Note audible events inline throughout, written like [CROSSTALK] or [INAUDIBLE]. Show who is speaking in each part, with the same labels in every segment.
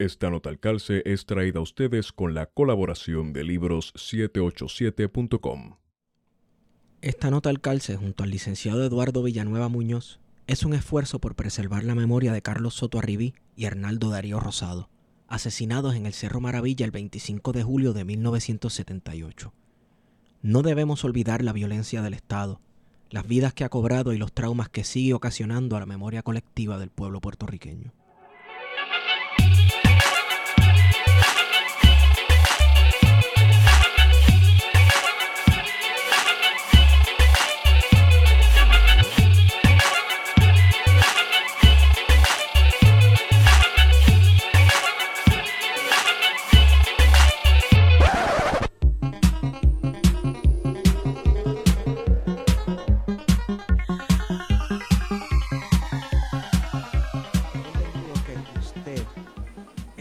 Speaker 1: Esta nota al calce es traída a ustedes con la colaboración de libros787.com.
Speaker 2: Esta nota al calce junto al licenciado Eduardo Villanueva Muñoz es un esfuerzo por preservar la memoria de Carlos Soto Arribí y Hernaldo Darío Rosado, asesinados en el Cerro Maravilla el 25 de julio de 1978. No debemos olvidar la violencia del Estado, las vidas que ha cobrado y los traumas que sigue ocasionando a la memoria colectiva del pueblo puertorriqueño.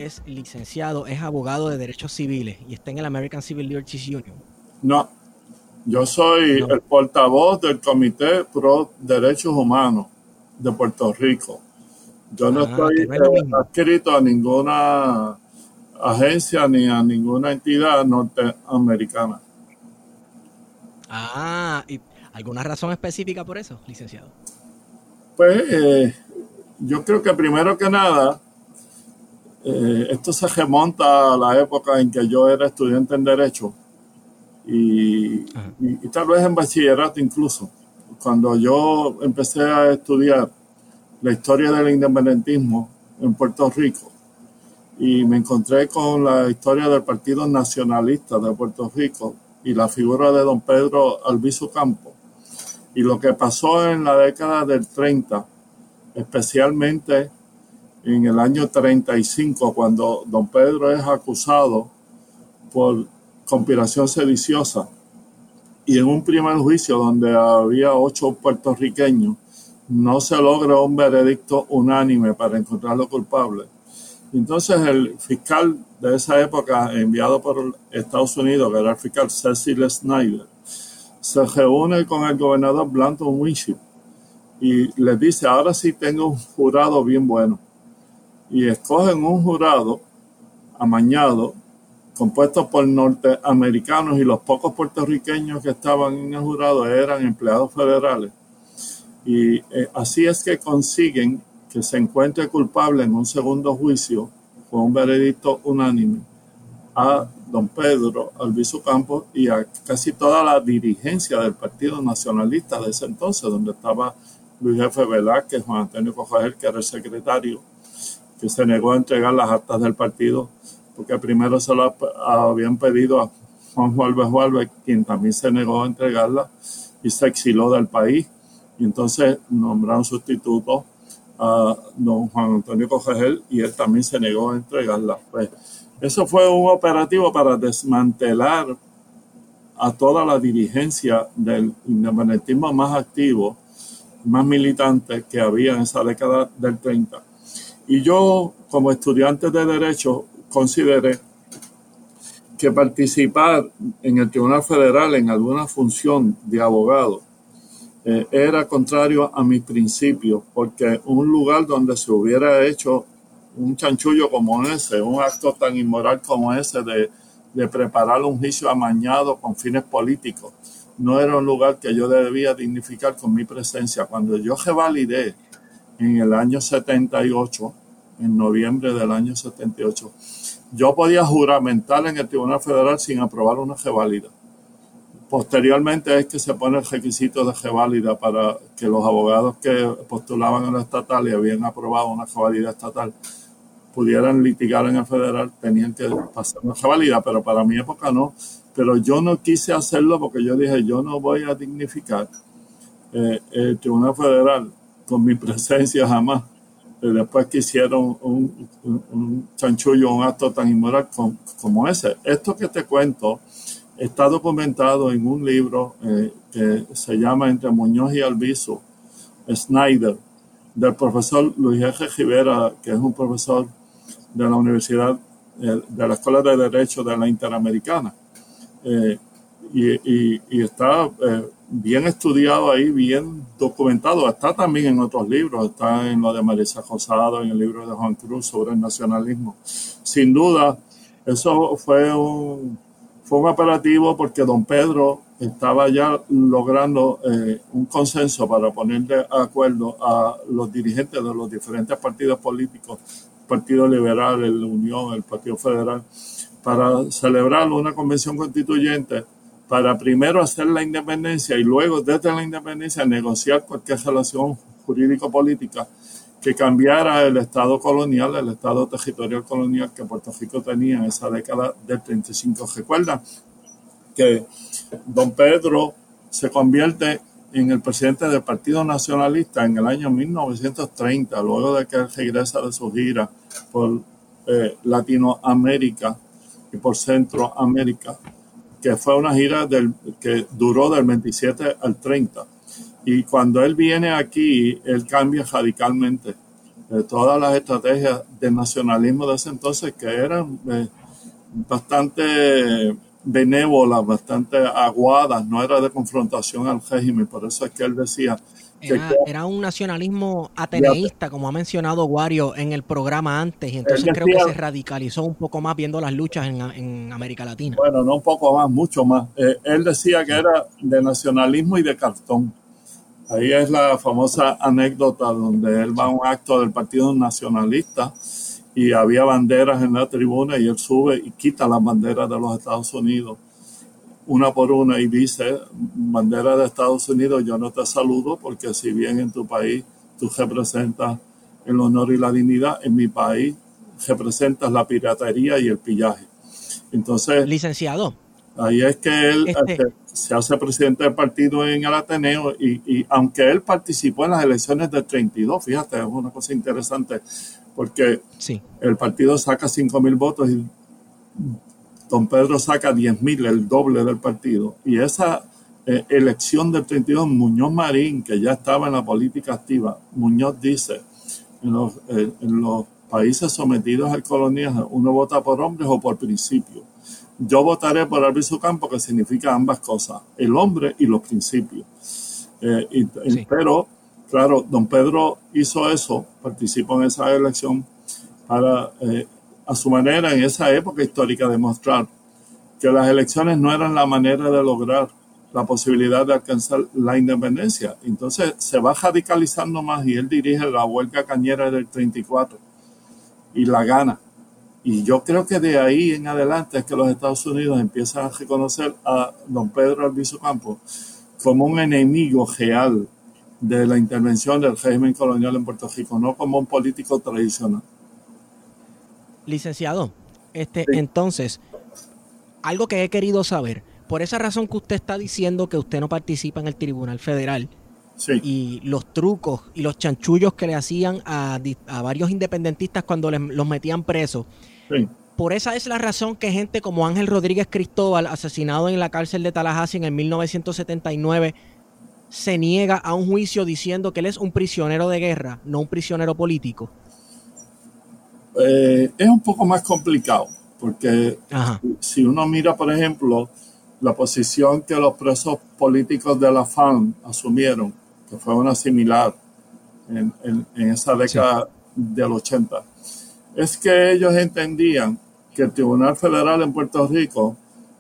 Speaker 2: Es licenciado, es abogado de derechos civiles y está en el American Civil Liberties Union.
Speaker 3: No, yo soy el portavoz del Comité Pro Derechos Humanos de Puerto Rico. Yo no ah, estoy adscrito a ninguna agencia ni a ninguna entidad norteamericana.
Speaker 2: Ah, ¿y alguna razón específica por eso, licenciado?
Speaker 3: Pues eh, yo creo que primero que nada, eh, esto se remonta a la época en que yo era estudiante en Derecho y, tal vez en bachillerato incluso. Cuando yo empecé a estudiar la historia del independentismo en Puerto Rico y me encontré con la historia del Partido Nacionalista de Puerto Rico y la figura de don Pedro Albizu Campo y lo que pasó en la década del 30, especialmente en el año 35, cuando don Pedro es acusado por conspiración sediciosa y en un primer juicio donde había ocho puertorriqueños, no se logra un veredicto unánime para encontrarlo culpable. Entonces el fiscal de esa época, enviado por Estados Unidos, que era el fiscal Cecil Snyder, se reúne con el gobernador Blanton Winship y le dice, ahora sí tengo un jurado bien bueno y escogen un jurado amañado compuesto por norteamericanos y los pocos puertorriqueños que estaban en el jurado eran empleados federales. Y eh, así es que consiguen que se encuentre culpable en un segundo juicio con un veredicto unánime a don Pedro Albizu Campos y a casi toda la dirigencia del Partido Nacionalista de ese entonces, donde estaba Luis Jefe Velázquez, Juan Antonio Cojajel, que era el secretario que se negó a entregar las actas del partido, porque primero se lo habían pedido a Juan Juárez Juárez, quien también se negó a entregarla y se exiló del país. Y entonces nombraron sustituto a don Juan Antonio Cogegel y él también se negó a entregarla. Pues eso fue un operativo para desmantelar a toda la dirigencia del independentismo más activo, más militante que había en esa década del 30 y yo, como estudiante de Derecho, consideré que participar en el Tribunal Federal en alguna función de abogado eh, era contrario a mis principios, porque un lugar donde se hubiera hecho un chanchullo como ese, un acto tan inmoral como ese de, de preparar un juicio amañado con fines políticos, no era un lugar que yo debía dignificar con mi presencia. Cuando yo revalidé en el año 78, en noviembre del año 78. Yo podía juramentar en el Tribunal Federal sin aprobar una reválida. Posteriormente es que se pone el requisito de reválida para que los abogados que postulaban en la estatal y habían aprobado una reválida estatal pudieran litigar en el federal, tenían que pasar una reválida, pero para mi época no. Pero yo no quise hacerlo porque yo dije, yo no voy a dignificar eh, el Tribunal Federal con mi presencia jamás después que hicieron un, chanchullo, un acto tan inmoral como ese. Esto que te cuento está documentado en un libro eh, que se llama Entre Muñoz y Alviso, Snyder, del profesor Luis Eje Rivera, que es un profesor de la Universidad, eh, de la Escuela de Derecho de la Interamericana. Eh, y, está eh, bien estudiado ahí, bien documentado. Está también en otros libros, está en lo de Marisa Josado, en el libro de Juan Cruz sobre el nacionalismo. Sin duda, eso fue un, fue un operativo porque don Pedro estaba ya logrando eh, un consenso para poner de acuerdo a los dirigentes de los diferentes partidos políticos, Partido Liberal, el Unión, el Partido Federal, para celebrar una convención constituyente para primero hacer la independencia y luego desde la independencia negociar cualquier relación jurídico-política que cambiara el Estado colonial, el Estado territorial colonial que Puerto Rico tenía en esa década del 35. Recuerda que don Pedro se convierte en el presidente del Partido Nacionalista en el año 1930, luego de que él regresa de su gira por eh, Latinoamérica y por Centroamérica, que fue una gira del, que duró del 27 al 30. Y cuando él viene aquí, él cambia radicalmente de todas las estrategias de nacionalismo de ese entonces, que eran eh, bastante benévolas, bastante aguadas, no era de confrontación al régimen. Por eso es que él decía
Speaker 2: era, un nacionalismo ateneísta, como ha mencionado Wario en el programa antes, y entonces creo que se radicalizó un poco más viendo las luchas en, América Latina.
Speaker 3: Bueno, no un poco más, mucho más. Eh, él decía que era de nacionalismo y de cartón. Ahí es la famosa anécdota donde él va a un acto del Partido Nacionalista y había banderas en la tribuna y él sube y quita las banderas de los Estados Unidos una por una y dice, bandera de Estados Unidos, yo no te saludo porque si bien en tu país tú representas el honor y la dignidad, en mi país representas la piratería y el pillaje. Entonces,
Speaker 2: licenciado.
Speaker 3: Ahí es que él este este, se hace presidente del partido en el Ateneo y, aunque él participó en las elecciones del 32, fíjate, es una cosa interesante, porque
Speaker 2: sí.
Speaker 3: el partido saca 5 mil votos y don Pedro saca 10.000, el doble del partido. Y esa eh, elección del 32, Muñoz Marín, que ya estaba en la política activa, Muñoz dice, en los, eh, en los países sometidos al colonialismo, uno vota por hombres o por principios. Yo votaré por Albizu Campo, que significa ambas cosas, el hombre y los principios. Eh, pero, claro, don Pedro hizo eso, participó en esa elección para a su manera en esa época histórica demostrar que las elecciones no eran la manera de lograr la posibilidad de alcanzar la independencia. Entonces se va radicalizando más y él dirige la huelga cañera del 34 y la gana. Y yo creo que de ahí en adelante es que los Estados Unidos empiezan a reconocer a don Pedro Albizu Campos como un enemigo real de la intervención del régimen colonial en Puerto Rico, no como un político tradicional.
Speaker 2: Licenciado, este, entonces, algo que he querido saber, por esa razón que usted está diciendo que usted no participa en el Tribunal Federal y los trucos y los chanchullos que le hacían a, varios independentistas cuando los metían presos. Por esa es la razón que gente como Ángel Rodríguez Cristóbal, asesinado en la cárcel de Tallahassee en el 1979, se niega a un juicio diciendo que él es un prisionero de guerra, no un prisionero político.
Speaker 3: Eh, es un poco más complicado, porque si uno mira, por ejemplo, la posición que los presos políticos de la FAN asumieron, que fue una similar en, esa década del 80, es que ellos entendían que el Tribunal Federal en Puerto Rico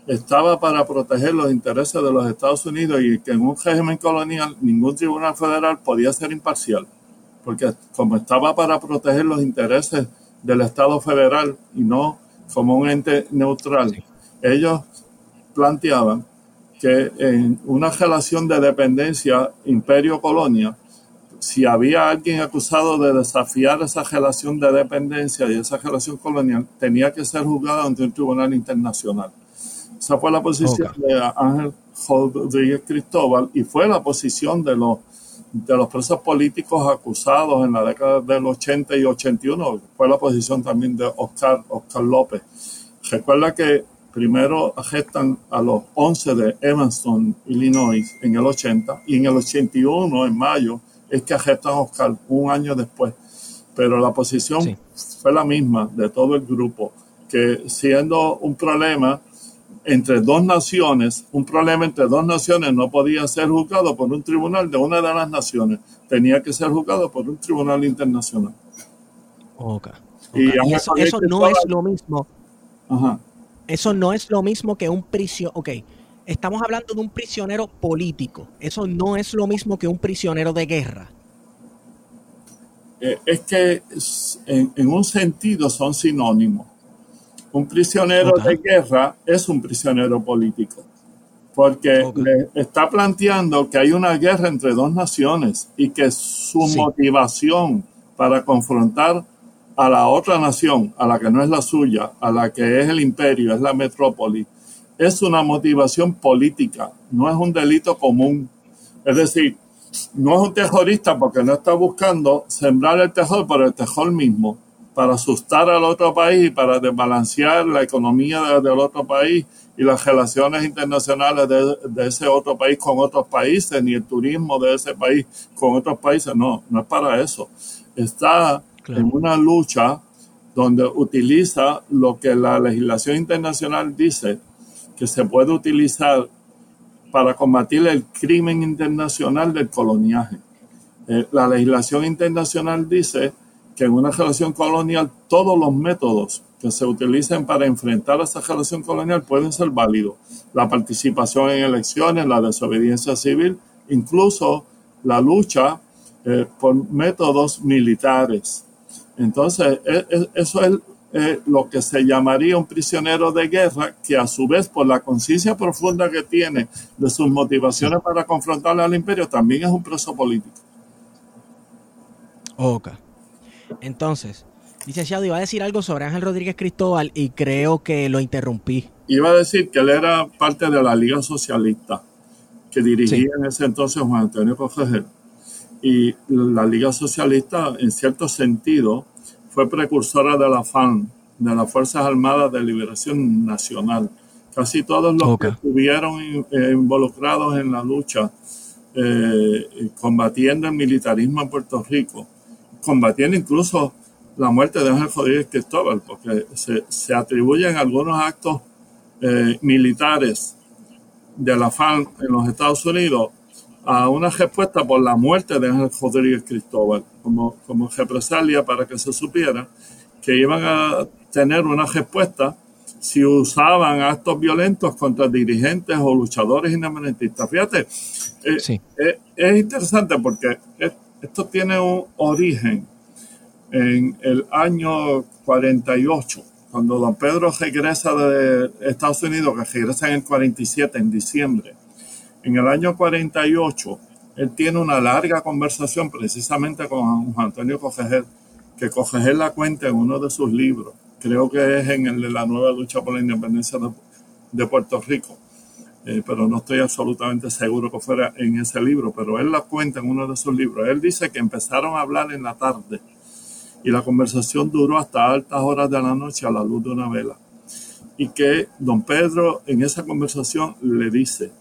Speaker 3: estaba para proteger los intereses de los Estados Unidos y que en un régimen colonial ningún tribunal federal podía ser imparcial, porque como estaba para proteger los intereses del Estado federal y no como un ente neutral. Ellos planteaban que en una relación de dependencia imperio-colonia, si había alguien acusado de desafiar esa relación de dependencia y esa relación colonial, tenía que ser juzgado ante un tribunal internacional. Esa fue la posición de Ángel Rodríguez Cristóbal y fue la posición de los de los presos políticos acusados en la década del 80 y 81, fue la posición también de Oscar, Oscar López. Recuerda que primero arrestan a los 11 de Evanston, Illinois, en el 80, y en el 81, en mayo, es que arrestan a Oscar un año después. Pero la posición fue la misma de todo el grupo, que siendo un problema entre dos naciones, un problema entre dos naciones no podía ser juzgado por un tribunal de una de las naciones, tenía que ser juzgado por un tribunal internacional.
Speaker 2: Y, eso, no es lo mismo. Eso no es lo mismo que un prisionero. Ok, estamos hablando de un prisionero político. Eso no es lo mismo que un prisionero de guerra.
Speaker 3: Eh, es que en, un sentido son sinónimos. Un prisionero de guerra es un prisionero político, porque está planteando que hay una guerra entre dos naciones y que su motivación para confrontar a la otra nación, a la que no es la suya, a la que es el imperio, es la metrópoli, es una motivación política, no es un delito común. Es decir, no es un terrorista porque no está buscando sembrar el terror por el terror mismo, para asustar al otro país y para desbalancear la economía del otro país y las relaciones internacionales de, ese otro país con otros países, ni el turismo de ese país con otros países. No, no es para eso. Está en una lucha donde utiliza lo que la legislación internacional dice que se puede utilizar para combatir el crimen internacional del coloniaje. Eh, la legislación internacional dice que en una relación colonial todos los métodos que se utilicen para enfrentar esa relación colonial pueden ser válidos. La participación en elecciones, la desobediencia civil, incluso la lucha eh, por métodos militares. Entonces, e, e, eso es eh, lo que se llamaría un prisionero de guerra, que a su vez, por la conciencia profunda que tiene de sus motivaciones para confrontarle al imperio, también es un preso político.
Speaker 2: Ok. Entonces, licenciado, iba a decir algo sobre Ángel Rodríguez Cristóbal y creo que lo interrumpí.
Speaker 3: Iba a decir que él era parte de la Liga Socialista que dirigía en ese entonces Juan Antonio Cogegel. Y la Liga Socialista, en cierto sentido, fue precursora de la FAN, de las Fuerzas Armadas de Liberación Nacional. Casi todos los que estuvieron eh, involucrados en la lucha eh, combatiendo el militarismo en Puerto Rico combatiendo incluso la muerte de Ángel Rodríguez Cristóbal, porque se, atribuyen algunos actos eh, militares de la FAN en los Estados Unidos a una respuesta por la muerte de Ángel Rodríguez Cristóbal, como, como represalia para que se supiera que iban a tener una respuesta si usaban actos violentos contra dirigentes o luchadores independentistas. Fíjate, eh, eh, es interesante porque esto tiene un origen en el año 48, cuando don Pedro regresa de Estados Unidos, que regresa en el 47, en diciembre. En el año 48, él tiene una larga conversación precisamente con Juan Antonio Cogegel, que Cogegel la cuenta en uno de sus libros. Creo que es en el de la nueva lucha por la independencia de Puerto Rico eh, pero no estoy absolutamente seguro que fuera en ese libro, pero él la cuenta en uno de sus libros. Él dice que empezaron a hablar en la tarde y la conversación duró hasta altas horas de la noche a la luz de una vela. Y que don Pedro en esa conversación le dice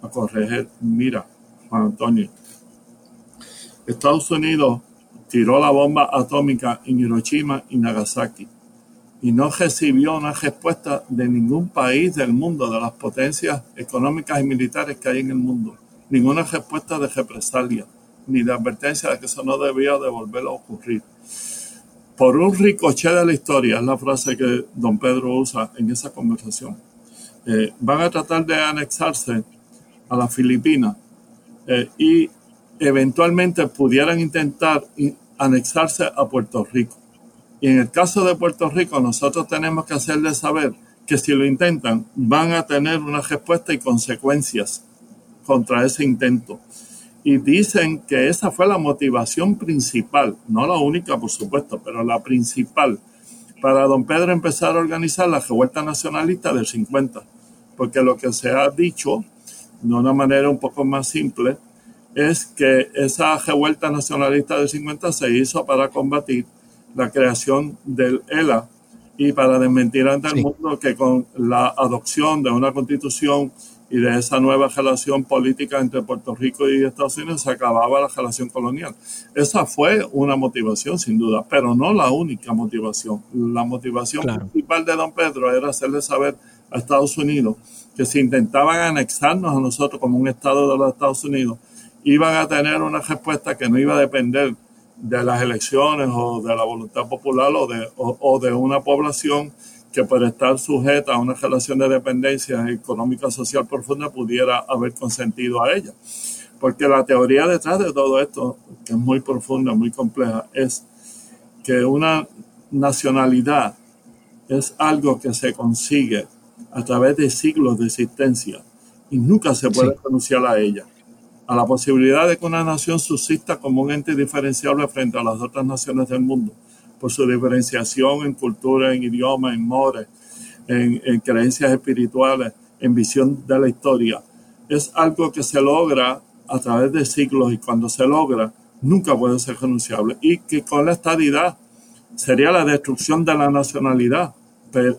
Speaker 3: a corregir, mira, Juan Antonio, Estados Unidos tiró la bomba atómica en Hiroshima y Nagasaki y no recibió una respuesta de ningún país del mundo, de las potencias económicas y militares que hay en el mundo. Ninguna respuesta de represalia, ni de advertencia de que eso no debía de volver a ocurrir. Por un ricochet de la historia, es la frase que don Pedro usa en esa conversación. Eh, van a tratar de anexarse a las Filipinas eh, y eventualmente pudieran intentar anexarse a Puerto Rico y en el caso de Puerto Rico, nosotros tenemos que hacerles saber que si lo intentan, van a tener una respuesta y consecuencias contra ese intento. Y dicen que esa fue la motivación principal, no la única, por supuesto, pero la principal para don Pedro empezar a organizar la revuelta nacionalista del 50. Porque lo que se ha dicho, de una manera un poco más simple, es que esa revuelta nacionalista del 50 se hizo para combatir la creación del ELA y para desmentir ante el mundo que con la adopción de una constitución y de esa nueva relación política entre Puerto Rico y Estados Unidos se acababa la relación colonial. Esa fue una motivación, sin duda, pero no la única motivación. La motivación principal de don Pedro era hacerle saber a Estados Unidos, que si intentaban anexarnos a nosotros como un Estado de los Estados Unidos, iban a tener una respuesta que no iba a depender de las elecciones o de la voluntad popular o de, o, de una población que por estar sujeta a una relación de dependencia económica social profunda pudiera haber consentido a ella. Porque la teoría detrás de todo esto, que es muy profunda, muy compleja, es que una nacionalidad es algo que se consigue a través de siglos de existencia y nunca se puede renunciar a ella a la posibilidad de que una nación subsista como un ente diferenciable frente a las otras naciones del mundo, por su diferenciación en cultura, en idioma, en mores, en, creencias espirituales, en visión de la historia. Es algo que se logra a través de siglos y cuando se logra nunca puede ser renunciable y que con la estadidad sería la destrucción de la nacionalidad.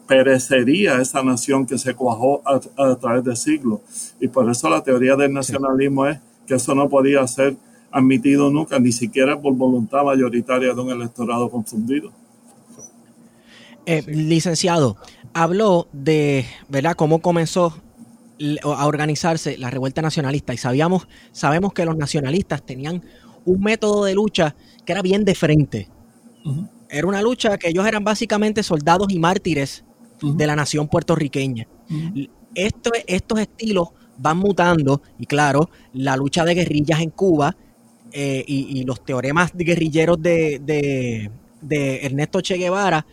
Speaker 3: Perecería esa nación que se cuajó a, a través de siglos. Y por eso la teoría del nacionalismo es que eso no podía ser admitido nunca, ni siquiera por voluntad mayoritaria de un electorado confundido.
Speaker 2: Eh, licenciado, habló de ¿verdad? cómo comenzó a organizarse la revuelta nacionalista y sabíamos, sabemos que los nacionalistas tenían un método de lucha que era bien de frente. Era una lucha que ellos eran básicamente soldados y mártires de la nación puertorriqueña. estos estilos van mutando y claro, la lucha de guerrillas en Cuba eh, y, los teoremas guerrilleros de, de, Ernesto Che Guevara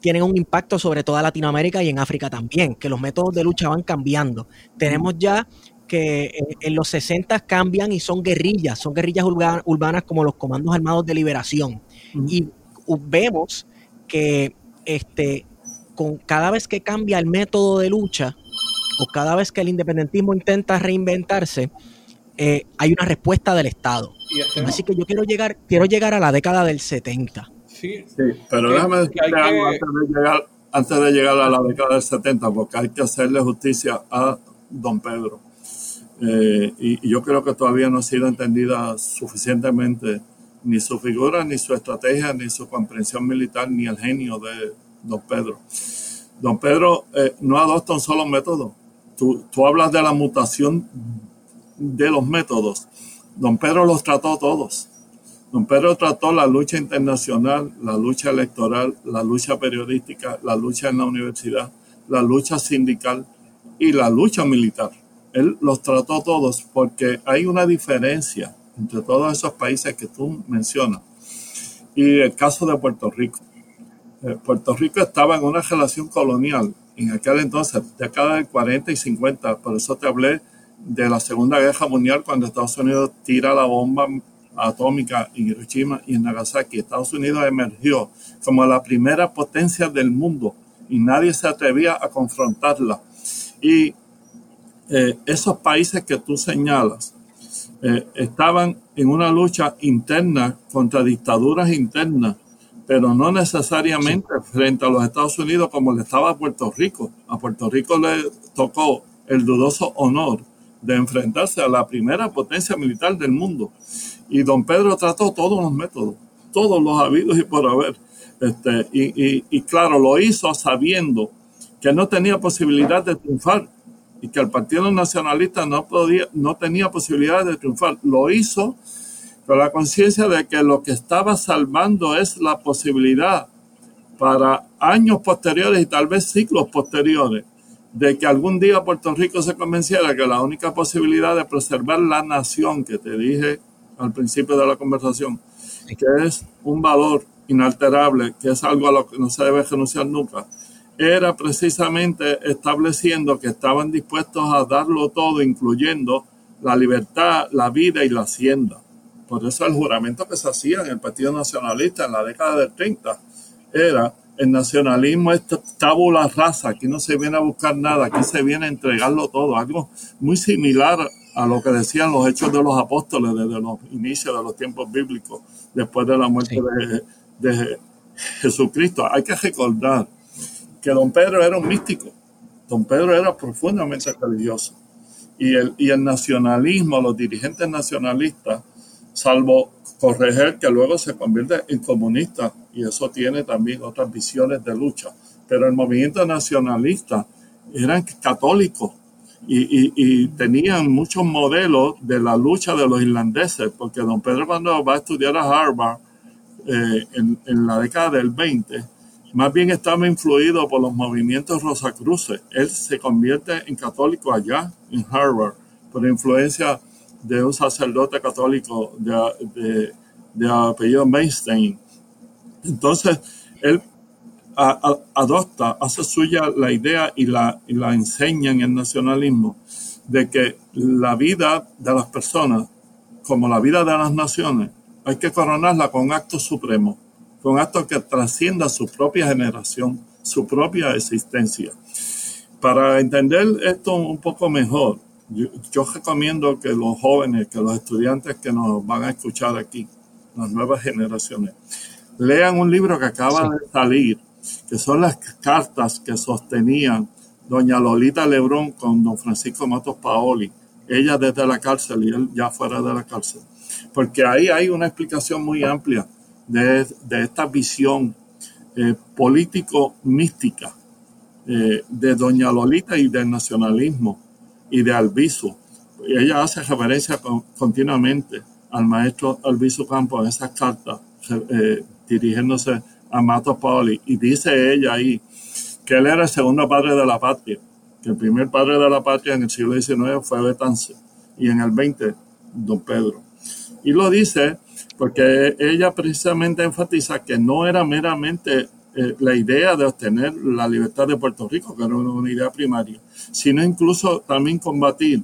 Speaker 2: tienen un impacto sobre toda Latinoamérica y en África también, que los métodos de lucha van cambiando. Tenemos ya que en, los 60 cambian y son guerrillas, son guerrillas urbanas como los comandos armados de liberación. Y vemos que este, con cada vez que cambia el método de lucha, o cada vez que el independentismo intenta reinventarse, eh, hay una respuesta del Estado. Así que yo quiero llegar, quiero llegar a la década del 70.
Speaker 3: Sí, pero déjame decirte algo antes, de llegar, a la década del 70, porque hay que hacerle justicia a don Pedro. Eh, y, yo creo que todavía no ha sido entendida suficientemente ni su figura, ni su estrategia, ni su comprensión militar, ni el genio de don Pedro. Don Pedro eh, no adopta un solo método tú, hablas de la mutación de los métodos. Don Pedro los trató todos. Don Pedro trató la lucha internacional, la lucha electoral, la lucha periodística, la lucha en la universidad, la lucha sindical y la lucha militar. Él los trató todos porque hay una diferencia entre todos esos países que tú mencionas y el caso de Puerto Rico. Eh, Puerto Rico estaba en una relación colonial en aquel entonces, década del 40 y 50. Por eso te hablé de la Segunda Guerra Mundial cuando Estados Unidos tira la bomba atómica en Hiroshima y en Nagasaki. Estados Unidos emergió como la primera potencia del mundo y nadie se atrevía a confrontarla. Y eh, esos países que tú señalas eh, estaban en una lucha interna contra dictaduras internas pero no necesariamente frente a los Estados Unidos como le estaba a Puerto Rico. A Puerto Rico le tocó el dudoso honor de enfrentarse a la primera potencia militar del mundo. Y don Pedro trató todos los métodos, todos los habidos y por haber. Este, y, y claro, lo hizo sabiendo que no tenía posibilidad de triunfar y que el Partido Nacionalista no, podía, no tenía posibilidad de triunfar. Lo hizo con la conciencia de que lo que estaba salvando es la posibilidad para años posteriores y tal vez ciclos posteriores de que algún día Puerto Rico se convenciera que la única posibilidad de preservar la nación que te dije al principio de la conversación, que es un valor inalterable, que es algo a lo que no se debe renunciar nunca, era precisamente estableciendo que estaban dispuestos a darlo todo, incluyendo la libertad, la vida y la hacienda. Por eso el juramento que se hacía en el Partido Nacionalista en la década del 30 era el nacionalismo es tabula rasa, aquí no se viene a buscar nada, aquí se viene a entregarlo todo, algo muy similar a lo que decían los hechos de los apóstoles desde los inicios de los tiempos bíblicos, después de la muerte de, de Jesucristo. Hay que recordar que don Pedro era un místico, don Pedro era profundamente religioso. Y el, y el nacionalismo, los dirigentes nacionalistas, salvo corregir que luego se convierte en comunista y eso tiene también otras visiones de lucha. Pero el movimiento nacionalista eran católicos y, tenían muchos modelos de la lucha de los irlandeses, porque don Pedro cuando va a estudiar a Harvard eh, en, la década del 20, más bien estaba influido por los movimientos Rosacruces. Él se convierte en católico allá, en Harvard, por influencia de un sacerdote católico de, de, apellido Mainstein. Entonces, él adopta, hace suya la idea y la, y la enseña en el nacionalismo de que la vida de las personas, como la vida de las naciones, hay que coronarla con acto supremo, con acto que trascienda su propia generación, su propia existencia. Para entender esto un poco mejor, yo, recomiendo que los jóvenes, que los estudiantes que nos van a escuchar aquí, las nuevas generaciones, lean un libro que acaba de salir, que son las cartas que sostenían doña Lolita Lebrón con don Francisco Matos Paoli, ella desde la cárcel y él ya fuera de la cárcel. Porque ahí hay una explicación muy amplia de, esta visión eh, político-mística eh, de doña Lolita y del nacionalismo y de Albizu. Ella hace referencia continuamente al maestro Albizu Campos en esas cartas, eh, dirigiéndose a Matos Paoli, y dice ella ahí que él era el segundo padre de la patria, que el primer padre de la patria en el siglo XIX fue Betance, y en el XX, don Pedro. Y lo dice porque ella precisamente enfatiza que no era meramente eh, la idea de obtener la libertad de Puerto Rico, que era una idea primaria, sino incluso también combatir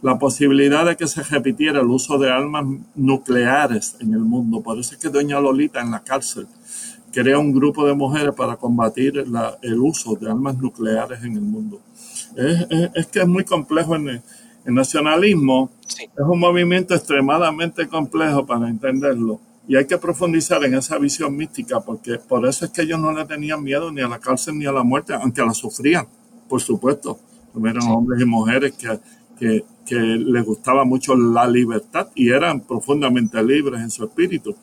Speaker 3: la posibilidad de que se repitiera el uso de armas nucleares en el mundo. Por eso es que doña Lolita en la cárcel crea un grupo de mujeres para combatir el uso de armas nucleares en el mundo. Es, que es muy complejo en el, nacionalismo. Es un movimiento extremadamente complejo para entenderlo y hay que profundizar en esa visión mística, porque por eso es que ellos no le tenían miedo ni a la cárcel ni a la muerte, aunque la sufrían, por supuesto. Eran hombres y mujeres que, que, que, les gustaba mucho la libertad y eran profundamente libres en su espíritu,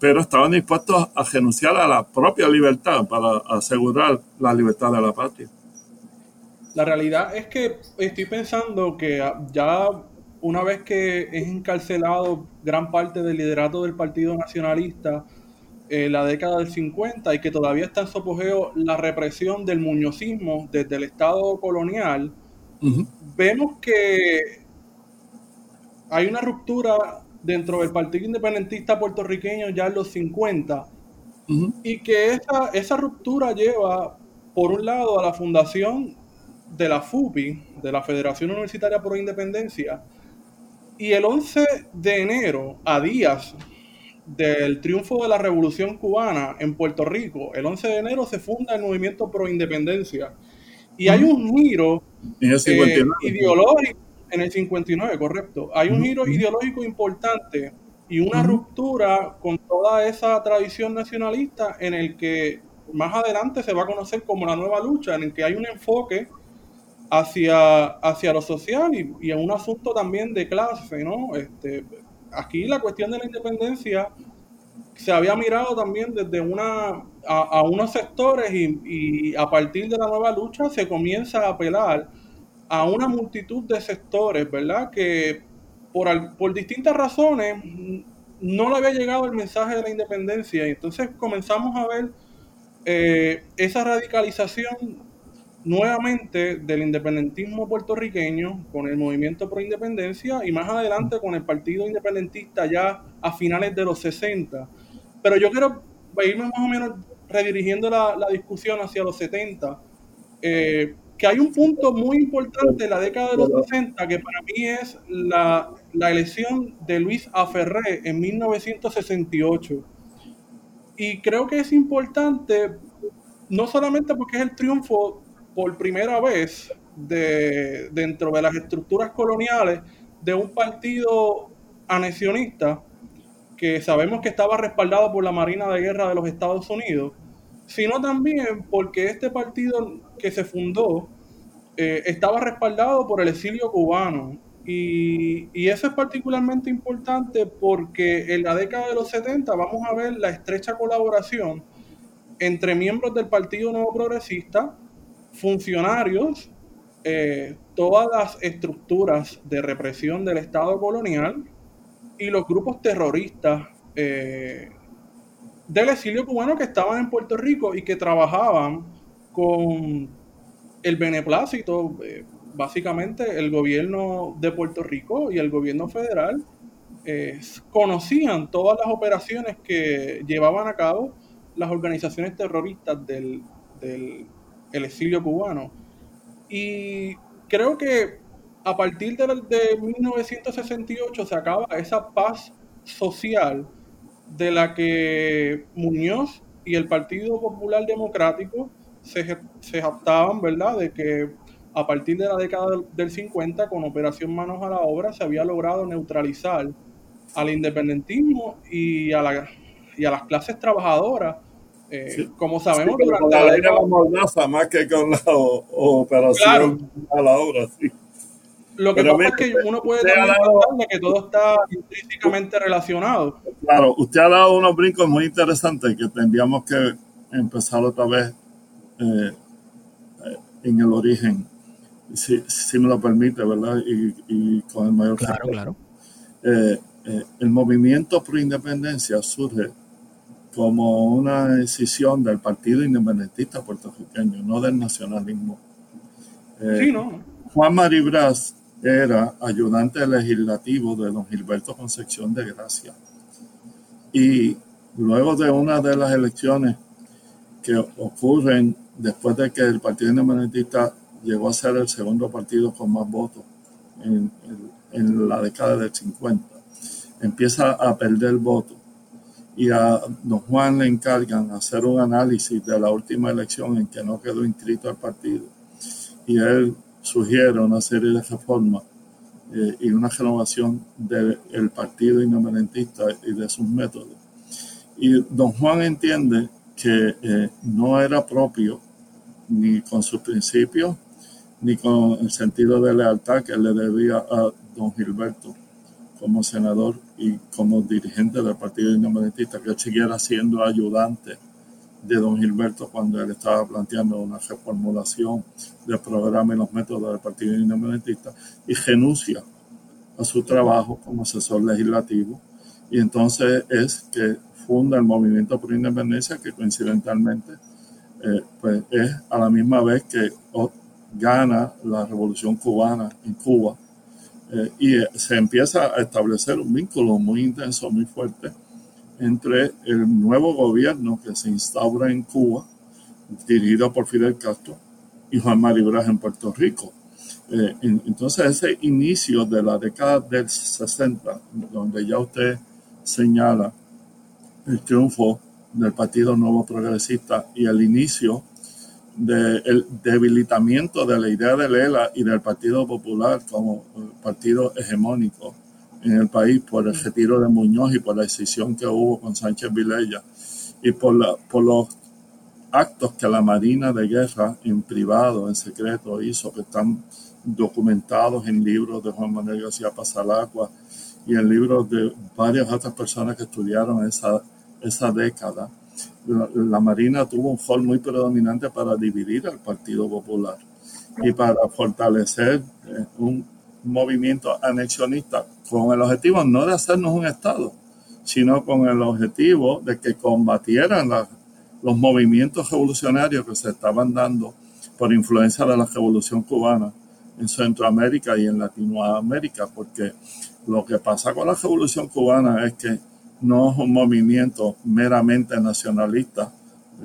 Speaker 3: pero estaban dispuestos a renunciar a la propia libertad para asegurar la libertad de la patria.
Speaker 4: La realidad es que estoy pensando que ya una vez que es encarcelado gran parte del liderato del Partido Nacionalista en la década del 50 y que todavía está en su apogeo la represión del muñozismo desde el Estado colonial, vemos que hay una ruptura dentro del Partido Independentista puertorriqueño ya en los 50 y que esa, esa ruptura lleva, por un lado, a la fundación de la FUPI, de la Federación Universitaria por la Independencia, y el 11 de enero, a días del triunfo de la Revolución Cubana en Puerto Rico, el 11 de enero se funda el movimiento pro independencia. Y hay un giro eh, ideológico en el 59, correcto. Hay un giro ideológico importante y una ruptura con toda esa tradición nacionalista en el que más adelante se va a conocer como la nueva lucha, en el que hay un enfoque hacia, hacia lo social y, a un asunto también de clase, ¿no? Este, aquí la cuestión de la independencia se había mirado también desde una a, unos sectores y, a partir de la nueva lucha se comienza a apelar a una multitud de sectores, ¿verdad? Que por, por distintas razones no le había llegado el mensaje de la independencia y entonces comenzamos a ver eh, esa radicalización nuevamente del independentismo puertorriqueño con el movimiento pro independencia y más adelante con el partido independentista ya a finales de los 60. Pero yo quiero irme más o menos redirigiendo la, discusión hacia los 70, eh, que hay un punto muy importante en la década de los 60 que para mí es la, la elección de Luis Aferré en 1968. Y creo que es importante no solamente porque es el triunfo por primera vez de, dentro de las estructuras coloniales de un partido anexionista que sabemos que estaba respaldado por la Marina de Guerra de los Estados Unidos, sino también porque este partido que se fundó eh, estaba respaldado por el exilio cubano. Y, eso es particularmente importante porque en la década de los 70 vamos a ver la estrecha colaboración entre miembros del Partido Nuevo Progresista funcionarios eh, todas las estructuras de represión del Estado colonial y los grupos terroristas eh, del exilio cubano que estaban en Puerto Rico y que trabajaban con el beneplácito, eh, básicamente el gobierno de Puerto Rico y el gobierno federal conocían todas las operaciones que llevaban a cabo las organizaciones terroristas del, del exilio cubano y creo que a partir de, de 1968 se acaba esa paz social de la que Muñoz y el Partido Popular Democrático se, se jactaban, ¿verdad?, de que a partir de la década del 50, con Operación Manos a la Obra, se había logrado neutralizar al independentismo y a, la, y a las clases trabajadoras eh, como sabemos,
Speaker 3: durante la, la más que con la operación a la obra, sí.
Speaker 4: Lo que pasa es que uno puede de que todo está intrínsecamente relacionado.
Speaker 3: Claro, usted ha dado unos brincos muy interesantes que tendríamos que empezar otra vez eh, en el origen, si, si, me lo permite, ¿verdad? Y, y con el mayor
Speaker 2: Claro, claro.
Speaker 3: Eh, el movimiento pro independencia surge como una decisión del Partido Independentista puertorriqueño, no del nacionalismo.
Speaker 4: Eh, sí, no.
Speaker 3: Juan Maribras era ayudante legislativo de don Gilberto Concepción de Gracia. Y luego de una de las elecciones que ocurren después de que el Partido Independentista llegó a ser el segundo partido con más votos en, en la década del 50, empieza a perder votos y a don Juan le encargan hacer un análisis de la última elección en que no quedó inscrito al partido. Y él sugiere una serie de reformas eh, y una renovación del partido independentista y de sus métodos. Y don Juan entiende que eh, no era propio ni con sus principios ni con el sentido de lealtad que le debía a don Gilberto como senador y como dirigente del Partido Independentista, que siguiera siendo ayudante de don Gilberto cuando él estaba planteando una reformulación del programa y los métodos del Partido Independentista y renuncia a su trabajo como asesor legislativo. Y entonces es que funda el Movimiento por Independencia, que coincidentalmente eh, pues es a la misma vez que gana la revolución cubana en Cuba eh, y se empieza a establecer un vínculo muy intenso, muy fuerte entre el nuevo gobierno que se instaura en Cuba, dirigido por Fidel Castro, y Juan Maribras en Puerto Rico. Eh, entonces ese inicio de la década del 60, donde ya usted señala el triunfo del Partido Nuevo Progresista y el inicio del debilitamiento de la idea de Lela y del Partido Popular como partido hegemónico en el país por el retiro de Muñoz y por la decisión que hubo con Sánchez Vilella y por, por los actos que la Marina de Guerra en privado, en secreto hizo, que están documentados en libros de Juan Manuel García Pasalacua y en libros de varias otras personas que estudiaron esa, esa década la, Marina tuvo un rol muy predominante para dividir al Partido Popular y para fortalecer eh, un movimiento anexionista con el objetivo no de hacernos un Estado, sino con el objetivo de que combatieran los movimientos revolucionarios que se estaban dando por influencia de la revolución cubana en Centroamérica y en Latinoamérica, porque lo que pasa con la revolución cubana es que no es un movimiento meramente nacionalista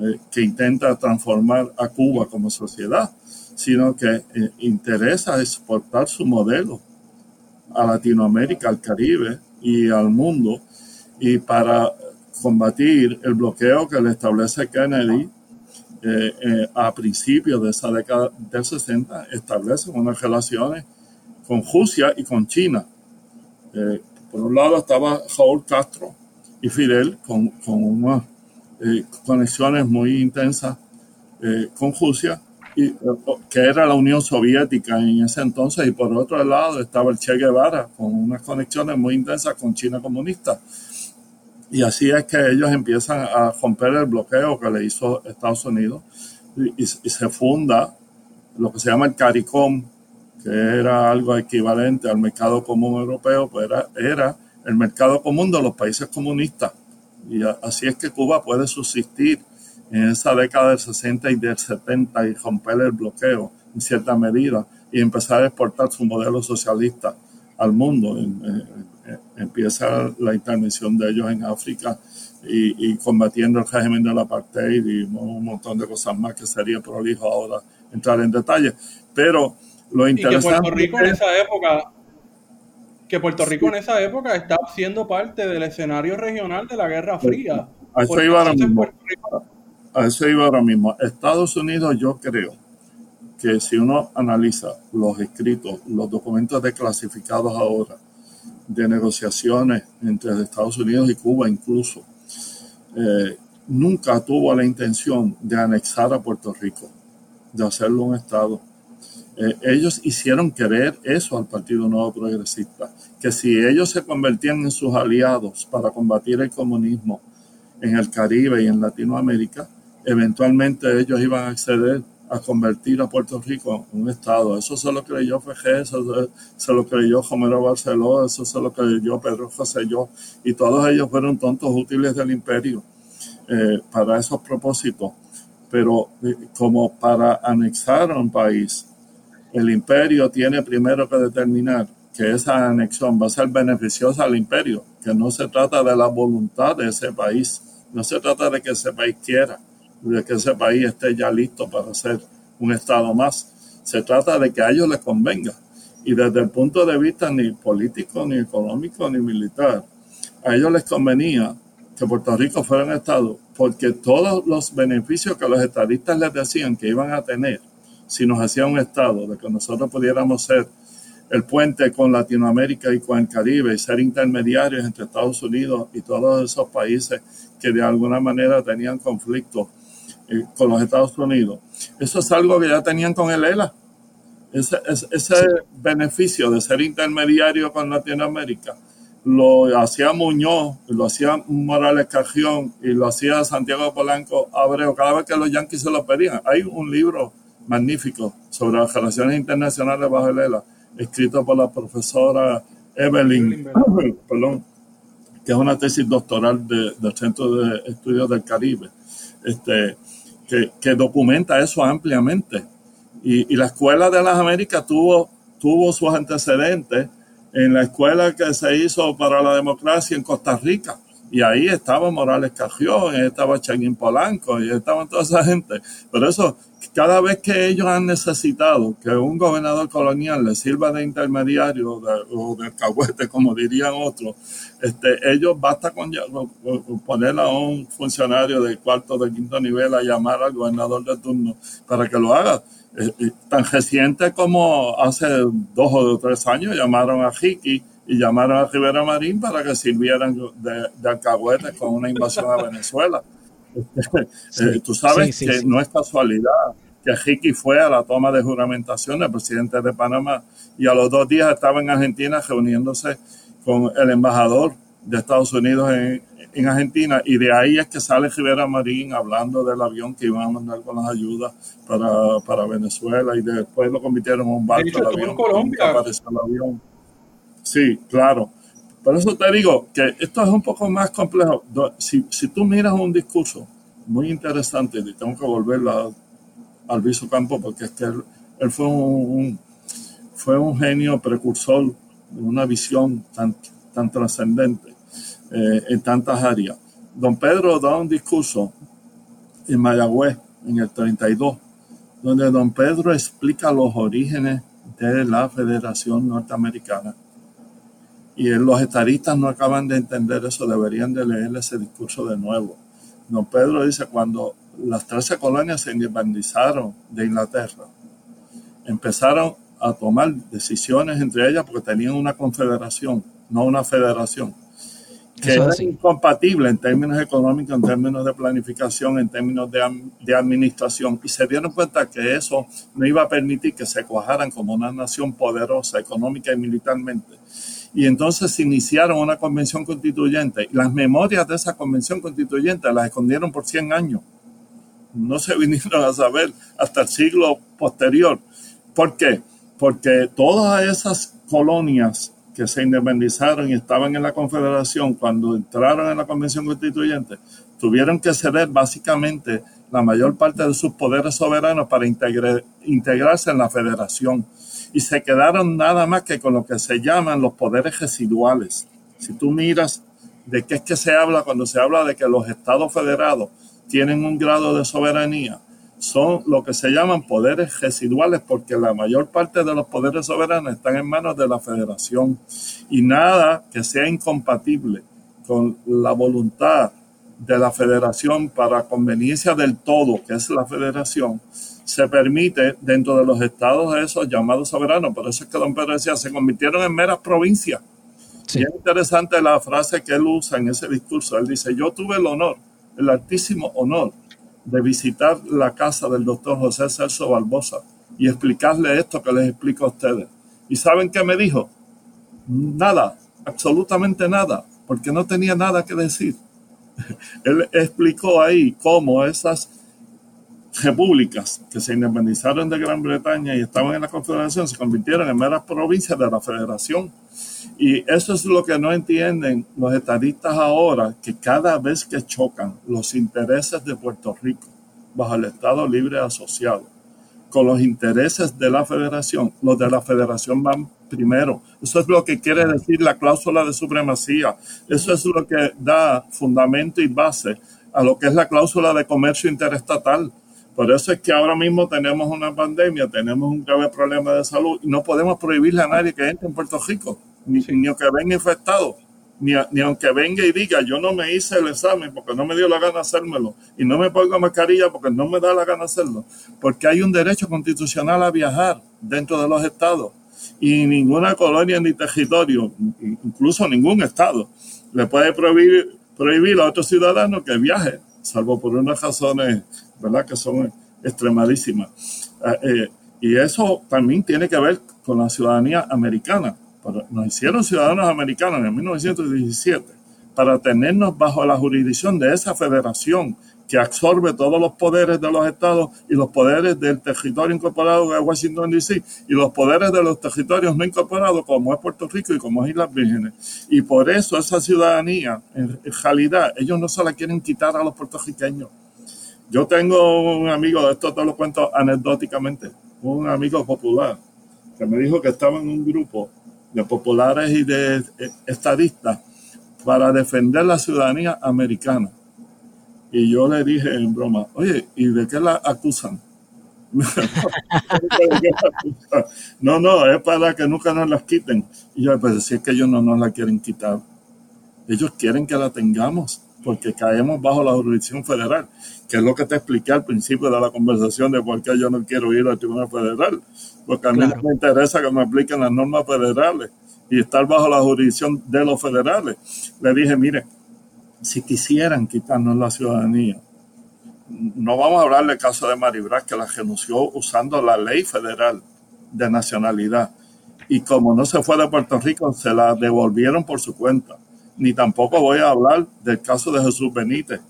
Speaker 3: eh, que intenta transformar a Cuba como sociedad, sino que eh, interesa exportar su modelo a Latinoamérica, al Caribe y al mundo, y para combatir el bloqueo que le establece Kennedy eh, a principios de esa década del 60, establece unas relaciones con Rusia y con China. por un lado estaba Raúl Castro, y Fidel con, con unas eh, conexiones muy intensas eh, con Rusia, y, eh, que era la Unión Soviética en ese entonces, y por otro lado estaba el Che Guevara con unas conexiones muy intensas con China comunista. Y así es que ellos empiezan a romper el bloqueo que le hizo Estados Unidos y, y se funda lo que se llama el CARICOM, que era algo equivalente al mercado común europeo, pues era, era el mercado común de los países comunistas. Y así es que Cuba puede subsistir en esa década del 60 y del 70 y romper el bloqueo en cierta medida y empezar a exportar su modelo socialista al mundo. Empieza la intervención de ellos en África y, combatiendo el régimen del apartheid y un montón de cosas más que sería prolijo ahora entrar en detalle. Pero lo interesante.
Speaker 4: que Puerto Rico en esa época. Que Puerto Rico en esa época estaba siendo parte del escenario regional de la Guerra Fría.
Speaker 3: A eso iba ahora mismo. A eso iba ahora mismo. Estados Unidos, yo creo que si uno analiza los escritos, los documentos declasificados ahora, de negociaciones entre Estados Unidos y Cuba incluso, eh, nunca tuvo la intención de anexar a Puerto Rico, de hacerlo un Estado. Eh, ellos hicieron querer eso al Partido Nuevo Progresista, que si ellos se convertían en sus aliados para combatir el comunismo en el Caribe y en Latinoamérica, eventualmente ellos iban a acceder a convertir a Puerto Rico en un estado. Eso se lo creyó FG, eso se lo creyó Homero Barceló, eso se lo creyó Pedro José Yo, y todos ellos fueron tontos útiles del imperio eh, para esos propósitos. Pero eh, como para anexar a un país, el imperio tiene primero que determinar que esa anexión va a ser beneficiosa al imperio, que no se trata de la voluntad de ese país, no se trata de que ese país quiera, de que ese país esté ya listo para ser un Estado más. Se trata de que a ellos les convenga. Y desde el punto de vista ni político, ni económico, ni militar, a ellos les convenía que Puerto Rico fuera un Estado, porque todos los beneficios que los estadistas les decían que iban a tener si nos hacía un Estado, de que nosotros pudiéramos ser el puente con Latinoamérica y con el Caribe y ser intermediarios entre Estados Unidos y todos esos países que de alguna manera tenían conflicto eh, con los Estados Unidos. Eso es algo que ya tenían con el ELA. Ese, ese, beneficio de ser intermediario con Latinoamérica lo hacía Muñoz, lo hacía Morales Cajión y lo hacía Santiago Polanco Abreu cada vez que los yanquis se lo pedían. Hay un libro magnífico sobre las relaciones internacionales bajo el ELA, escrito por la profesora Evelyn, perdón, que es una tesis doctoral del Centro de Estudios del Caribe. Este, que, documenta eso ampliamente. Y, la Escuela de las Américas tuvo, tuvo sus antecedentes en la escuela que se hizo para la democracia en Costa Rica. Y ahí estaba Morales Cajión, estaba Chaguín Polanco, y estaban toda esa gente. Pero eso, cada vez que ellos han necesitado que un gobernador colonial les sirva de intermediario o de cahuete, como dirían otros, este, ellos basta con, poner a un funcionario de cuarto, de quinto nivel a llamar al gobernador de turno para que lo haga. Eh, eh, tan reciente como hace dos o tres años llamaron a Hiki y llamaron a Rivera Marín para que sirvieran de, de alcahuetes con una invasión a [LAUGHS] Venezuela. Eh, tú sabes que no es casualidad que Ricky fue a la toma de juramentación del presidente de Panamá y a los dos días estaba en Argentina reuniéndose con el embajador de Estados Unidos en, en Argentina y de ahí es que sale Rivera Marín hablando del avión que iban a mandar con las ayudas para, para Venezuela y después lo convirtieron en un barco.
Speaker 4: De avión, en Colombia.
Speaker 3: El avión. Sí, claro. Por eso te digo que esto es un poco más complejo. Si, si tú miras un discurso muy interesante, y tengo que volver al Viso Campo porque es que él, fue, un, fue un genio precursor de una visión tan, tan trascendente eh, en tantas áreas. Don Pedro da un discurso en Mayagüez en el 32, donde don Pedro explica los orígenes de la Federación Norteamericana y los estadistas no acaban de entender eso, deberían de leer ese discurso de nuevo. Don Pedro dice, cuando las 13 colonias se independizaron de Inglaterra, empezaron a tomar decisiones entre ellas porque tenían una confederación, no una federación, que era incompatible en términos económicos, en términos de planificación, en términos de, de, administración, y se dieron cuenta que eso no iba a permitir que se cuajaran como una nación poderosa económica y militarmente y entonces se iniciaron una convención constituyente. Las memorias de esa convención constituyente las escondieron por 100 años. No se [LAUGHS] vinieron a saber hasta el siglo posterior. ¿Por qué? Porque todas esas colonias que se independizaron y estaban en la Confederación, cuando entraron en la Convención Constituyente, tuvieron que ceder básicamente la mayor parte de sus poderes soberanos para integrarse en la federación. Y se quedaron nada más que con lo que se llaman los poderes residuales. Si tú miras de qué es que se habla cuando se habla de que los estados federados tienen un grado de soberanía, son lo que se llaman poderes residuales porque la mayor parte de los poderes soberanos están en manos de la federación y nada que sea incompatible con la voluntad de la federación para conveniencia del todo, que es la federación, se permite dentro de los estados esos llamados soberanos. Por eso es que don Pedro decía, se convirtieron en meras provincias. Y es interesante la frase que él usa en ese discurso. Él dice, yo tuve el honor, el altísimo honor de visitar la casa del doctor José Celso Barbosa y explicarle esto que les explico a ustedes. ¿Y saben qué me dijo? Nada, absolutamente nada, porque no tenía nada que decir. [LAUGHS] Él explicó ahí cómo esas repúblicas que se independizaron de Gran Bretaña y estaban en la Confederación se convirtieron en meras provincias de la Federación. Y eso es lo que no entienden los estadistas ahora, que cada vez que chocan los intereses de Puerto Rico bajo el Estado Libre Asociado con los intereses de la Federación, los de la Federación van primero. Eso es lo que quiere decir la cláusula de supremacía. Eso es lo que da fundamento y base a lo que es la cláusula de comercio interestatal por eso es que ahora mismo tenemos una pandemia, tenemos un grave problema de salud y no podemos prohibirle a nadie que entre en Puerto Rico, ni, ni aunque venga infectado, ni, ni, aunque venga y diga yo no me hice el examen porque no me dio la gana hacérmelo y no me pongo mascarilla porque no me da la gana hacerlo, porque hay un derecho constitucional a viajar dentro de los estados y ninguna colonia ni territorio, incluso ningún estado, le puede prohibir, prohibir a otro ciudadano que viaje, salvo por unas razones ¿verdad? Que son extremadísimas. Eh, eh, y eso también tiene que ver con la ciudadanía americana. Nos hicieron ciudadanos americanos en 1917 para tenernos bajo la jurisdicción de esa federación que absorbe todos los poderes de los estados y los poderes del territorio incorporado de Washington, D.C. y los poderes de los territorios no incorporados como es Puerto Rico y como es Islas Vírgenes. Y por eso esa ciudadanía, en realidad, ellos no se la quieren quitar a los puertorriqueños yo tengo un amigo, esto te lo cuento anecdóticamente, un amigo popular que me dijo que estaba en un grupo de populares y de eh, estadistas para defender la ciudadanía americana. Y yo le dije en broma, oye, ¿y de qué la acusan? [LAUGHS] no, no, es para que nunca nos las quiten. Y yo, pues si es que ellos no nos la quieren quitar, ellos quieren que la tengamos porque caemos bajo la jurisdicción federal, que es lo que te expliqué al principio de la conversación de por qué yo no quiero ir al Tribunal Federal, porque a mí me interesa que me apliquen las normas federales y estar bajo la jurisdicción de los federales. Le dije, mire, si quisieran quitarnos la ciudadanía, no vamos a hablar del caso de Maribras, que la renunció usando la ley federal de nacionalidad. Y como no se fue de Puerto Rico, se la devolvieron por su cuenta ni tampoco voy a hablar del caso de Jesús Benítez,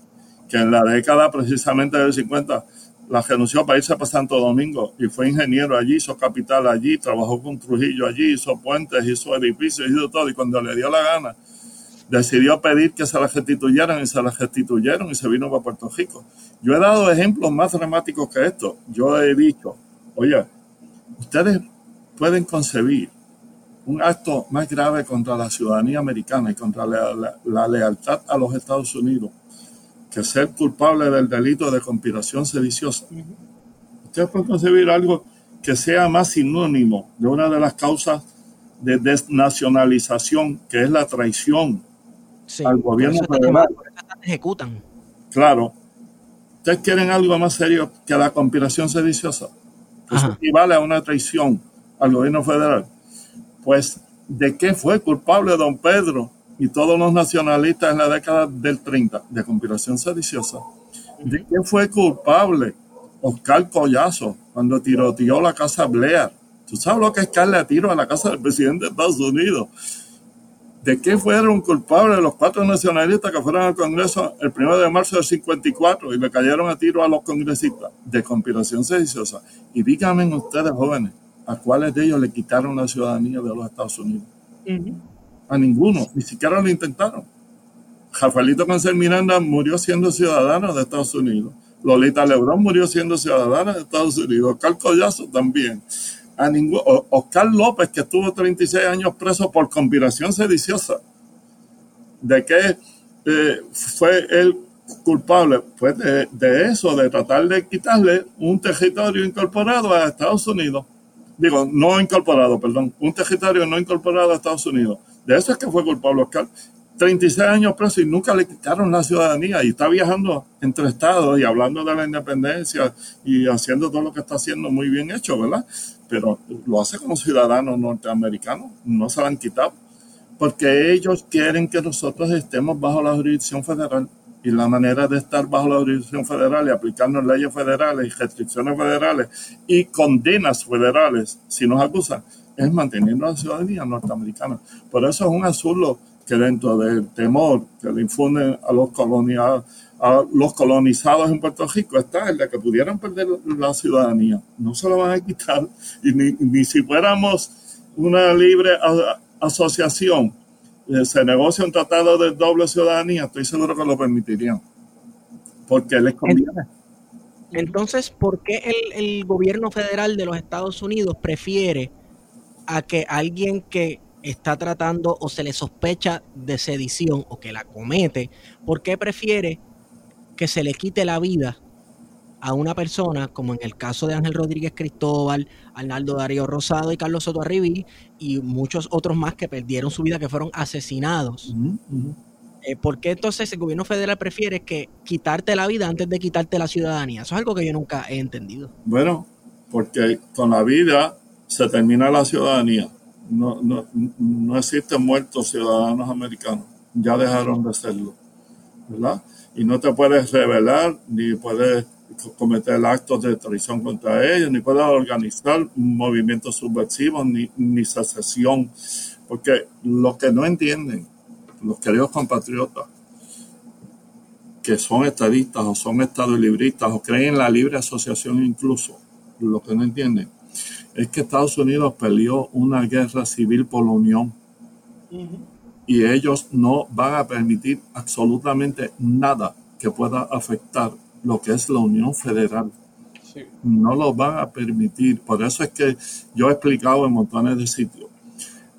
Speaker 3: que en la década precisamente del 50 la renunció para irse para Santo Domingo y fue ingeniero allí, hizo capital allí, trabajó con Trujillo allí, hizo puentes, hizo edificios, hizo todo y cuando le dio la gana decidió pedir que se la restituyeran y se la restituyeron y se vino para Puerto Rico. Yo he dado ejemplos más dramáticos que esto. Yo he dicho, oye, ustedes pueden concebir un acto más grave contra la ciudadanía americana y contra la, lealtad a los Estados Unidos que ser culpable del delito de conspiración sediciosa. Ustedes pueden concebir algo que sea más sinónimo de una de las causas de desnacionalización, que es la traición al gobierno federal.
Speaker 2: ejecutan.
Speaker 3: Claro. ¿Ustedes quieren algo más serio que la conspiración sediciosa? Eso equivale a una traición al gobierno federal. Pues, ¿de qué fue culpable don Pedro y todos los nacionalistas en la década del 30 de conspiración sediciosa? ¿De qué fue culpable Oscar Collazo cuando tiroteó la casa Blair? ¿Tú sabes lo que es darle a tiro a la casa del presidente de Estados Unidos? ¿De qué fueron culpables los cuatro nacionalistas que fueron al Congreso el 1 de marzo del 54 y le cayeron a tiro a los congresistas? De conspiración sediciosa. Y díganme ustedes, jóvenes, ¿A cuáles de ellos le quitaron la ciudadanía de los Estados Unidos? A ninguno, ni siquiera lo intentaron. Rafaelito Cancel Miranda murió siendo ciudadano de Estados Unidos. Lolita Lebrón murió siendo ciudadana de Estados Unidos. Oscar Collazo también. Oscar López, que estuvo 36 años preso por conspiración sediciosa. ¿De qué eh, fue él culpable? Pues de, eso, de tratar de quitarle un territorio incorporado a Estados Unidos. Digo, no incorporado, perdón. Un territorio no incorporado a Estados Unidos. De eso es que fue culpable Oscar. 36 años preso y nunca le quitaron la ciudadanía y está viajando entre estados y hablando de la independencia y haciendo todo lo que está haciendo muy bien hecho, ¿verdad? Pero lo hace como ciudadano norteamericano, no se lo han quitado, porque ellos quieren que nosotros estemos bajo la jurisdicción federal y la manera de estar bajo la jurisdicción federal y aplicarnos leyes federales y restricciones federales y condenas federales si nos acusan es manteniendo la ciudadanía norteamericana. Por eso es un absurdo que dentro del temor que le infunden a los, a los colonizados en Puerto Rico está el de que pudieran perder la ciudadanía. No se lo van a quitar. Y ni, si fuéramos una libre asociación, eh, se negocia un tratado de doble ciudadanía, estoy seguro que lo permitirían. Porque les conviene.
Speaker 2: Entonces, ¿por qué el, el gobierno federal de los Estados Unidos prefiere a que alguien que está tratando o se le sospecha de sedición o que la comete, ¿por qué prefiere que se le quite la vida a una persona, como en el caso de Ángel Rodríguez Cristóbal, Arnaldo Darío Rosado y Carlos Soto Arribí, y muchos otros más que perdieron su vida, que fueron asesinados? Eh, ¿Por qué entonces el gobierno federal prefiere que quitarte la vida antes de quitarte la ciudadanía? Eso es algo que yo nunca he entendido.
Speaker 3: Bueno, porque con la vida se termina la ciudadanía. No, no, no existen muertos ciudadanos americanos, ya dejaron de serlo, ¿verdad? Y no te puedes rebelar, ni puedes cometer actos de traición contra ellos, ni puedes organizar movimientos subversivos, ni, ni secesión, porque los que no entienden, los queridos compatriotas, que son estadistas o son estadolibristas o creen en la libre asociación incluso, los que no entienden, es que Estados Unidos peleó una guerra civil por la Unión. Y ellos no van a permitir absolutamente nada que pueda afectar lo que es la Unión Federal. No lo van a permitir. Por eso es que yo he explicado en montones de sitios.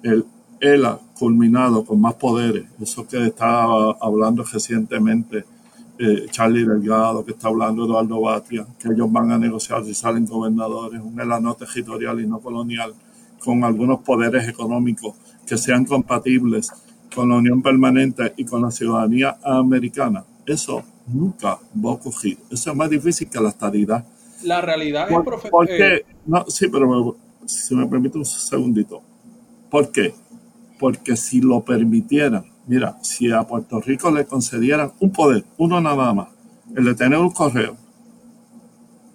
Speaker 3: El ELA culminado con más poderes, eso que estaba hablando recientemente eh, Charlie Delgado, que está hablando Eduardo Batia, que ellos van a negociar si salen gobernadores, un elano territorial y no colonial, con algunos poderes económicos que sean compatibles con la unión permanente y con la ciudadanía americana. Eso nunca va a ocurrir. Eso es más difícil que la estadidad.
Speaker 4: La realidad
Speaker 3: es,
Speaker 4: profesor.
Speaker 3: Porque, eh, no, sí, pero si me permite un segundito. ¿Por qué? Porque si lo permitieran, Mira, si a Puerto Rico le concedieran un poder, uno nada más, el de tener un correo,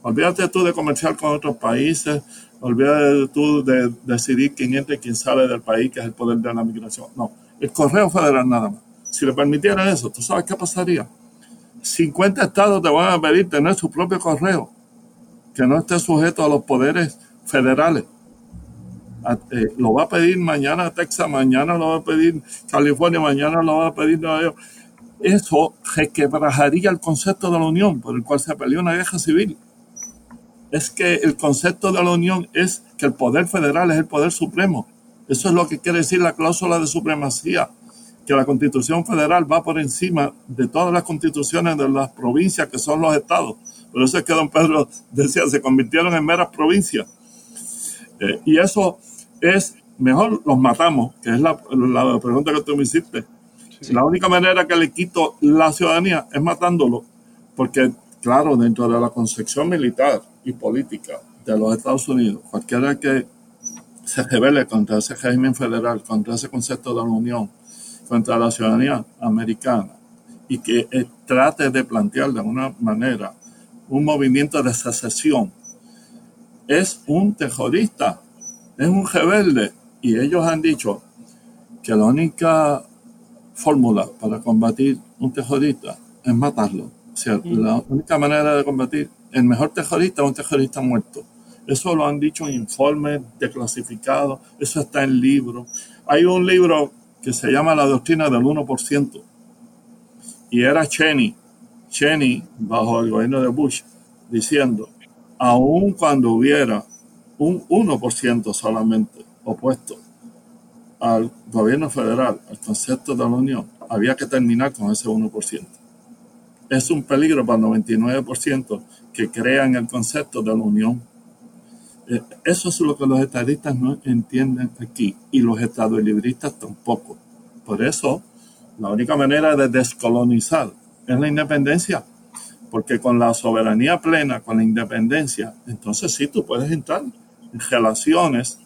Speaker 3: olvídate tú de comerciar con otros países, olvídate tú de decidir quién entra y quién sale del país, que es el poder de la migración. No, el correo federal nada más. Si le permitieran eso, ¿tú sabes qué pasaría? 50 estados te van a pedir tener su propio correo, que no esté sujeto a los poderes federales. Eh, lo va a pedir mañana Texas, mañana lo va a pedir California, mañana lo va a pedir Nueva York. Eso requebrajaría el concepto de la Unión por el cual se peleó una guerra civil. Es que el concepto de la Unión es que el poder federal es el poder supremo. Eso es lo que quiere decir la cláusula de supremacía, que la constitución federal va por encima de todas las constituciones de las provincias que son los estados. Por eso es que don Pedro [LAUGHS] decía, se convirtieron en meras provincias. Eh, y eso es mejor los matamos, que es la, pregunta que tú me hiciste. La única manera que le quito la ciudadanía es matándolo, porque claro, dentro de la concepción militar y política de los Estados Unidos, cualquiera que se revele contra ese régimen federal, contra ese concepto de la Unión, contra la ciudadanía americana, y que eh, trate de plantear de alguna manera un movimiento de secesión, es un terrorista es un rebelde y ellos han dicho que la única fórmula para combatir un terrorista es matarlo. O sea, la única manera de combatir el mejor terrorista es un terrorista muerto. Eso lo han dicho en informes declasificados, eso está en libros. Hay un libro que se llama La doctrina del 1%, y era Cheney, Cheney, bajo el gobierno de Bush, diciendo, aun cuando hubiera un 1% solamente opuesto al gobierno federal, al concepto de la Unión, había que terminar con ese 1%. Es un peligro para el 99% que crean el concepto de la Unión. Eh, eso es lo que los estadistas no entienden aquí y los estadolibristas tampoco. Por eso, la única manera de descolonizar es la independencia. Porque con la soberanía plena, con la independencia, entonces sí tú puedes entrar en relaciones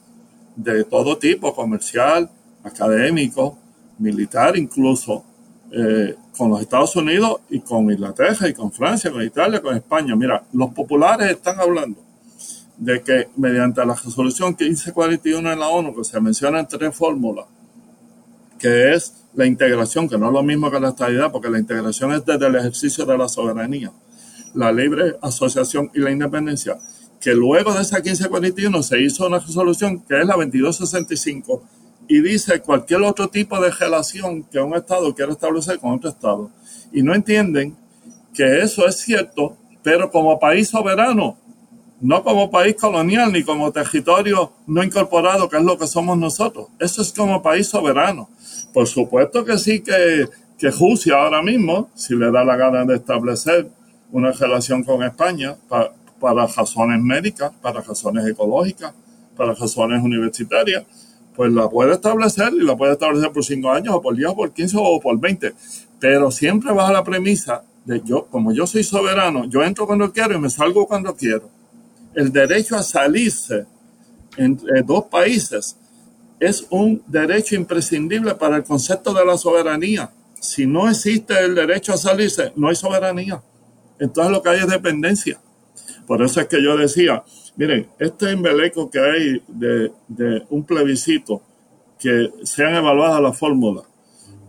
Speaker 3: de todo tipo, comercial, académico, militar incluso, eh, con los Estados Unidos y con Inglaterra y con Francia, con Italia, con España. Mira, los populares están hablando de que mediante la resolución 1541 en la ONU, que se mencionan tres fórmulas, que es la integración, que no es lo mismo que la estabilidad, porque la integración es desde el ejercicio de la soberanía, la libre asociación y la independencia, que luego de esa 1541 se hizo una resolución que es la 2265 y dice cualquier otro tipo de relación que un Estado quiera establecer con otro Estado. Y no entienden que eso es cierto, pero como país soberano, no como país colonial ni como territorio no incorporado, que es lo que somos nosotros. Eso es como país soberano. Por supuesto que sí que, que ahora mismo, si le da la gana de establecer una relación con España para razones médicas, para razones ecológicas, para razones universitarias, pues la puede establecer y la puede establecer por cinco años o por 10 o por 15 o por 20. Pero siempre bajo la premisa de yo, como yo soy soberano, yo entro cuando quiero y me salgo cuando quiero. El derecho a salirse entre dos países es un derecho imprescindible para el concepto de la soberanía. Si no existe el derecho a salirse, no hay soberanía. Entonces lo que hay es dependencia. Por eso es que yo decía, miren, este embeleco que hay de, un plebiscito que sean evaluadas las fórmulas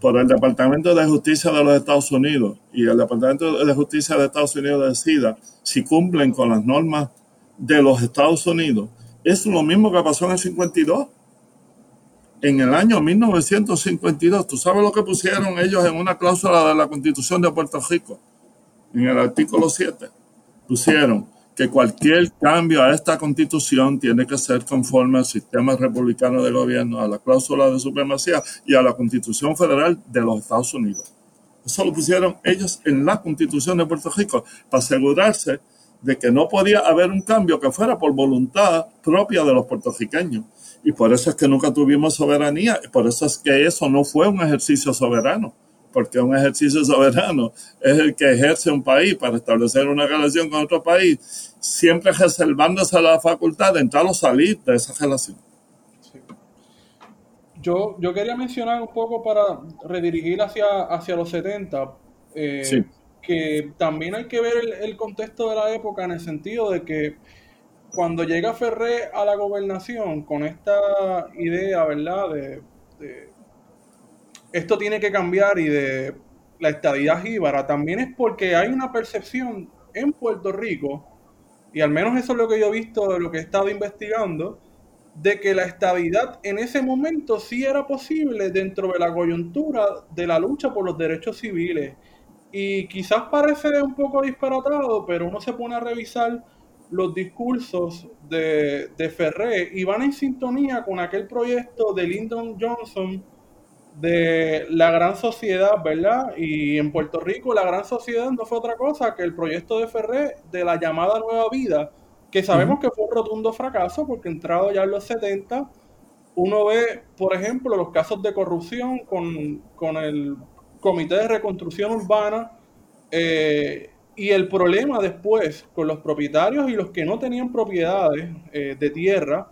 Speaker 3: por el Departamento de Justicia de los Estados Unidos y el Departamento de Justicia de Estados Unidos decida si cumplen con las normas de los Estados Unidos, es lo mismo que pasó en el 52 en el año 1952, ¿tú sabes lo que pusieron ellos en una cláusula de la Constitución de Puerto Rico? En el artículo 7, pusieron que cualquier cambio a esta constitución tiene que ser conforme al sistema republicano de gobierno, a la cláusula de supremacía y a la constitución federal de los Estados Unidos. Eso lo pusieron ellos en la constitución de Puerto Rico para asegurarse de que no podía haber un cambio que fuera por voluntad propia de los puertorriqueños. Y por eso es que nunca tuvimos soberanía, y por eso es que eso no fue un ejercicio soberano, porque un ejercicio soberano es el que ejerce un país para establecer una relación con otro país, siempre reservándose la facultad de entrar o salir de esa relación.
Speaker 4: Yo, yo quería mencionar un poco para redirigir hacia, hacia los 70, eh, que también hay que ver el, el contexto de la época en el sentido de que cuando llega Ferré a la gobernación con esta idea, ¿verdad? De, esto tiene que cambiar y de la estadidad jíbara, también es porque hay una percepción en Puerto Rico, y al menos eso es lo que yo he visto de lo que he estado investigando, de que la estabilidad en ese momento sí era posible dentro de la coyuntura de la lucha por los derechos civiles. Y quizás parece un poco disparatado, pero uno se pone a revisar los discursos de, de Ferré y van en sintonía con aquel proyecto de Lyndon Johnson de la gran sociedad, ¿verdad? Y en Puerto Rico la gran sociedad no fue otra cosa que el proyecto de Ferré de la llamada Nueva Vida, que sabemos que fue un rotundo fracaso porque entrado ya en los 70, uno ve, por ejemplo, los casos de corrupción con, con el Comité de Reconstrucción Urbana, eh, y el problema después con los propietarios y los que no tenían propiedades eh, de tierra,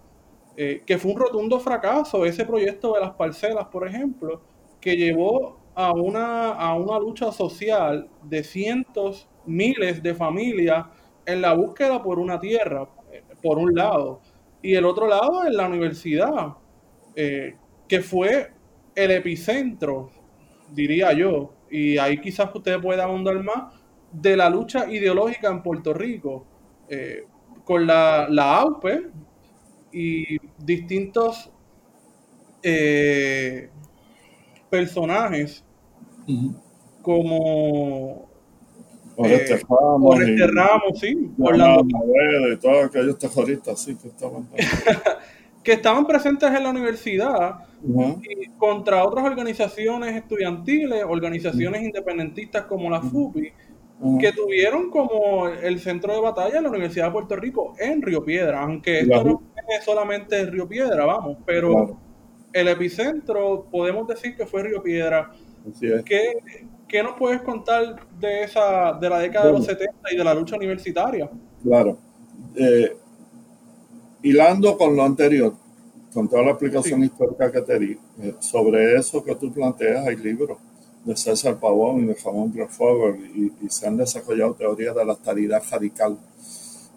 Speaker 4: eh, que fue un rotundo fracaso ese proyecto de las parcelas, por ejemplo, que llevó a una, a una lucha social de cientos, miles de familias en la búsqueda por una tierra, eh, por un lado, y el otro lado en la universidad, que fue el epicentro, diría yo, y ahí quizás usted pueda ahondar más, de la lucha ideológica en Puerto Rico, eh, con la, la AUPE y distintos eh, personajes como
Speaker 3: Oreste eh, Ramos,
Speaker 4: Oreste Ramos, sí,
Speaker 3: Orlando. Y todos aquellos terroristas sí, que estaban [LAUGHS]
Speaker 4: que estaban presentes en la universidad y contra otras organizaciones estudiantiles, organizaciones independentistas como la FUPI, que tuvieron como el centro de batalla en la Universidad de Puerto Rico en Río Piedra, aunque esto no es solamente Río Piedra, vamos, pero el epicentro podemos decir que fue Río Piedra. ¿Qué, ¿Qué, nos puedes contar de esa de la década de los 70 y de la lucha universitaria?
Speaker 3: Claro. Eh, hilando con lo anterior, con toda la explicación histórica que te di, eh, sobre eso que tú planteas, hay libros de César Pavón y de Jamón Grafogel y, y, se han desarrollado teorías de la estabilidad radical.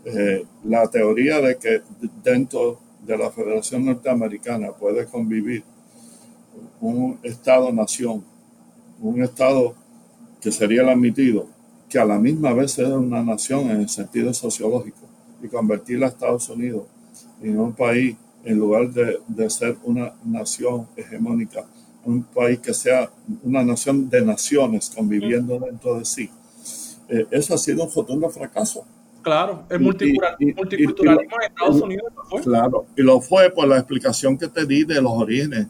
Speaker 3: Eh, la teoría de que dentro de la Federación Norteamericana puede convivir un Estado-nación, un Estado que sería el admitido, que a la misma vez es una nación en el sentido sociológico, y convertir a Estados Unidos en un país, en lugar de, de ser una nación hegemónica, un país que sea una nación de naciones conviviendo dentro de sí. Eh, eso ha sido un rotundo fracaso.
Speaker 4: Claro, el multiculturalismo en Estados Unidos
Speaker 3: fue. Claro, y lo fue por la explicación que te di de los orígenes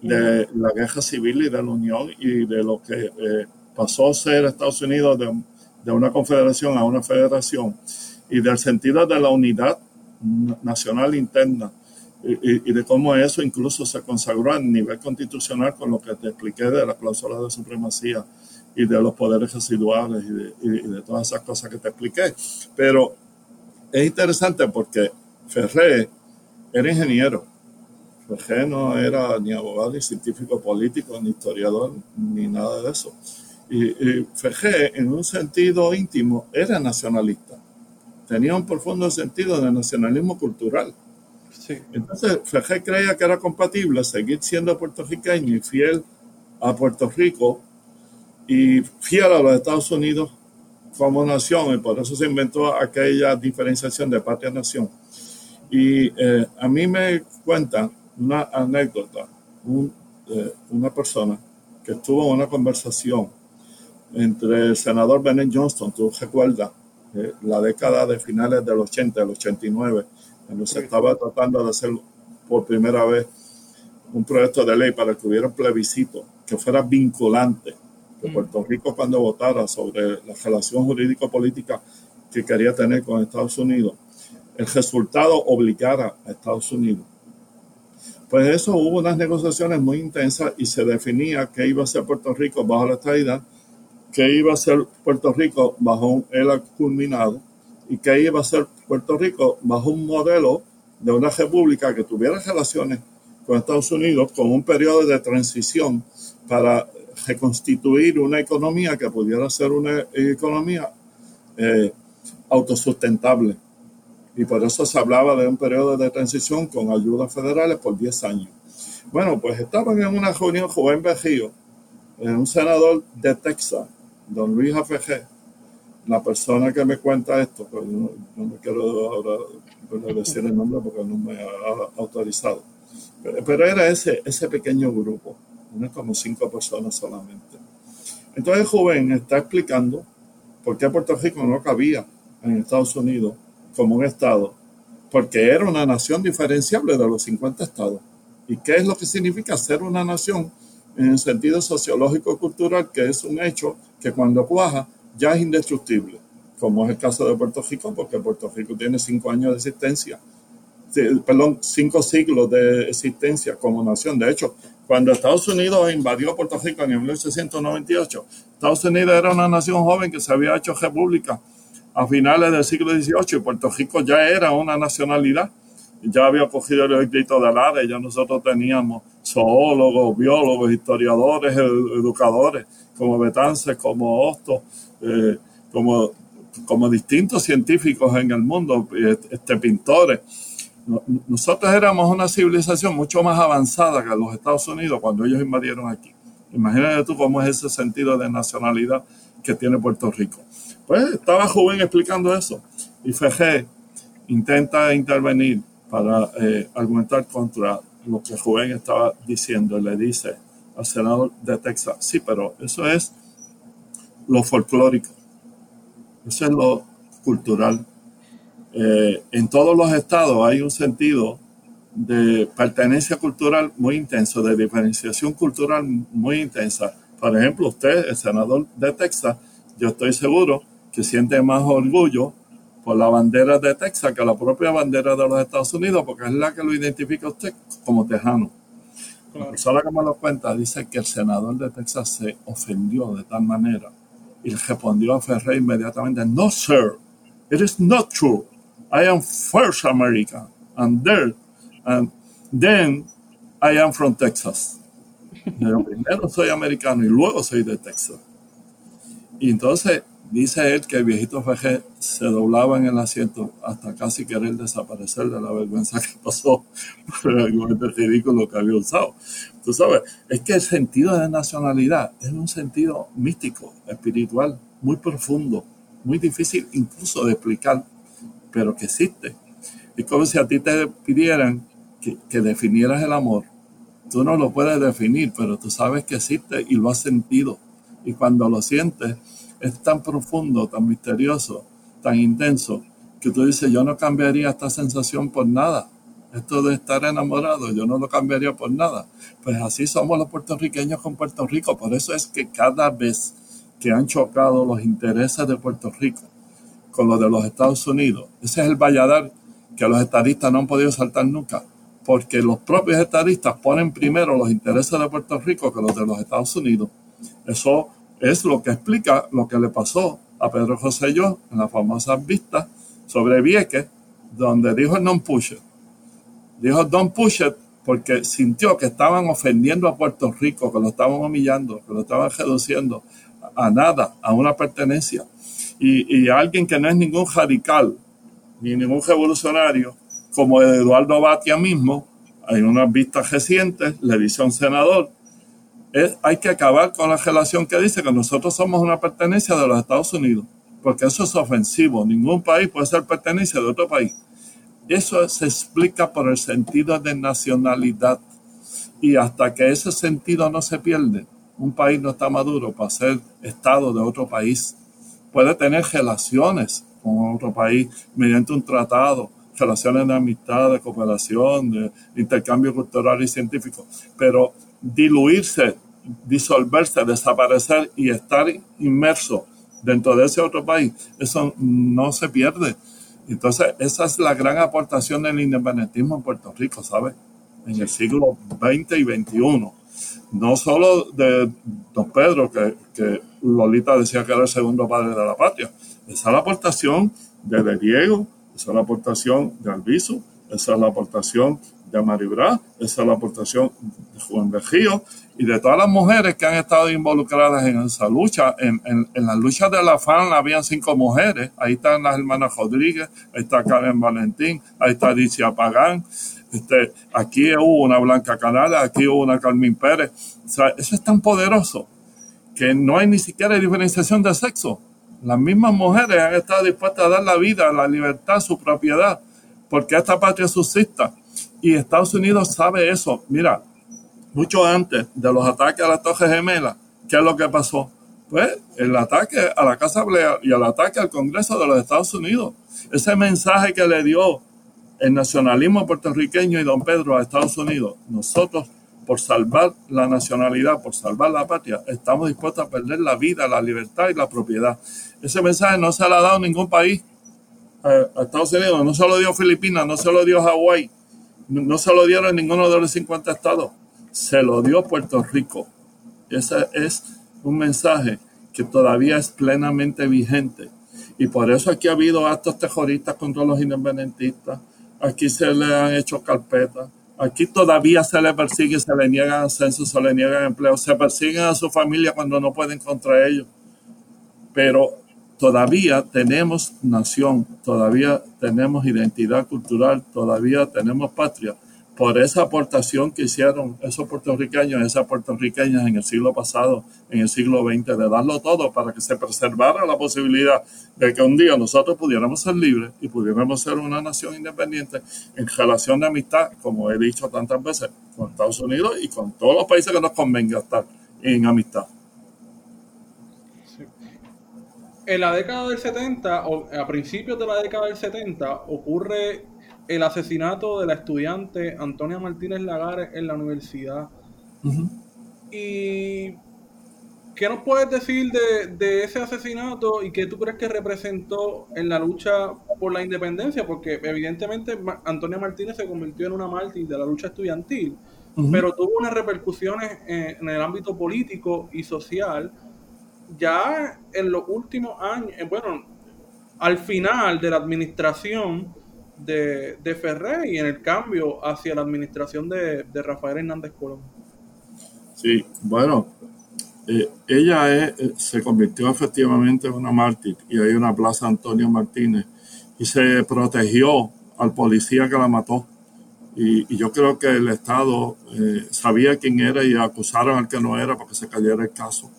Speaker 3: de la guerra civil y de la Unión y de lo que eh, pasó a ser Estados Unidos de, de, una confederación a una federación y del sentido de la unidad nacional interna y, de cómo eso incluso se consagró a nivel constitucional con lo que te expliqué de la cláusula de supremacía y de los poderes residuales y de, todas esas cosas que te expliqué. Pero es interesante porque Ferré era ingeniero. Ferré no era ni abogado, ni científico político, ni historiador, ni nada de eso. Y, y Ferré, en un sentido íntimo, era nacionalista. Tenía un profundo sentido de nacionalismo cultural entonces, Ferrer creía que era compatible seguir siendo puertorriqueño y fiel a Puerto Rico y fiel a los Estados Unidos como nación, y por eso se inventó aquella diferenciación de patria-nación. Y eh, a mí me cuenta una anécdota, eh, una persona que estuvo en una conversación entre el senador Bennett Johnston, tú recuerdas, eh, la década de finales del 80, del 89, cuando se estaba tratando de hacer por primera vez un proyecto de ley para que hubiera un plebiscito que fuera vinculante, que mm. Puerto Rico cuando votara sobre la relación jurídico-política que quería tener con Estados Unidos, el resultado obligara a Estados Unidos. Pues eso hubo unas negociaciones muy intensas y se definía que iba a ser Puerto Rico bajo la estadidad, que iba a ser Puerto Rico bajo un ELA culminado y que iba a ser Puerto Rico bajo un modelo de una república que tuviera relaciones con Estados Unidos con un periodo de transición para reconstituir una economía que pudiera ser una economía eh, autosustentable. Y por eso se hablaba de un periodo de transición con ayudas federales por 10 años. Bueno, pues estaban en una reunión joven Bejío, un senador de Texas, don Luis Afeje, la persona que me cuenta esto, pues no, me quiero ahora decir el nombre porque no me ha autorizado, pero, era ese, ese pequeño grupo, unas como cinco personas solamente. Entonces joven está explicando por qué Puerto Rico no cabía en Estados Unidos como un estado, porque era una nación diferenciable de los 50 estados. ¿Y qué es lo que significa ser una nación en el sentido sociológico-cultural, que es un hecho que cuando cuaja ya es indestructible, como es el caso de Puerto Rico, porque Puerto Rico tiene cinco años de existencia, perdón, cinco siglos de existencia como nación. De hecho, cuando Estados Unidos invadió Puerto Rico en 1898, Estados Unidos era una nación joven que se había hecho república a finales del siglo XVIII y Puerto Rico ya era una nacionalidad. Ya había cogido el grito de ARE, ya nosotros teníamos zoólogos, biólogos, historiadores, educadores, como Betances, como Hostos, eh, como, como distintos científicos en el mundo, este, pintores. Nosotros éramos una civilización mucho más avanzada que los Estados Unidos cuando ellos invadieron aquí. Imagínate tú cómo es ese sentido de nacionalidad que tiene Puerto Rico. Pues estaba joven explicando eso y Fejé intenta intervenir para eh, argumentar contra lo que Joven estaba diciendo. Le dice al senador de Texas, sí, pero eso es lo folclórico, eso es lo cultural. Eh, en todos los estados hay un sentido de pertenencia cultural muy intenso, de diferenciación cultural muy intensa. Por ejemplo, usted, el senador de Texas, yo estoy seguro que siente más orgullo por la bandera de Texas que la propia bandera de los Estados Unidos, porque es la que lo identifica usted como tejano. La persona que me lo cuenta dice que el senador de Texas se ofendió de tal manera y respondió a Ferrer inmediatamente, no, sir, it is not true. I am first American, and there, and then I am from Texas. primero soy americano y luego soy de Texas. Y entonces Dice él que el viejito Fejé se doblaba en el asiento hasta casi querer desaparecer de la vergüenza que pasó [LAUGHS] por el argumento ridículo que había usado. Tú sabes, es que el sentido de nacionalidad es un sentido místico, espiritual, muy profundo, muy difícil incluso de explicar, pero que existe. Es como si a ti te pidieran que, que definieras el amor. Tú no lo puedes definir, pero tú sabes que existe y lo has sentido. Y cuando lo sientes, es tan profundo, tan misterioso, tan intenso, que tú dices, yo no cambiaría esta sensación por nada. Esto de estar enamorado, yo no lo cambiaría por nada. Pues así somos los puertorriqueños con Puerto Rico. Por eso es que cada vez que han chocado los intereses de Puerto Rico con los de los Estados Unidos, ese es el valladar que los estadistas no han podido saltar nunca. Porque los propios estadistas ponen primero los intereses de Puerto Rico que los de los Estados Unidos. Eso es lo que explica lo que le pasó a Pedro José Yo en la famosa vista sobre Vieques, donde dijo non push Dijo don't push porque sintió que estaban ofendiendo a Puerto Rico, que lo estaban humillando, que lo estaban reduciendo a nada, a una pertenencia. Y, alguien que no es ningún radical ni ningún revolucionario, como Eduardo Batia mismo, hay unas vistas recientes, le dice a un senador, hay que acabar con la relación que dice que nosotros somos una pertenencia de los Estados Unidos, porque eso es ofensivo. Ningún país puede ser pertenencia de otro país. Eso se explica por el sentido de nacionalidad. Y hasta que ese sentido no se pierde, un país no está maduro para ser Estado de otro país. Puede tener relaciones con otro país mediante un tratado, relaciones de amistad, de cooperación, de intercambio cultural y científico, pero diluirse, disolverse, desaparecer y estar inmerso dentro de ese otro país, eso no se pierde. Entonces, esa es la gran aportación del independentismo en Puerto Rico, ¿sabes? En el siglo XX y XXI. No solo de don Pedro, que, que Lolita decía que era el segundo padre de la patria. Esa es la aportación de De Diego, esa es la aportación de Alviso, esa es la aportación de Maribra, esa es la aportación de Juan Bejío y de todas las mujeres que han estado involucradas en esa lucha. En, en, lucha de la FAN habían cinco mujeres. Ahí están las hermanas Rodríguez, ahí está Karen Valentín, ahí está Alicia Pagán. Este, aquí hubo una Blanca Canada, aquí hubo una Carmen Pérez. Eso es tan poderoso que no hay ni siquiera diferenciación de sexo. Las mismas mujeres han estado dispuestas a dar la vida, la libertad, su propiedad, porque esta patria subsista. Y Estados Unidos sabe eso. Mira, mucho antes de los ataques a la Torre Gemela, ¿qué es lo que pasó? Pues el ataque a la Casa Blanca y el ataque al Congreso de los Estados Unidos. Ese mensaje que le dio el nacionalismo puertorriqueño y don Pedro a Estados Unidos, nosotros por salvar la nacionalidad, por salvar la patria, estamos dispuestos a perder la vida, la libertad y la propiedad. Ese mensaje no se lo ha dado ningún país a, Estados Unidos, no se lo dio Filipinas, no se lo dio Hawái, no se lo dieron ninguno de los 50 estados, se lo dio Puerto Rico. Ese es un mensaje que todavía es plenamente vigente. Y por eso aquí ha habido actos terroristas contra los independentistas, aquí se le han hecho carpetas, aquí todavía se le persigue, se le niegan ascensos, se le niegan empleos, se persiguen a su familia cuando no pueden contra ellos. Pero todavía tenemos nación, todavía tenemos identidad cultural, todavía tenemos patria, por esa aportación que hicieron esos puertorriqueños, esas puertorriqueñas en el siglo pasado, en el siglo XX, de darlo todo para que se preservara la posibilidad de que un día nosotros pudiéramos ser libres y pudiéramos ser una nación independiente en relación de amistad, como he dicho tantas veces, con Estados Unidos y con todos los países que nos convenga estar en amistad.
Speaker 4: En la década del 70, o a principios de la década del 70, ocurre el asesinato de la estudiante Antonia Martínez Lagares en la universidad. ¿Y qué nos puedes decir de, ese asesinato y qué tú crees que representó en la lucha por la independencia? Porque evidentemente Antonia Martínez se convirtió en una mártir de la lucha estudiantil, pero tuvo unas repercusiones en, el ámbito político y social ya en los últimos años, eh, bueno, al final de la administración de, de Ferrer y en el cambio hacia la administración de, Rafael Hernández Colón.
Speaker 3: Sí, bueno, eh, ella eh, se convirtió efectivamente en una mártir y hay una plaza Antonio Martínez y se protegió al policía que la mató. Y, yo creo que el Estado sabía quién era y acusaron al que no era para que se cayera el caso.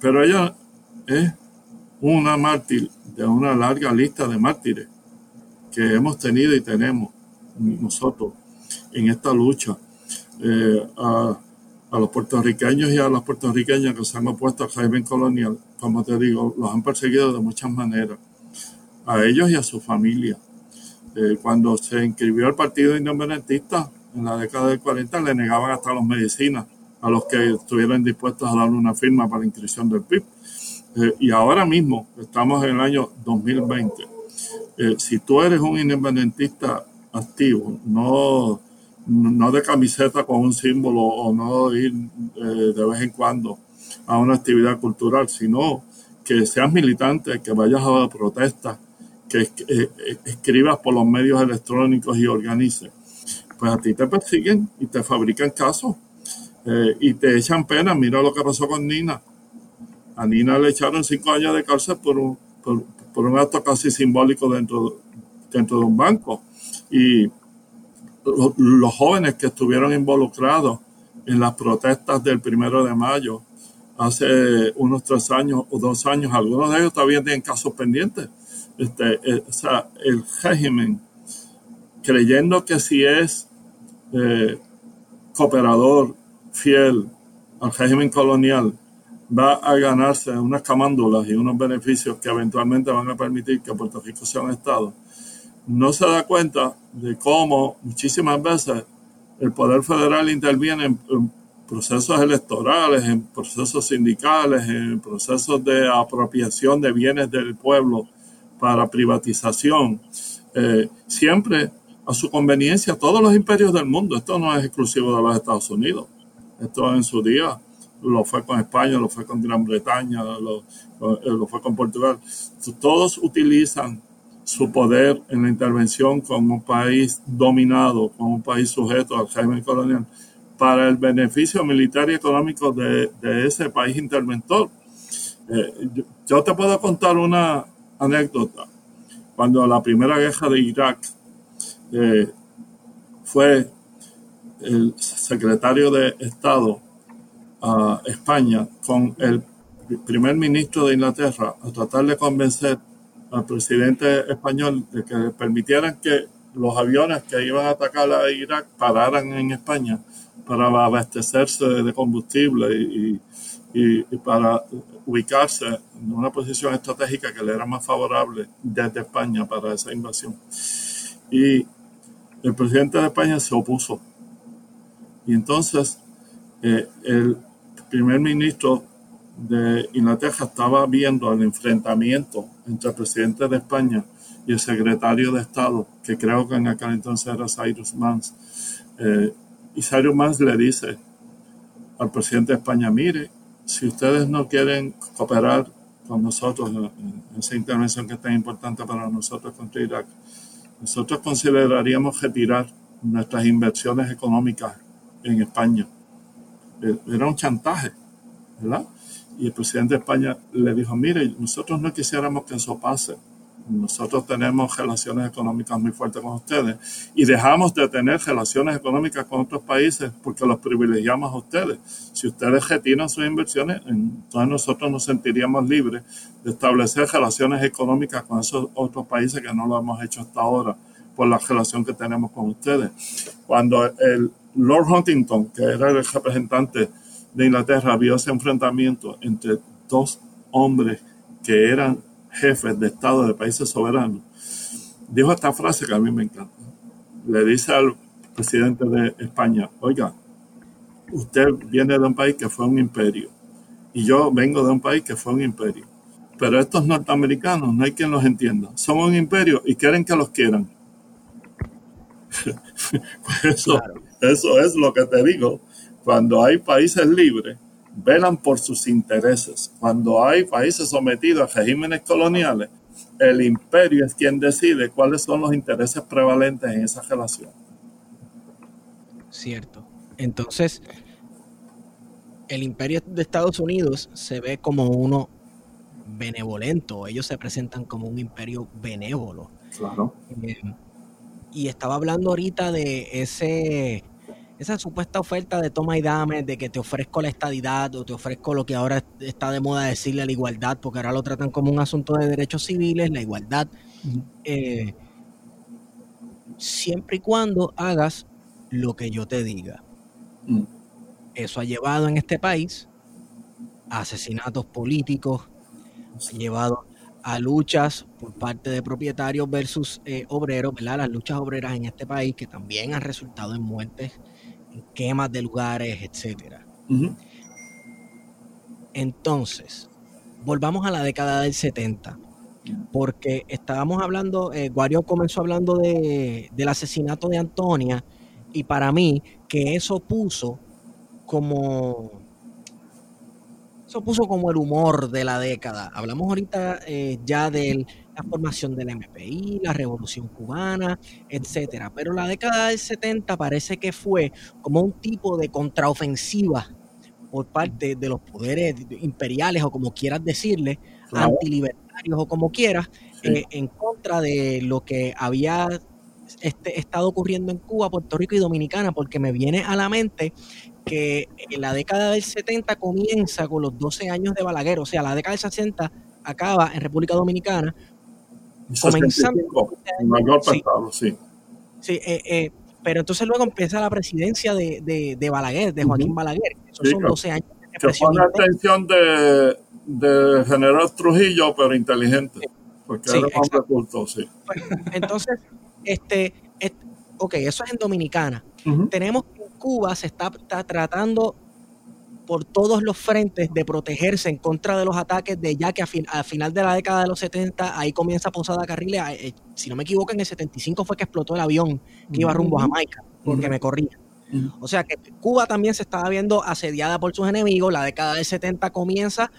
Speaker 3: Pero ella es una mártir de una larga lista de mártires que hemos tenido y tenemos nosotros en esta lucha. Eh, a, los puertorriqueños y a las puertorriqueñas que se han opuesto al régimen colonial, como te digo, los han perseguido de muchas maneras, a ellos y a su familia. Eh, cuando se inscribió el Partido Independentista en la década del 40, le negaban hasta las medicinas a los que estuvieran dispuestos a darle una firma para la inscripción del PIB. Eh, y ahora mismo, estamos en el año 2020, eh, si tú eres un independentista activo, no, no de camiseta con un símbolo o no ir eh, de vez en cuando a una actividad cultural, sino que seas militante, que vayas a la protesta, que eh, escribas por los medios electrónicos y organices, pues a ti te persiguen y te fabrican casos y te echan pena. Mira lo que pasó con Nina. A Nina le echaron cinco años de cárcel por, un, por, por un acto casi simbólico dentro, dentro de un banco. Y los jóvenes que estuvieron involucrados en las protestas del primero de mayo hace unos tres años o dos años, algunos de ellos todavía tienen casos pendientes. Este, eh, o sea, el régimen, creyendo que si es eh, cooperador fiel al régimen colonial, va a ganarse unas camándulas y unos beneficios que eventualmente van a permitir que Puerto Rico sea un Estado, no se da cuenta de cómo muchísimas veces el Poder Federal interviene en, procesos electorales, en procesos sindicales, en procesos de apropiación de bienes del pueblo para privatización, eh, siempre a su conveniencia, todos los imperios del mundo, esto no es exclusivo de los Estados Unidos, esto en su día lo fue con España, lo fue con Gran Bretaña, lo, lo, fue con Portugal. Todos utilizan su poder en la intervención como un país dominado, como un país sujeto al régimen colonial, para el beneficio militar y económico de, de ese país interventor. Eh, yo, te puedo contar una anécdota. Cuando la primera guerra de Irak eh, fue el secretario de Estado a España con el primer ministro de Inglaterra a tratar de convencer al presidente español de que permitieran que los aviones que iban a atacar a Irak pararan en España para abastecerse de combustible y, para ubicarse en una posición estratégica que le era más favorable desde España para esa invasión. Y el presidente de España se opuso. Y entonces eh, el primer ministro de Inglaterra estaba viendo el enfrentamiento entre el presidente de España y el secretario de Estado, que creo que en aquel entonces era Cyrus Mans. Eh, y Cyrus Mans le dice al presidente de España, mire, si ustedes no quieren cooperar con nosotros en, esa intervención que es tan importante para nosotros contra Irak, nosotros consideraríamos retirar nuestras inversiones económicas en España eh, era un chantaje, ¿verdad? Y el presidente de España le dijo, mire, nosotros no quisiéramos que eso pase, nosotros tenemos relaciones económicas muy fuertes con ustedes y dejamos de tener relaciones económicas con otros países porque los privilegiamos a ustedes. Si ustedes retiran sus inversiones, entonces nosotros nos sentiríamos libres de establecer relaciones económicas con esos otros países que no lo hemos hecho hasta ahora por la relación que tenemos con ustedes. Cuando el Lord Huntington, que era el representante de Inglaterra, vio ese enfrentamiento entre dos hombres que eran jefes de Estado de países soberanos, dijo esta frase que a mí me encanta. Le dice al presidente de España, oiga, usted viene de un país que fue un imperio y yo vengo de un país que fue un imperio. Pero estos norteamericanos no hay quien los entienda. Somos un imperio y quieren que los quieran. [LAUGHS] Pues eso, eso es lo que te digo. Cuando hay países libres, velan por sus intereses. Cuando hay países sometidos a regímenes coloniales, el imperio es quien decide cuáles son los intereses prevalentes en esa relación.
Speaker 2: Cierto. Entonces, el imperio de Estados Unidos se ve como uno benevolento. Ellos se presentan como un imperio benévolo.
Speaker 3: Claro.
Speaker 2: Eh, y estaba hablando ahorita de ese esa supuesta oferta de toma y dame, de que te ofrezco la estadidad o te ofrezco lo que ahora está de moda decirle la igualdad, porque ahora lo tratan como un asunto de derechos civiles, la igualdad, eh, siempre y cuando hagas lo que yo te diga. Mm. Eso ha llevado en este país a asesinatos políticos, ha llevado a luchas por parte de propietarios versus eh, obreros, ¿verdad? Las luchas obreras en este país que también han resultado en muertes quemas de lugares, etcétera. Entonces, volvamos a la década del 70, porque estábamos hablando, eh, Guario comenzó hablando de, del asesinato de Antonia, y para mí que eso puso como eso puso como el humor de la década. Hablamos ahorita eh, ya de la formación del MPI, la revolución cubana, etcétera. Pero la década del 70 parece que fue como un tipo de contraofensiva por parte de los poderes imperiales o como quieras decirle, antilibertarios o como quieras, eh, en contra de lo que había este, estado ocurriendo en Cuba, Puerto Rico y Dominicana, porque me viene a la mente que en la década del 70 comienza con los 12 años de Balaguer, o sea, la década del 60 acaba en República Dominicana, comenzando... sí. sí. Eh, eh, pero entonces luego empieza la presidencia de, de, Balaguer, de Joaquín Balaguer. Esos son 12 años.
Speaker 3: De que fue una extensión de, de General Trujillo, pero inteligente. Porque era un culto, sí.
Speaker 2: Pues, entonces, este, ok, eso es en Dominicana. Tenemos que en Cuba se está, tratando por todos los frentes de protegerse en contra de los ataques de ya que a, final de la década de los 70 ahí comienza Posada Carriles, eh, si no me equivoco en el 75 fue que explotó el avión que iba rumbo a Jamaica, porque me corría. O sea que Cuba también se estaba viendo asediada por sus enemigos, la década del 70 comienza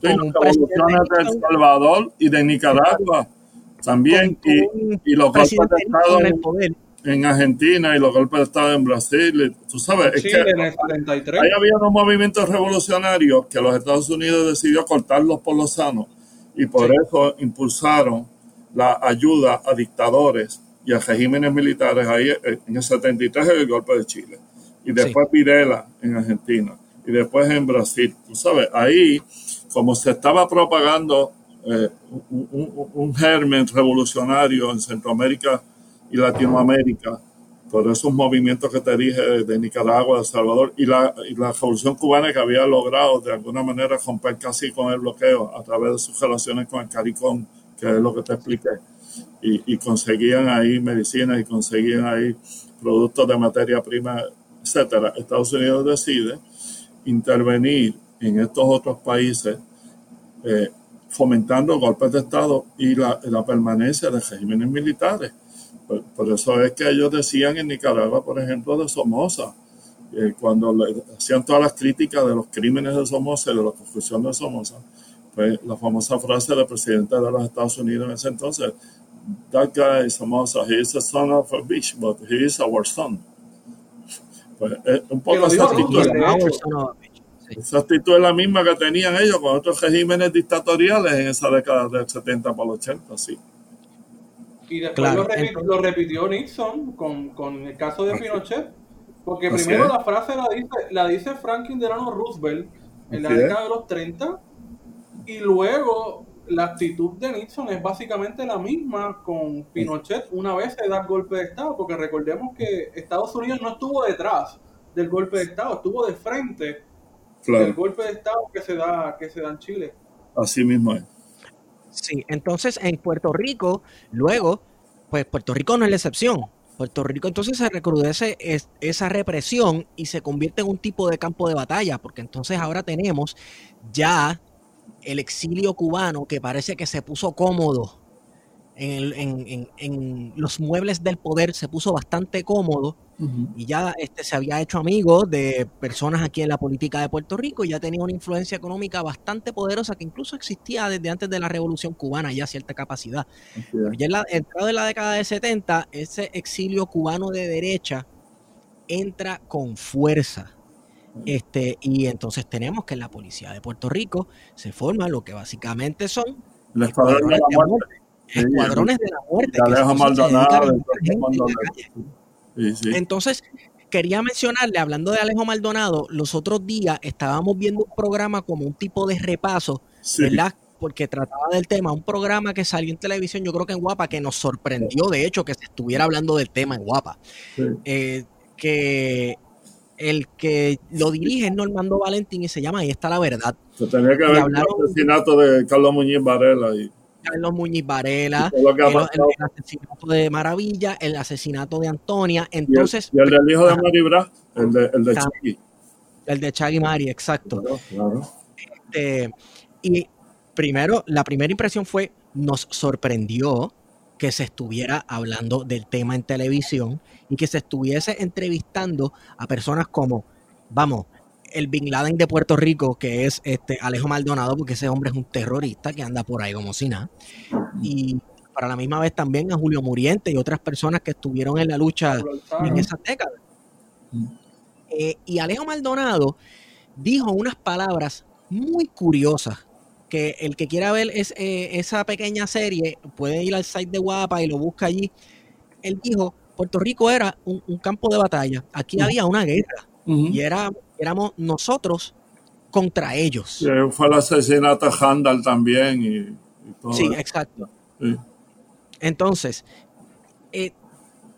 Speaker 3: con un de El Salvador y de Nicaragua también y, los golpes de Estado en, Argentina y los golpes de Estado en Brasil. Tú sabes, es que ahí había unos movimientos revolucionarios que los Estados Unidos decidió cortarlos por los sanos y por eso impulsaron la ayuda a dictadores y a regímenes militares ahí en el 73 el golpe de Chile y después Videla en Argentina y después en Brasil. Tú sabes, ahí como se estaba propagando eh, un, germen revolucionario en Centroamérica y Latinoamérica por esos movimientos que te dije de Nicaragua, de El Salvador y la, revolución cubana que había logrado de alguna manera romper casi con el bloqueo a través de sus relaciones con el CARICOM, que es lo que te expliqué. Y, y conseguían ahí medicinas y conseguían ahí productos de materia prima, etcétera. Estados Unidos decide intervenir en estos otros países eh, fomentando golpes de Estado y la, permanencia de regímenes militares. Por, eso es que ellos decían en Nicaragua, por ejemplo, de Somoza, eh, cuando le hacían todas las críticas de los crímenes de Somoza y de la construcción de Somoza, pues la famosa frase del presidente de los Estados Unidos en ese entonces, that guy Somoza, he is a son of a bitch, but he is our son. Pues es un poco esa actitud. Esa actitud es la misma que tenían ellos con otros regímenes dictatoriales en esa década del 70 para el 80, sí.
Speaker 4: Y después lo, repitió Nixon con, con, el caso de Pinochet. Porque primero la frase la dice, la dice Franklin Delano Roosevelt en la década de los 30 y luego la actitud de Nixon es básicamente la misma con Pinochet una vez se da el golpe de Estado, porque recordemos que Estados Unidos no estuvo detrás del golpe de Estado, estuvo de frente del golpe de Estado que se da, que se da en Chile.
Speaker 3: Así mismo es.
Speaker 2: Sí, entonces en Puerto Rico, luego, pues Puerto Rico no es la excepción. Puerto Rico entonces se recrudece esa represión y se convierte en un tipo de campo de batalla, porque entonces ahora tenemos ya el exilio cubano que parece que se puso cómodo en, los muebles del poder, se puso bastante cómodo y ya este, se había hecho amigo de personas aquí en la política de Puerto Rico y ya tenía una influencia económica bastante poderosa que incluso existía desde antes de la Revolución Cubana, ya cierta capacidad. Pero ya en la entrada de la década de 70, ese exilio cubano de derecha entra con fuerza. Este, y entonces tenemos que en la policía de Puerto Rico se forma lo que básicamente son escuadrones, de muerte. Escuadrones de la muerte. Entonces, quería mencionarle, hablando de Alejo Maldonado, los otros días estábamos viendo un programa como un tipo de repaso, ¿verdad? Porque trataba del tema, un programa que salió en televisión, yo creo que en Guapa, que nos sorprendió, de hecho, que se estuviera hablando del tema en Guapa. Eh, que el que lo dirige es Normando Valentín y se llama Ahí está la verdad.
Speaker 3: Se tenía que ver el asesinato de Carlos Muñiz Varela. Y...
Speaker 2: Carlos Muñiz Varela, el, asesinato de Maravilla, el asesinato de Antonia. Entonces,
Speaker 3: y el, del hijo de Maribra, el de, el de Chagui.
Speaker 2: El de Chagui Mari, exacto. Este, y primero, la primera impresión fue, nos sorprendió que se estuviera hablando del tema en televisión y que se estuviese entrevistando a personas como, vamos, el Bin Laden de Puerto Rico, que es este Alejo Maldonado, porque ese hombre es un terrorista que anda por ahí como si nada. Y para la misma vez también a Julio Muriente y otras personas que estuvieron en la lucha en esa década. Eh, y Alejo Maldonado dijo unas palabras muy curiosas que el que quiera ver es, eh, esa pequeña serie puede ir al site de Guapa y lo busca allí. Él dijo, Puerto Rico era un, campo de batalla, aquí había una guerra y era, éramos nosotros contra ellos.
Speaker 3: fue el asesinato de Handal también. Y,
Speaker 2: sí, exacto. Entonces, eh,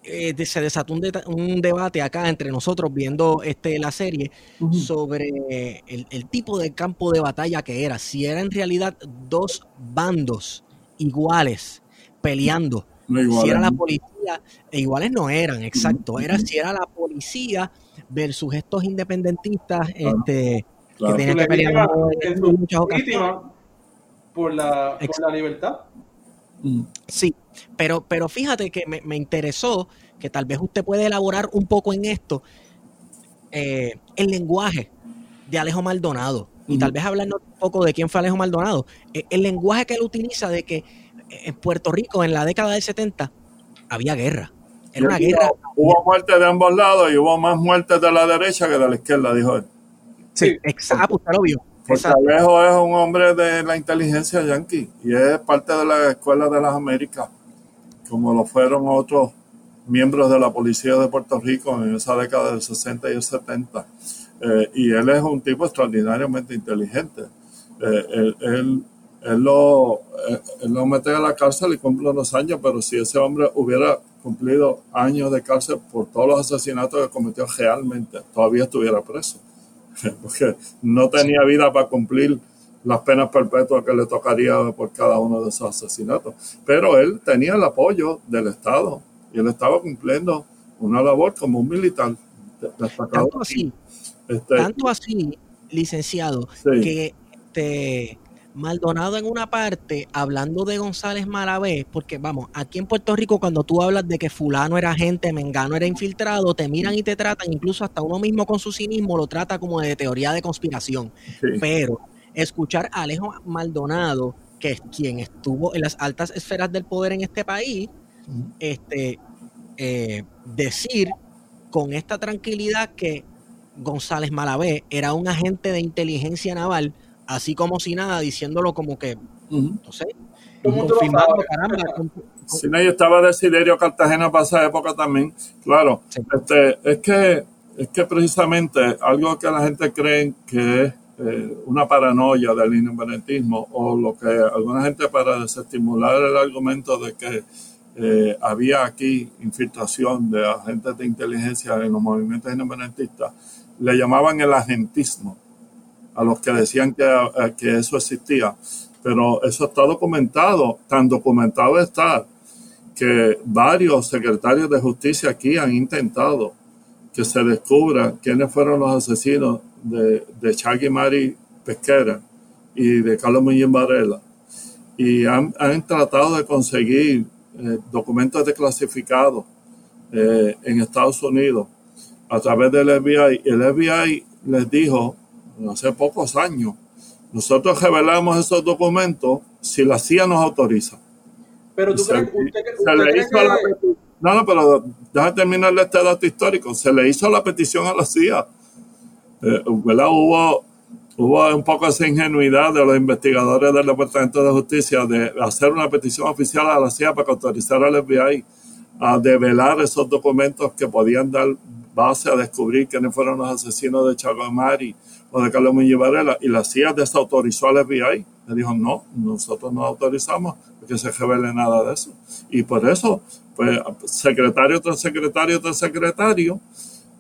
Speaker 2: eh, se desató un, debate acá entre nosotros viendo este, la serie sobre el, tipo de campo de batalla que era. Si era en realidad dos bandos iguales peleando. Si era la policía, e iguales no eran, exacto. Era si era la policía versus estos independentistas este, que tenían que pelear
Speaker 4: en muchas ocasiones. Por la, por la libertad.
Speaker 2: Sí, pero, pero fíjate que me, interesó que tal vez usted puede elaborar un poco en esto eh, el lenguaje de Alejo Maldonado y tal vez hablarnos un poco de quién fue Alejo Maldonado. Eh, el lenguaje que él utiliza de que en Puerto Rico en la década del 70 había guerra. Era una guerra.
Speaker 3: Hubo muertes de ambos lados y hubo más muertes de la derecha que de la izquierda, dijo él.
Speaker 2: Sí, exacto, usted lo vio.
Speaker 3: Porque Alejo es un hombre de la inteligencia yankee y es parte de la Escuela de las Américas, como lo fueron otros miembros de la Policía de Puerto Rico en esa década del 60 y el 70. Eh, y él es un tipo extraordinariamente inteligente. Eh, él, lo, eh, él lo mete a la cárcel y cumple unos años, pero si ese hombre hubiera cumplido años de cárcel por todos los asesinatos que cometió realmente, todavía estuviera preso. [LAUGHS] porque no tenía vida para cumplir las penas perpetuas que le tocaría por cada uno de esos asesinatos. Pero él tenía el apoyo del Estado y él estaba cumpliendo una labor como un militar
Speaker 2: Tanto así, este, tanto así licenciado, que este, Maldonado en una parte, hablando de González Maravé, porque vamos, aquí en Puerto Rico cuando tú hablas de que fulano era gente, mengano era infiltrado, te miran y te tratan, incluso hasta uno mismo con su cinismo lo trata como de teoría de conspiración. Pero escuchar a Alejo Maldonado, que es quien estuvo en las altas esferas del poder en este país, este, eh, decir con esta tranquilidad que González Malavé era un agente de inteligencia naval, así como si nada, diciéndolo como que, no sé, confirmando, caramba, [LAUGHS] con-
Speaker 3: Sí, no, estaba Desiderio Cartagena para esa época también. Claro,
Speaker 2: Sí.
Speaker 3: este, es que es que precisamente algo que la gente cree que es eh, una paranoia del independentismo o lo que alguna gente para desestimular el argumento de que eh, había aquí infiltración de agentes de inteligencia en los movimientos independentistas, le llamaban el agentismo a los que decían que, eh, que eso existía. Pero eso está documentado, tan documentado está que varios secretarios de justicia aquí han intentado que se descubra quiénes fueron los asesinos de, de Chagui Mari Pesquera y de Carlos Muñoz Varela. Y han, han tratado de conseguir eh, documentos desclasificados eh, en Estados Unidos a través del FBI. El FBI les dijo hace pocos años, nosotros revelamos esos documentos si la CIA nos autoriza.
Speaker 4: Pero tú
Speaker 3: Se-
Speaker 4: crees, usted,
Speaker 3: se
Speaker 4: usted
Speaker 3: le
Speaker 4: cree
Speaker 3: hizo la
Speaker 4: que...
Speaker 3: peti- no, no, pero déjame terminarle este dato histórico. Se le hizo la petición a la CIA. Eh, ¿verdad? Hubo, hubo un poco esa ingenuidad de los investigadores del Departamento de Justicia de hacer una petición oficial a la CIA para que autorizara al FBI a develar esos documentos que podían dar base a descubrir quiénes fueron los asesinos de Chago Mari o de Carlos Muñoz Varela. Y la CIA desautorizó al FBI. Le dijo, no, nosotros no autorizamos que se revele nada de eso. Y por eso, pues, secretario tras secretario tras secretario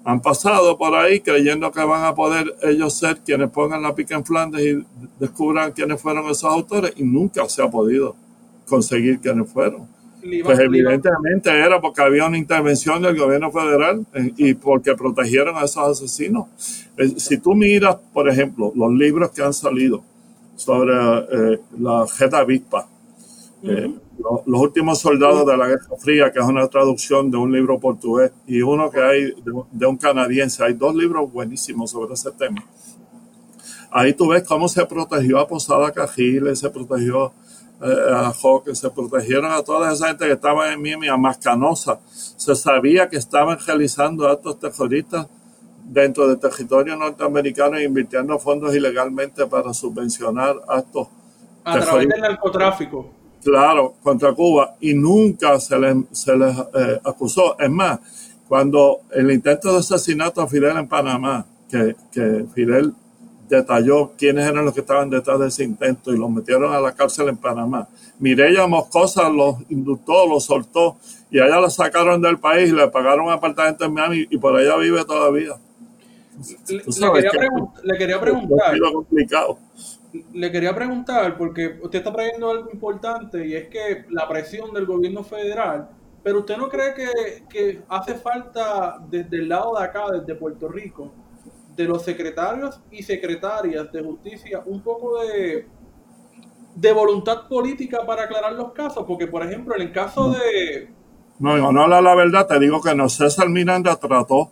Speaker 3: han pasado por ahí creyendo que van a poder ellos ser quienes pongan la pica en Flandes y descubran quiénes fueron esos autores y nunca se ha podido conseguir quiénes fueron.
Speaker 4: Le
Speaker 3: Pues
Speaker 4: le
Speaker 3: evidentemente era porque había una intervención del gobierno federal eh, y porque protegieron a esos asesinos. Eh, Si tú miras, por ejemplo, los libros que han salido sobre eh, la Jeta Avispa, eh, lo- los últimos soldados de la Guerra Fría, que es una traducción de un libro portugués, y uno que hay de, de un canadiense. Hay dos libros buenísimos sobre ese tema. Ahí tú ves cómo se protegió a Posada Cajiles, se protegió a Joque, se protegieron a toda esa gente que estaba en Miami, a Mascanosa. Se sabía que estaban realizando actos terroristas dentro del territorio norteamericano e invirtiendo fondos ilegalmente para subvencionar actos
Speaker 4: a través del narcotráfico.
Speaker 3: claro, contra Cuba y nunca se les, se les eh, acusó. Es más, cuando el intento de asesinato a Fidel en Panamá, que, que Fidel detalló quiénes eran los que estaban detrás de ese intento y los metieron a la cárcel en Panamá. Mireya Moscosa los indultó, los soltó y allá la sacaron del país y le pagaron un apartamento en Miami y por allá vive todavía.
Speaker 4: Le, quería,
Speaker 3: que-
Speaker 4: pregun- le quería
Speaker 3: Ha
Speaker 4: preguntar,
Speaker 3: complicado.
Speaker 4: le quería preguntar, porque usted está trayendo algo importante y es que la presión del gobierno federal, pero usted no cree que, que hace falta desde el lado de acá, desde Puerto Rico, de los secretarios y secretarias de justicia, un poco de, de voluntad política para aclarar los casos, porque por ejemplo, en el caso de...
Speaker 3: No, en honor a la verdad, te digo que no. César Miranda trató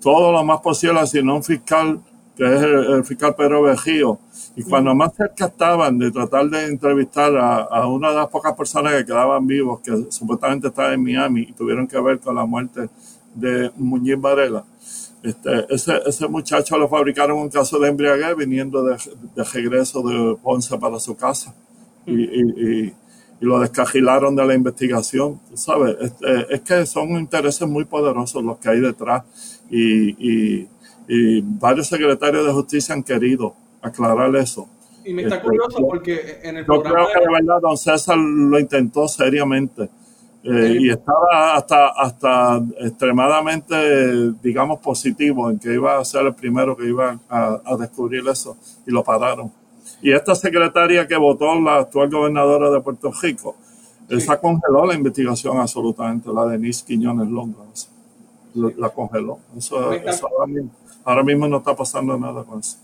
Speaker 3: todo lo más posible, sino un fiscal, que es el, el fiscal Pedro Vejío. Y cuando más cerca estaban de tratar de entrevistar a, a una de las pocas personas que quedaban vivos, que supuestamente estaba en Miami y tuvieron que ver con la muerte de Muñiz Varela, este, ese, ese muchacho lo fabricaron un caso de embriaguez viniendo de, de regreso de Ponce para su casa. Y, y- y- y lo descajilaron de la investigación, tú ¿sabes? Este, es que son intereses muy poderosos los que hay detrás y, y- y varios secretarios de justicia han querido aclarar eso.
Speaker 4: Y me está
Speaker 3: Este,
Speaker 4: curioso
Speaker 3: yo-
Speaker 4: porque en el
Speaker 3: Yo
Speaker 4: programa...
Speaker 3: creo que de verdad don César lo intentó seriamente eh, y estaba hasta, hasta extremadamente, digamos, positivo en que iba a ser el primero que iba a, a descubrir eso y lo pararon. Y esta secretaria que votó, la actual gobernadora de Puerto Rico, esa congeló la investigación absolutamente, la de Denise Quiñones Longa. La, la congeló. Eso, eso ahora, mismo, ahora mismo no está pasando nada con eso.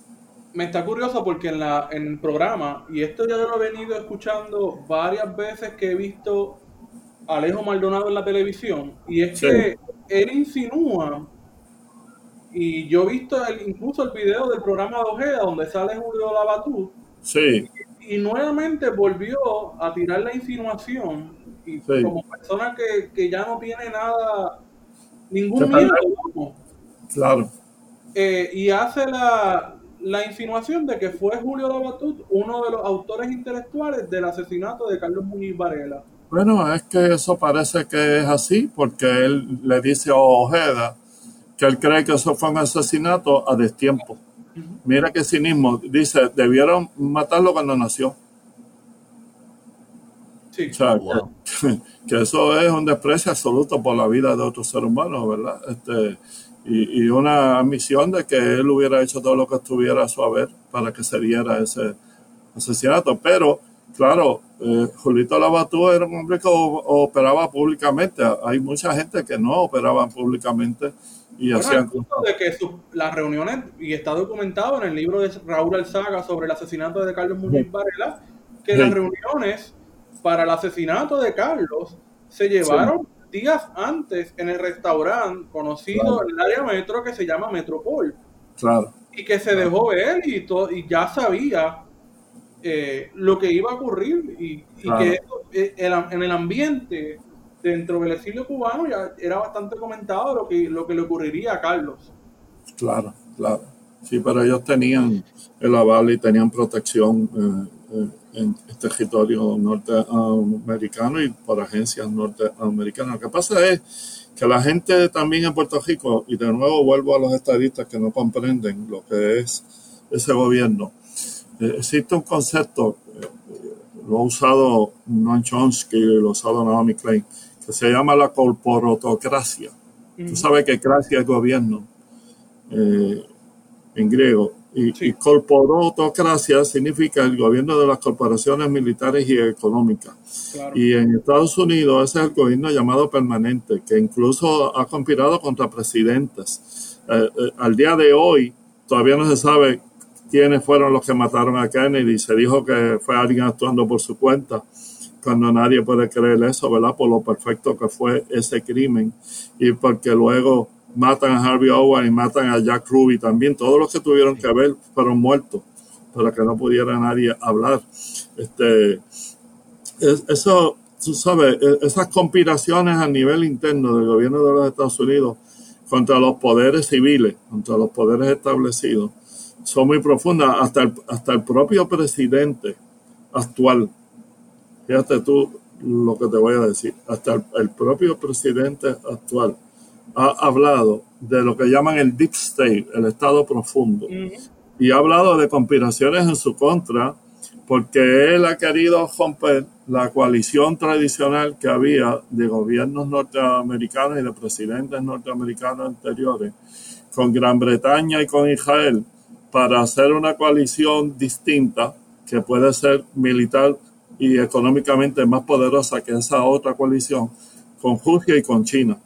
Speaker 4: me está curioso porque en, la, en el programa, y esto ya yo lo he venido escuchando varias veces que he visto Alejo Maldonado en la televisión, y es
Speaker 3: Sí.
Speaker 4: que él insinúa, y yo he visto el- incluso el video del programa de Ojeda donde sale Julio Labatú,
Speaker 3: Sí,
Speaker 4: y nuevamente volvió a tirar la insinuación, y
Speaker 3: Sí.
Speaker 4: como persona que, que ya no tiene nada, ningún miedo,
Speaker 3: claro.
Speaker 4: eh, y hace la, la insinuación de que fue Julio Labatut uno de los autores intelectuales del asesinato de Carlos Muñiz Varela.
Speaker 3: Bueno, es que eso parece que es así, porque él le dice a Ojeda que él cree que eso fue un asesinato a destiempo. Mira qué cinismo. Dice, debieron matarlo cuando nació.
Speaker 4: Sí.
Speaker 3: O sea, que, [LAUGHS] que eso es un desprecio absoluto por la vida de otro ser humano, ¿verdad? Este, y, y una misión de que él hubiera hecho todo lo que estuviera a su haber para que se diera ese asesinato. Pero, claro, eh, Julito Labatú era un hombre que operaba públicamente. Hay mucha gente que no operaban públicamente y
Speaker 4: Bueno,
Speaker 3: hacían
Speaker 4: punto de que sus- las reuniones, y está documentado en el libro de Raúl Alzaga sobre el asesinato de Carlos Muñiz Varela, que
Speaker 3: Sí.
Speaker 4: las reuniones para el asesinato de Carlos se llevaron días antes en el restaurante conocido
Speaker 3: Claro.
Speaker 4: en el área metro que se llama Metropol.
Speaker 3: Claro,
Speaker 4: y que se dejó ver y, y ya sabía eh, lo que iba a ocurrir y, y
Speaker 3: Claro.
Speaker 4: que eh, el en el ambiente dentro del exilio cubano ya era bastante comentado lo que, lo que le ocurriría a Carlos.
Speaker 3: claro, claro. Sí, pero ellos tenían el aval y tenían protección eh, eh, en territorio norteamericano y por agencias norteamericanas. Lo que pasa es que la gente también en Puerto Rico, y de nuevo vuelvo a los estadistas que no comprenden lo que es ese gobierno, existe un concepto, eh, lo ha usado Noam Chomsky, lo ha usado Naomi Klein, que se llama la corporotocracia. Tú sabes que cracia es gobierno eh, en griego. Y,
Speaker 4: Sí.
Speaker 3: y corporotocracia significa el gobierno de las corporaciones militares y económicas.
Speaker 4: Claro.
Speaker 3: Y en Estados Unidos ese es el gobierno llamado permanente, que incluso ha conspirado contra presidentes. Eh, eh, al día de hoy todavía no se sabe quiénes fueron los que mataron a Kennedy. Se dijo que fue alguien actuando por su cuenta, cuando nadie puede creer eso, ¿verdad? Por lo perfecto que fue ese crimen y porque luego matan a Harvey Owen y matan a Jack Ruby también. Todos los que tuvieron que ver fueron muertos para que no pudiera nadie hablar. Este, es- eso, tú sabes, e- esas conspiraciones a nivel interno del gobierno de los Estados Unidos contra los poderes civiles, contra los poderes establecidos, son muy profundas. Hasta el, hasta el propio presidente actual, fíjate tú lo que te voy a decir, hasta el, el propio presidente actual ha hablado de lo que llaman el deep state, el estado profundo. Y ha hablado de conspiraciones en su contra porque él ha querido romper la coalición tradicional que había de gobiernos norteamericanos y de presidentes norteamericanos anteriores con Gran Bretaña y con Israel para hacer una coalición distinta que puede ser militar y económicamente más poderosa que esa otra coalición con Rusia y con China.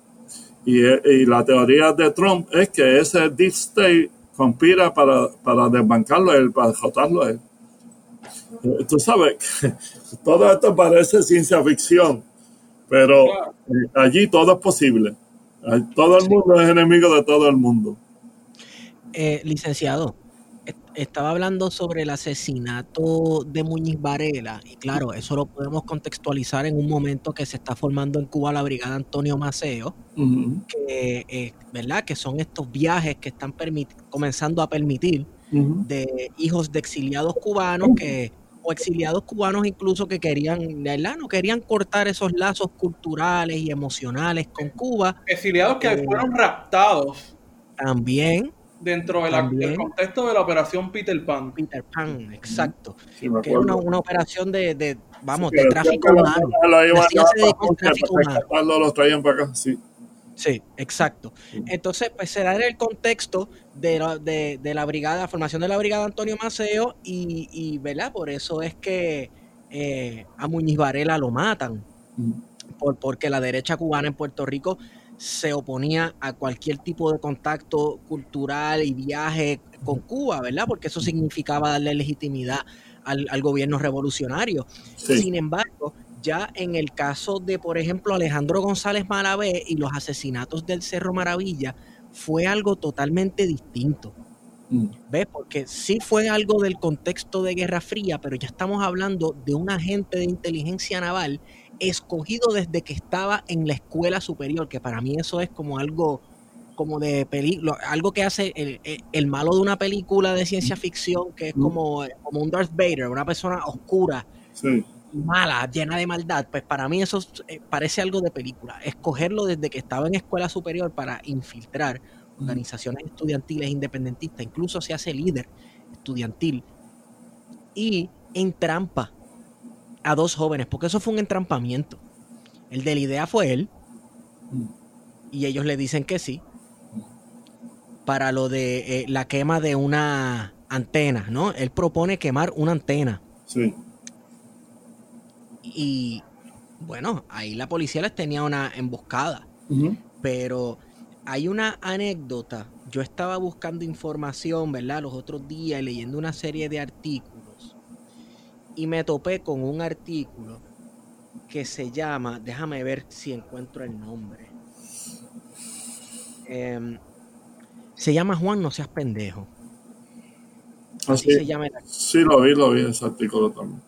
Speaker 3: Y, y la teoría de Trump es que ese deep state conspira para, para desbancarlo a él, para derrotarlo a él. Eh, Tú sabes, que [LAUGHS] todo esto parece ciencia ficción, pero eh, allí todo es posible. Todo el mundo es enemigo de todo el mundo.
Speaker 2: Eh, licenciado, estaba hablando sobre el asesinato de Muñiz Varela y claro, eso lo podemos contextualizar en un momento que se está formando en Cuba la brigada Antonio Maceo, que, eh, ¿verdad? que son estos viajes que están comenzando a permitir de hijos de exiliados cubanos que o exiliados cubanos incluso que querían, ¿verdad? No querían cortar esos lazos culturales y emocionales con Cuba.
Speaker 4: Exiliados que
Speaker 2: Eh.
Speaker 4: fueron raptados
Speaker 2: También
Speaker 4: dentro de la- del contexto de la operación Peter Pan.
Speaker 2: Peter Pan, exacto.
Speaker 3: Sí,
Speaker 2: Que era una, una operación de, de, vamos,
Speaker 3: Sí,
Speaker 2: de tráfico humano. La
Speaker 3: rescatarlo, los traían para acá. Sí.
Speaker 2: Sí, exacto. Entonces, pues se da en el contexto de la, de, de la brigada, formación de la brigada Antonio Maceo y, y ¿verdad? Por eso es que eh, a Muñiz Varela lo matan, por, porque la derecha cubana en Puerto Rico se oponía a cualquier tipo de contacto cultural y viaje con Cuba, ¿verdad? Porque eso significaba darle legitimidad al, al gobierno revolucionario.
Speaker 3: Sí.
Speaker 2: Sin embargo, ya en el caso de, por ejemplo, Alejandro González Malavé y los asesinatos del Cerro Maravilla, fue algo totalmente distinto.
Speaker 3: Ujú.
Speaker 2: ¿Ves? Porque sí fue algo del contexto de Guerra Fría, pero ya estamos hablando de un agente de inteligencia naval escogido desde que estaba en la escuela superior, que para mí eso es como algo como de película, algo que hace el, el, malo de una película de ciencia ficción, que es como, como un Darth Vader, una persona oscura, mala, llena de maldad, pues para mí eso eh, parece algo de película. Escogerlo desde que estaba en escuela superior para infiltrar organizaciones estudiantiles independentistas, incluso se hace líder estudiantil y entrampa a dos jóvenes, porque eso fue un entrampamiento. El de la idea fue él, y ellos le dicen que sí, para lo de eh, la quema de una antena, ¿no? Él propone quemar una antena. Sí. Y bueno, ahí la policía les tenía una emboscada. Pero hay una anécdota. Yo estaba buscando información, ¿verdad? Los otros días leyendo una serie de artículos. Y me topé con un artículo que se llama, déjame ver si encuentro el nombre. Em, se llama Juan, no seas pendejo.
Speaker 3: Así se llama. Sí, lo vi, lo vi, ese artículo también.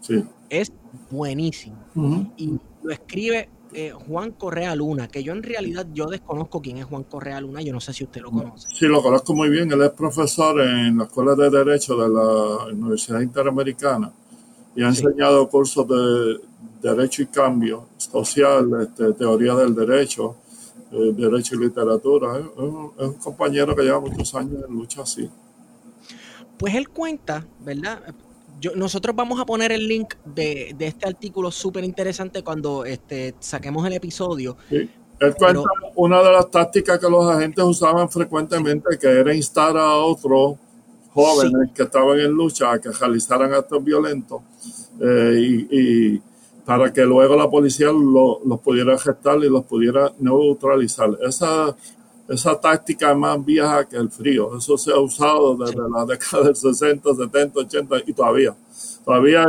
Speaker 3: Sí.
Speaker 2: Es buenísimo. Y lo escribe eh, Juan Correa Luna, que yo en realidad yo desconozco quién es Juan Correa Luna, yo no sé si usted lo conoce.
Speaker 3: Sí, lo conozco muy bien, él es profesor en la Escuela de Derecho de la Universidad Interamericana y ha enseñado cursos de Derecho y Cambio Social, este, Teoría del Derecho, eh, Derecho y Literatura. Es, un compañero que lleva muchos años en lucha así.
Speaker 2: Pues él cuenta, ¿verdad? Nosotros vamos a poner el link de, este artículo súper interesante cuando este, saquemos el episodio.
Speaker 3: Sí. Él cuenta una de las tácticas que los agentes usaban frecuentemente, que era instar a otros jóvenes que estaban en lucha a que realizaran actos violentos eh, y, para que luego la policía los pudiera gestar y los pudiera neutralizar. Esa esa táctica es más vieja que el frío. Eso se ha usado desde la década del 60, 70, 80 y todavía. Todavía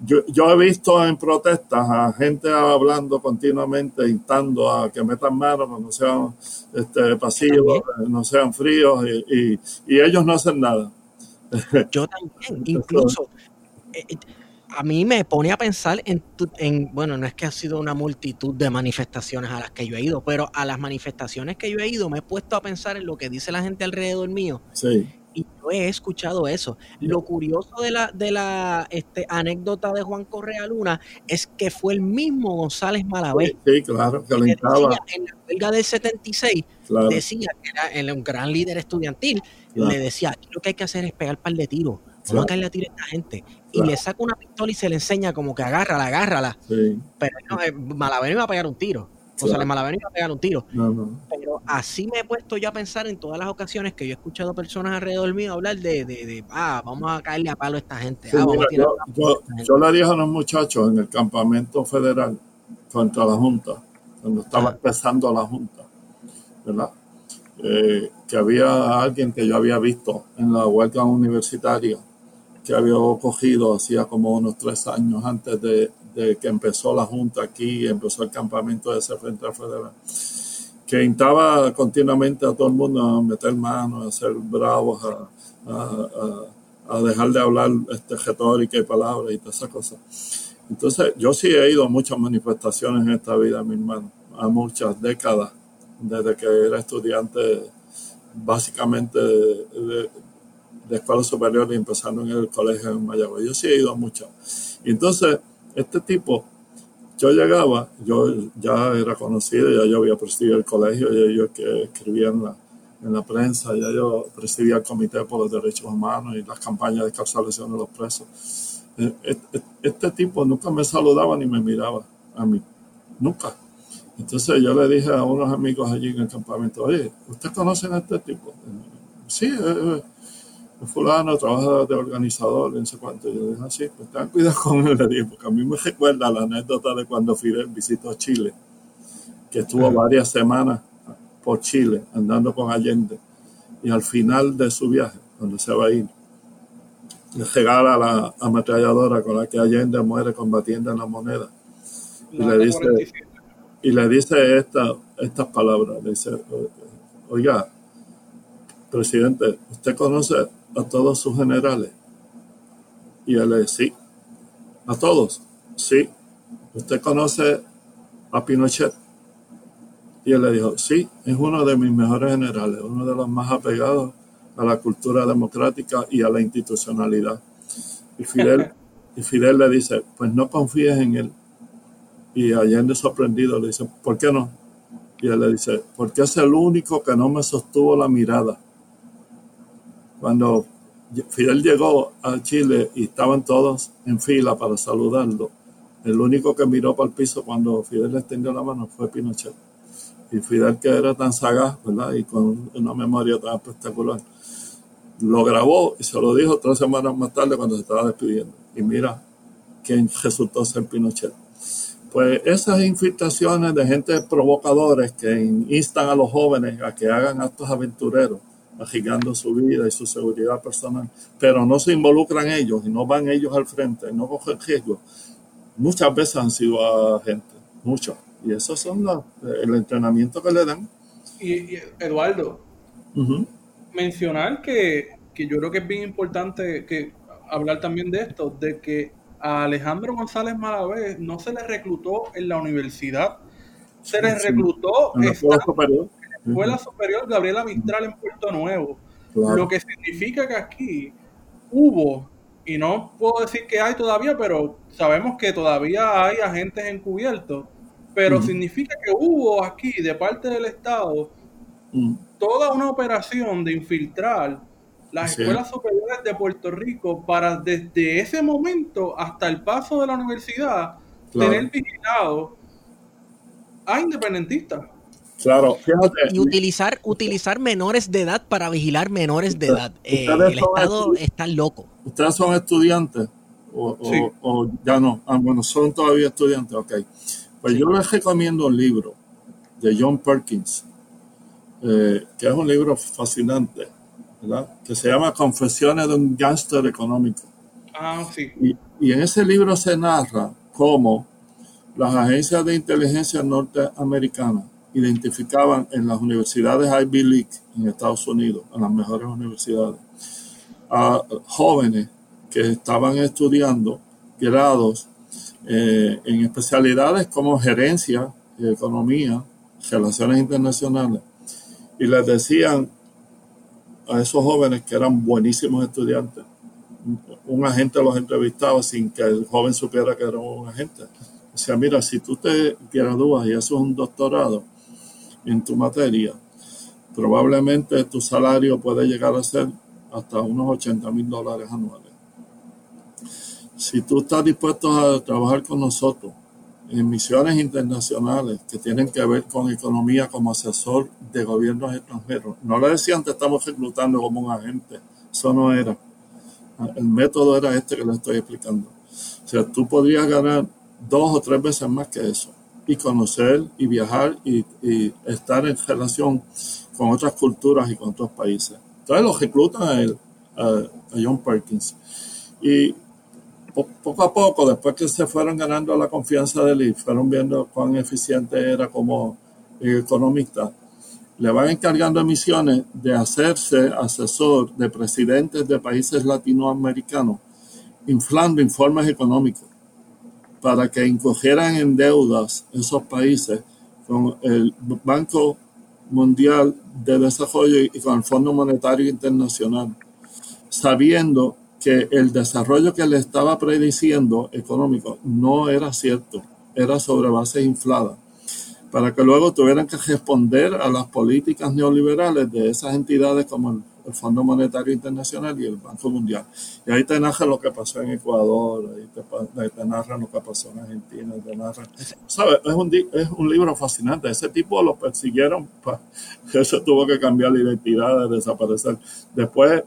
Speaker 3: yo, he visto en protestas a gente hablando continuamente, instando a que metan manos, que no sean este, pasivos, no sean fríos y, y, ellos no hacen nada.
Speaker 2: Yo también, [LAUGHS] incluso. A mí me pone a pensar en, en, bueno, no es que ha sido una multitud de manifestaciones a las que yo he ido, pero a las manifestaciones que yo he ido me he puesto a pensar en lo que dice la gente alrededor mío. Sí. Y yo he escuchado eso. Lo curioso de la, de la este, anécdota de Juan Correa Luna es que fue el mismo González Malavé.
Speaker 3: Sí, claro, que
Speaker 2: en la huelga del 76 decía que era un gran líder estudiantil. Le decía, lo que hay que hacer es pegar par de tiros Vamos a caerle a tiro a esta gente. Y le saca una pistola y se le enseña como que agárrala, agárrala. Pero no, eh, Malaver iba a pegar un tiro. O sea, Malaver iba a pegar un tiro. Pero así me he puesto yo a pensar en todas las ocasiones que yo he escuchado personas alrededor mío hablar de, de, ah, vamos a caerle a palo a esta gente. Ah,
Speaker 3: yo, le dije a los muchachos en el campamento federal contra la Junta, cuando estaba empezando la Junta, ¿verdad? Eh, que había alguien que yo había visto en la huelga universitaria que había cogido hacía como unos tres años antes de, que empezó la Junta aquí, empezó el campamento de ese Frente Federal, que instaba continuamente a todo el mundo a meter manos, a ser bravos, a, dejar de hablar este, retórica y palabras y todas esas cosas. Entonces, yo sí he ido a muchas manifestaciones en esta vida, mi hermano, a muchas décadas, desde que era estudiante básicamente escuela superior y empezando en el colegio en Mayagüez. Yo sí he ido mucho. Y entonces, este tipo, yo llegaba, yo ya era conocido, ya yo había presidido el colegio, ya yo que escribía en la, en la prensa, ya yo presidía el Comité por los Derechos Humanos y las campañas de cancelación de los presos. Este, este tipo nunca me saludaba ni me miraba a mí, nunca. Entonces yo le dije a unos amigos allí en el campamento, oye, ¿ustedes conocen a este tipo? Sí, fulano trabaja de organizador, en sé cuánto. Yo dije, así, ah, pues ten cuidado [LAUGHS] con él, porque a mí me recuerda la anécdota de cuando Fidel visitó Chile, que estuvo varias semanas por Chile andando con Allende, y al final de su viaje, cuando se va a ir, le regala la ametralladora con la que Allende muere combatiendo en la moneda. Y le dice, y le dice esta, estas palabras, le dice, oiga, presidente, ¿usted conoce a todos sus generales? Y él le dice, sí. ¿A todos? Sí. ¿Usted conoce a Pinochet? Y él le dijo, sí, es uno de mis mejores generales, uno de los más apegados a la cultura democrática y a la institucionalidad. Y Fidel, [LAUGHS] y Fidel le dice, pues no confíes en él. Y Allende sorprendido le dice, ¿por qué no? Y él le dice, porque es el único que no me sostuvo la mirada. Cuando Fidel llegó a Chile y estaban todos en fila para saludarlo, el único que miró para el piso cuando Fidel le extendió la mano fue Pinochet. Y Fidel, que era tan sagaz, ¿verdad? Y con una memoria tan espectacular, lo grabó y se lo dijo tres semanas más tarde cuando se estaba despidiendo. Y mira quién resultó ser Pinochet. Pues esas infiltraciones de gente provocadores que instan a los jóvenes a que hagan actos aventureros, agigando su vida y su seguridad personal, pero no se involucran ellos y no van ellos al frente, no cogen riesgo, muchas veces han sido agentes, muchos. Y esos son los, el entrenamiento que le dan.
Speaker 4: Y, Eduardo, mencionar que, que, yo creo que es bien importante que hablar también de esto, de que a Alejandro González Malavé no se le reclutó en la universidad, se le reclutó en la superior, escuela superior Gabriela Mistral en Puerto Nuevo. Lo que significa que aquí hubo, y no puedo decir que hay todavía, pero sabemos que todavía hay agentes encubiertos, pero significa que hubo aquí de parte del Estado toda una operación de infiltrar las escuelas superiores de Puerto Rico para desde ese momento hasta el paso de la universidad tener vigilado a independentistas.
Speaker 3: Claro,
Speaker 2: Y utilizar, utilizar menores de edad para vigilar menores de edad. Eh, el Estado está loco.
Speaker 3: ¿Ustedes son estudiantes? O, ya no. Ah, bueno, son todavía estudiantes, ok. Pues yo les recomiendo un libro de John Perkins, eh, que es un libro fascinante que se llama Confesiones de un gángster económico.
Speaker 4: Ah, sí.
Speaker 3: Y, en ese libro se narra cómo las agencias de inteligencia norteamericanas identificaban en las universidades Ivy League en Estados Unidos, en las mejores universidades, a jóvenes que estaban estudiando grados eh, en especialidades como gerencia, economía, relaciones internacionales, y les decían a esos jóvenes que eran buenísimos estudiantes. Un agente los entrevistaba sin que el joven supiera que era un agente. Decía, mira, si tú te gradúas y haces un doctorado en tu materia, probablemente tu salario puede llegar a ser hasta unos 80 mil dólares anuales. Si tú estás dispuesto a trabajar con nosotros en misiones internacionales que tienen que ver con economía como asesor de gobiernos extranjeros. No le decían te estamos reclutando como un agente, eso no era. El método era este que le estoy explicando. O sea, tú podrías ganar dos o tres veces más que eso y conocer y viajar y, estar en relación con otras culturas y con otros países. Entonces los reclutan a a John Perkins. Y poco a poco, después que se fueron ganando la confianza de él fueron viendo cuán eficiente era como economista, le van encargando misiones de hacerse asesor de presidentes de países latinoamericanos, inflando informes económicos para que incogieran en deudas esos países con el Banco Mundial de Desarrollo y con el Fondo Monetario Internacional, sabiendo que el desarrollo que le estaba prediciendo económico no era cierto, era sobre base inflada, para que luego tuvieran que responder a las políticas neoliberales de esas entidades como el, Fondo Monetario Internacional y el Banco Mundial. Y ahí te narra lo que pasó en Ecuador, ahí te, narra lo que pasó en Argentina, te narra. ¿Sabes? Es un, es un libro fascinante. Ese tipo lo persiguieron, [LAUGHS] eso tuvo que cambiar la identidad, desaparecer. Después,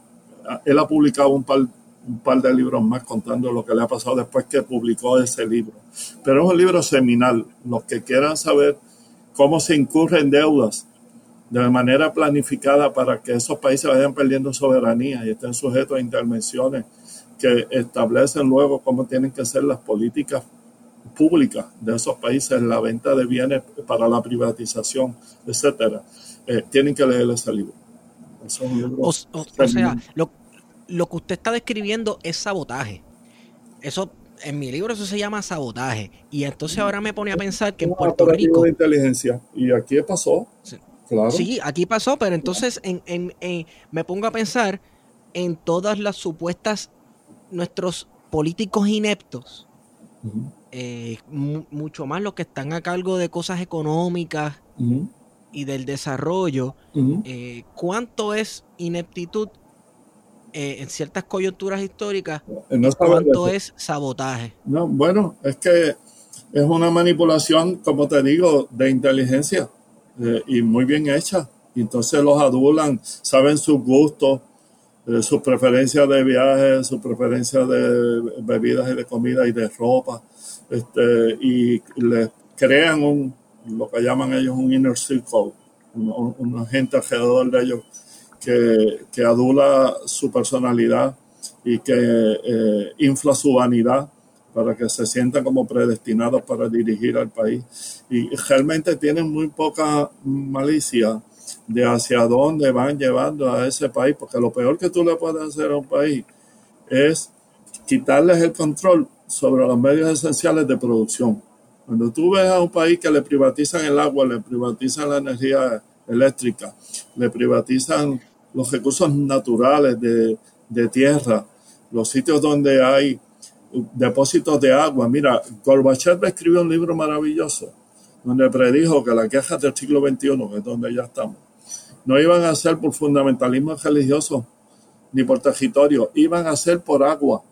Speaker 3: él ha publicado un par un par de libros más contando lo que le ha pasado después que publicó ese libro. Pero es un libro seminal. Los que quieran saber cómo se incurre en deudas de manera planificada para que esos países vayan perdiendo soberanía y estén sujetos a intervenciones que establecen luego cómo tienen que ser las políticas públicas de esos países, la venta de bienes para la privatización, etcétera. Eh, tienen que leer ese libro.
Speaker 2: o, sea, lo, lo que usted está describiendo es sabotaje. Eso en mi libro eso se llama sabotaje. Y entonces ahora me pone a pensar que en Puerto Rico.
Speaker 3: de inteligencia. Y aquí pasó.
Speaker 2: Sí. Claro. Sí, aquí pasó, pero entonces en, en, me pongo a pensar en todas las supuestas. Nuestros políticos ineptos. Eh, mucho más los que están a cargo de cosas económicas y del desarrollo. Eh, ¿Cuánto es ineptitud eh, en ciertas coyunturas históricas, ¿cuánto es sabotaje?
Speaker 3: No, bueno, es que es una manipulación, como te digo, de inteligencia y muy bien hecha. Entonces los adulan, saben sus gustos, eh, sus preferencias de viajes, sus preferencias de bebidas y de comida y de ropa, este, y les crean un, lo que llaman ellos un inner circle, una gente alrededor de ellos que, adula su personalidad y que eh, infla su vanidad para que se sientan como predestinados para dirigir al país. Y realmente tienen muy poca malicia de hacia dónde van llevando a ese país, porque lo peor que tú le puedes hacer a un país es quitarles el control sobre los medios esenciales de producción. Cuando tú ves a un país que le privatizan el agua, le privatizan la energía eléctrica, le privatizan los recursos naturales de, tierra, los sitios donde hay depósitos de agua. Mira, Gorbachev escribió un libro maravilloso donde predijo que las quejas del siglo XXI, que es donde ya estamos, no iban a ser por fundamentalismo religioso ni por territorio, iban a ser por agua,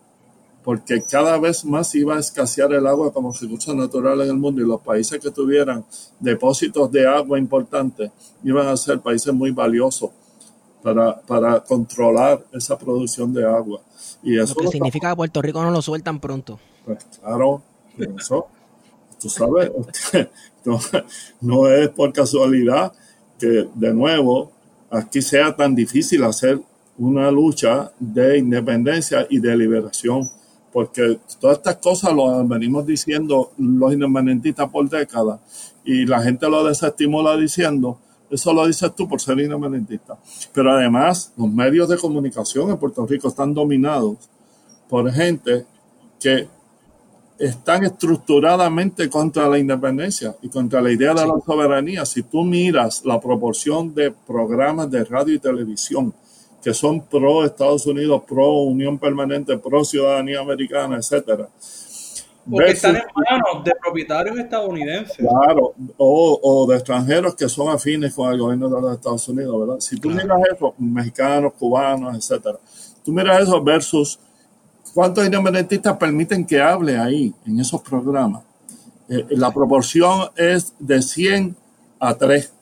Speaker 3: porque cada vez más iba a escasear el agua como recurso natural en el mundo y los países que tuvieran depósitos de agua importantes iban a ser países muy valiosos para, para controlar esa producción de agua. Y eso
Speaker 2: lo que significa que Puerto Rico no lo sueltan pronto.
Speaker 3: Pues claro, eso, tú sabes, [LAUGHS] no, no es por casualidad que de nuevo aquí sea tan difícil hacer una lucha de independencia y de liberación, porque todas estas cosas lo venimos diciendo los independentistas por décadas y la gente lo desestimula diciendo eso lo dices tú por ser independentista. Pero además, los medios de comunicación en Puerto Rico están dominados por gente que están estructuradamente contra la independencia y contra la idea de la soberanía. Si tú miras la proporción de programas de radio y televisión que son pro Estados Unidos, pro Unión Permanente, pro ciudadanía americana, etcétera,
Speaker 4: porque están en manos de propietarios estadounidenses.
Speaker 3: Claro, o, de extranjeros que son afines con el gobierno de los Estados Unidos, ¿verdad? Si tú miras eso, mexicanos, cubanos, etcétera, tú miras eso versus cuántos independentistas permiten que hable ahí, en esos programas. Eh, la proporción es de 100 a 3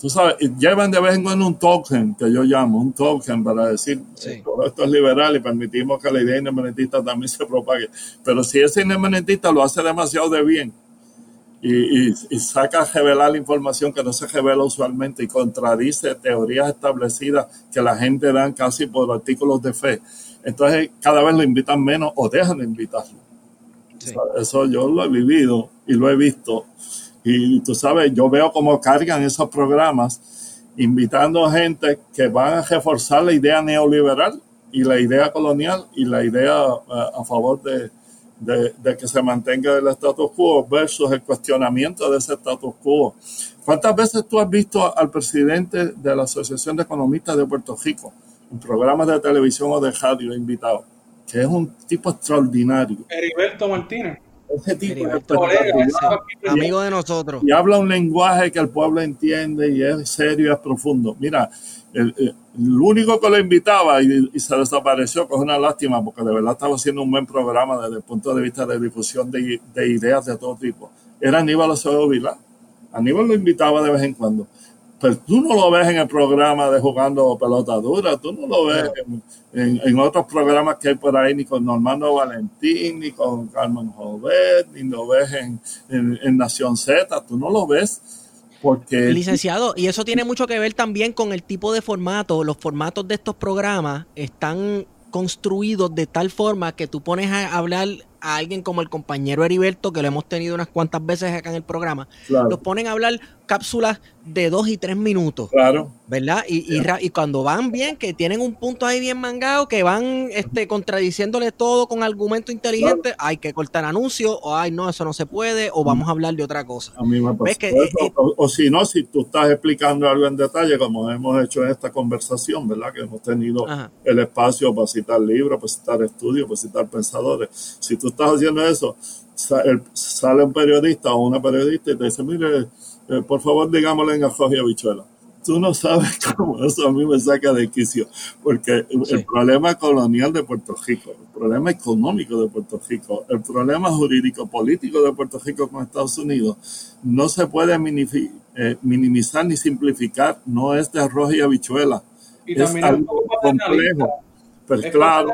Speaker 3: tú sabes, llevan de vez en cuando un token, que yo llamo, un token para decir, todo esto es liberal y permitimos que la idea independentista también [LAUGHS] se propague. Pero si ese independentista lo hace demasiado de bien y, saca a revelar la información que no se revela usualmente y contradice teorías establecidas que la gente dan casi por artículos de fe, entonces cada vez lo invitan menos o dejan de invitarlo. Eso yo lo he vivido y lo he visto y tú sabes, yo veo cómo cargan esos programas invitando a gente que van a reforzar la idea neoliberal y la idea colonial y la idea eh, a favor de, de, que se mantenga el status quo versus el cuestionamiento de ese status quo. ¿Cuántas veces tú has visto al presidente de la Asociación de Economistas de Puerto Rico en programas de televisión o de radio invitado? Que es un tipo extraordinario.
Speaker 4: Heriberto Martínez
Speaker 3: ese tipo
Speaker 2: de amigo de nosotros.
Speaker 3: Y habla un lenguaje que el pueblo entiende y es serio y es profundo. Mira, el, único que lo invitaba y, se desapareció, que es una lástima, porque de verdad estaba haciendo un buen programa desde el punto de vista de difusión de, ideas de todo tipo, era Aníbal Acevedo Vila. Aníbal lo invitaba de vez en cuando pero tú no lo ves en el programa de jugando pelota dura, tú no lo ves en, otros programas que hay por ahí, ni con Normando Valentín, ni con Carmen Jovet, ni lo ves en, Nación Z, tú no lo ves porque...
Speaker 2: Licenciado, y eso tiene mucho que ver también con el tipo de formato, los formatos de estos programas están construidos de tal forma que tú pones a hablar a alguien como el compañero Heriberto, que lo hemos tenido unas cuantas veces acá en el programa,
Speaker 3: Claro.
Speaker 2: los ponen a hablar cápsulas de dos y tres minutos.
Speaker 3: Claro.
Speaker 2: ¿Verdad? Y, y, ra- y cuando van bien, que tienen un punto ahí bien mangado, que van este, contradiciéndole todo con argumento inteligente, hay que cortar anuncios, o ay, no, eso no se puede, o vamos a hablar de otra cosa.
Speaker 3: A mí me
Speaker 2: ¿Ves
Speaker 3: pasa
Speaker 2: que,
Speaker 3: eso.
Speaker 2: eh, eh,
Speaker 3: o, o si no, si tú estás explicando algo en detalle, como hemos hecho en esta conversación, ¿verdad? Que hemos tenido
Speaker 2: Ajá.
Speaker 3: el espacio para citar libros, para citar estudios, para citar pensadores. Si tú estás haciendo eso, sale un periodista o una periodista y te dice, mire, eh, por favor, digámosle en ajojo y habichuela. Tú no sabes [LAUGHS] cómo eso a mí me saca de quicio, porque el-
Speaker 2: Sí.
Speaker 3: el problema colonial de Puerto Rico, el problema económico de Puerto Rico, el problema jurídico político de Puerto Rico con Estados Unidos, no se puede eh, minimizar ni simplificar, no es de arroz y habichuela,
Speaker 4: Y
Speaker 3: es algo complejo. Pero
Speaker 4: Es
Speaker 3: claro,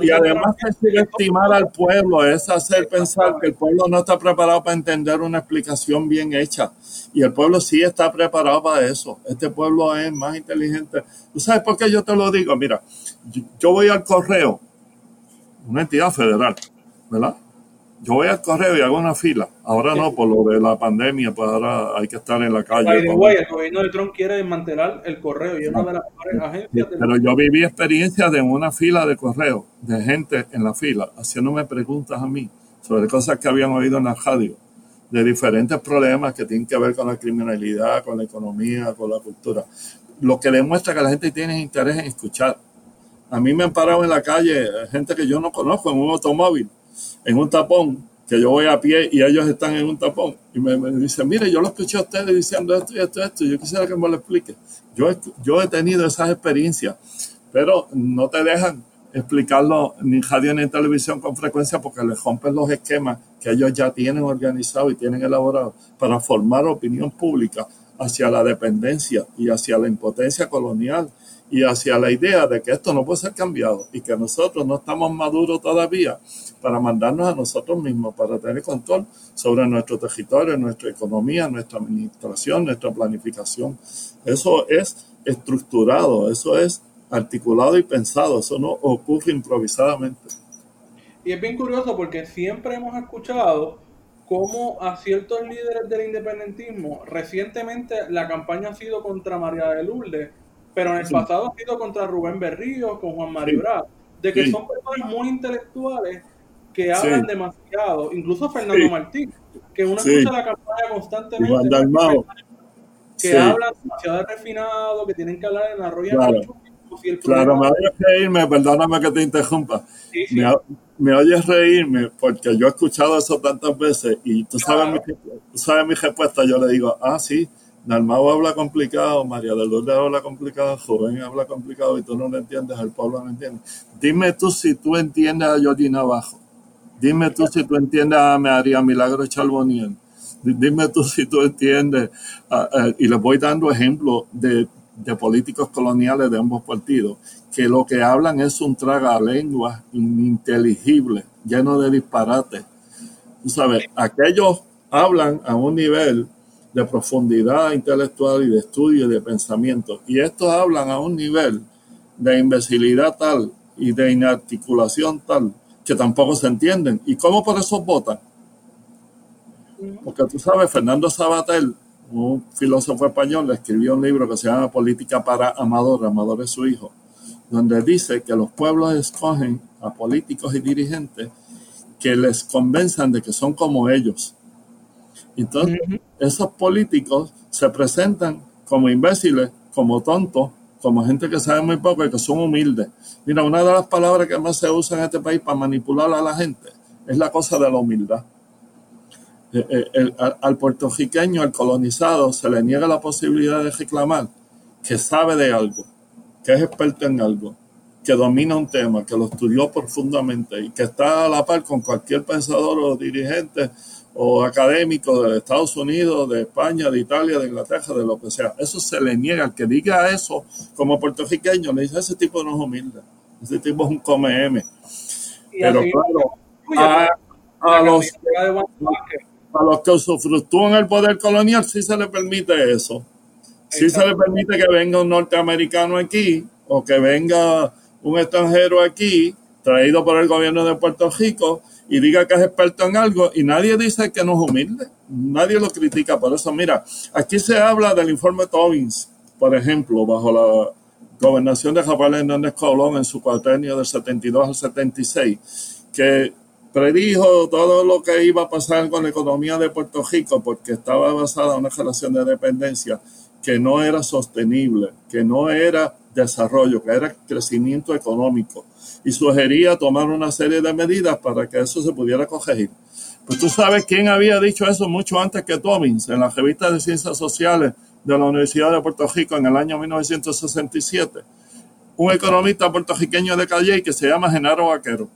Speaker 3: y además es subestimar al pueblo, es hacer pensar que el pueblo no está preparado para entender una explicación bien hecha. Y el pueblo sí está preparado para eso. Este pueblo es más inteligente. ¿Tú sabes por qué yo te lo digo? Mira, yo voy al correo, una entidad federal, ¿verdad? Yo voy al correo y hago una fila. Ahora no, por lo de la pandemia, pues ahora hay que estar en la calle.
Speaker 4: By the
Speaker 3: con-
Speaker 4: way, el gobierno de Trump quiere desmantelar el correo y es una de las mejores agencias del
Speaker 3: Pero yo viví experiencias de una fila de correo, de gente en la fila, haciéndome preguntas a mí sobre cosas que habían oído en la radio, de diferentes problemas que tienen que ver con la criminalidad, con la economía, con la cultura. Lo que demuestra que la gente tiene interés en escuchar. A mí me han parado en la calle gente que yo no conozco en un automóvil, en un tapón, que yo voy a pie y ellos están en un tapón. Y me, dicen, mire, yo lo escuché a ustedes diciendo esto y esto esto. Yo quisiera que me lo explique. Yo, yo he tenido esas experiencias, pero no te dejan explicarlo ni radio ni en televisión con frecuencia porque les rompes los esquemas que ellos ya tienen organizados y tienen elaborados para formar opinión pública hacia la dependencia y hacia la impotencia colonial y hacia la idea de que esto no puede ser cambiado y que nosotros no estamos maduros todavía para mandarnos a nosotros mismos, para tener control sobre nuestro territorio, nuestra economía, nuestra administración, nuestra planificación. Eso es estructurado, eso es articulado y pensado, eso no ocurre improvisadamente.
Speaker 4: Y es bien curioso porque siempre hemos escuchado cómo a ciertos líderes del independentismo, recientemente la campaña ha sido contra María de Lourdes, pero en el
Speaker 3: Sí.
Speaker 4: pasado ha sido contra Rubén Berrío, con Juan Mario
Speaker 3: Sí.
Speaker 4: Brás, de que
Speaker 3: Sí.
Speaker 4: son personas muy intelectuales que hablan demasiado, incluso Fernando. Martín, que uno escucha la campaña constantemente, que hablan demasiado refinado, que tienen que hablar en y en
Speaker 3: Claro.
Speaker 4: si el
Speaker 3: Claro, me oyes reírme, perdóname que te interrumpa.
Speaker 4: Sí, sí.
Speaker 3: Me, me oyes reírme porque yo he escuchado eso tantas veces y tú sabes, mi, tú sabes mi respuesta. Yo le digo, ah, sí, Dalmau habla complicado, María de Lourdes habla complicado, Joven habla complicado y tú no lo entiendes, el pueblo no entiende. Dime tú si tú entiendes a Georgina Abajo. Dime tú si tú entiendes a María Milagro Charboniel. Di- Dime tú si tú entiendes. y les voy dando ejemplos de, de políticos coloniales de ambos partidos, que lo que hablan es un tragalengua ininteligible, lleno de disparates. Tú sabes, aquellos hablan a un nivel de profundidad intelectual y de estudio y de pensamiento, y estos hablan a un nivel de imbecilidad tal y de inarticulación tal que tampoco se entienden. ¿Y cómo por eso votan? Porque tú sabes, Fernando Sabater, un filósofo español, escribió un libro que se llama Política para Amador, Amador es su hijo, donde dice que los pueblos escogen a políticos y dirigentes que les convenzan de que son como ellos. Entonces, esos políticos se presentan como imbéciles, como tontos, como gente que sabe muy poco y que son humildes. Mira, una de las palabras que más se usa en este país para manipular a la gente es la cosa de la humildad. Eh, eh, el- al, al puertorriqueño, al colonizado, se le niega la posibilidad de reclamar que sabe de algo, que es experto en algo, que domina un tema, que lo estudió profundamente y que está a la par con cualquier pensador o dirigente o académico de Estados Unidos, de España, de Italia, de Inglaterra, de lo que sea. Eso se le niega. Al que diga eso como puertorriqueño, le dice, ese tipo no es humilde, ese tipo es un come M. Pero claro, a, los, a los que usufructúan el poder colonial sí se le permite eso. Sí se le permite que venga un norteamericano aquí o que venga un extranjero aquí traído por el gobierno de Puerto Rico y diga que es experto en algo y nadie dice que no es humilde, nadie lo critica por eso. Mira, aquí se habla del informe Tobins, por ejemplo, bajo la gobernación de Rafael Hernández Colón en su cuatrenio del 72 al 76, que predijo todo lo que iba a pasar con la economía de Puerto Rico porque estaba basada en una relación de dependencia que no era sostenible, que no era desarrollo, que era crecimiento económico y sugería tomar una serie de medidas para que eso se pudiera corregir. Pues tú sabes quién había dicho eso mucho antes que Tommins en la revista de Ciencias Sociales de la Universidad de Puerto Rico en el año 1967. Un economista puertorriqueño de Calle que se llama Genaro Vaquero,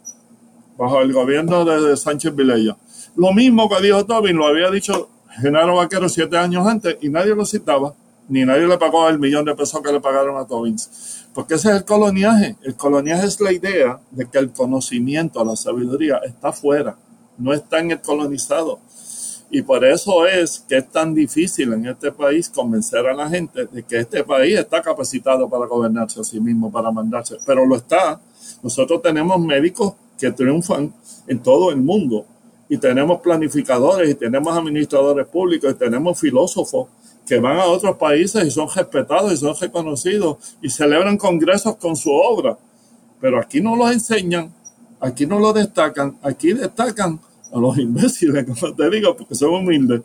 Speaker 3: bajo el gobierno de Sánchez Vilella. Lo mismo que dijo Tobin lo había dicho Genaro Vaquero siete años antes y nadie lo citaba ni nadie le pagó el millón de pesos que le pagaron a Tobins. Porque ese es el coloniaje. El coloniaje es la idea de que el conocimiento, la sabiduría está fuera, no está en el colonizado. Y por eso es que es tan difícil en este país convencer a la gente de que este país está capacitado para gobernarse a sí mismo, para mandarse. Pero lo está. Nosotros tenemos médicos que triunfan en todo el mundo. Y tenemos planificadores, y tenemos administradores públicos, y tenemos filósofos que van a otros países y son respetados y son reconocidos y celebran congresos con su obra. Pero aquí no los enseñan, aquí no lo destacan, aquí destacan a los [LAUGHS] imbéciles, como te digo, porque son humildes.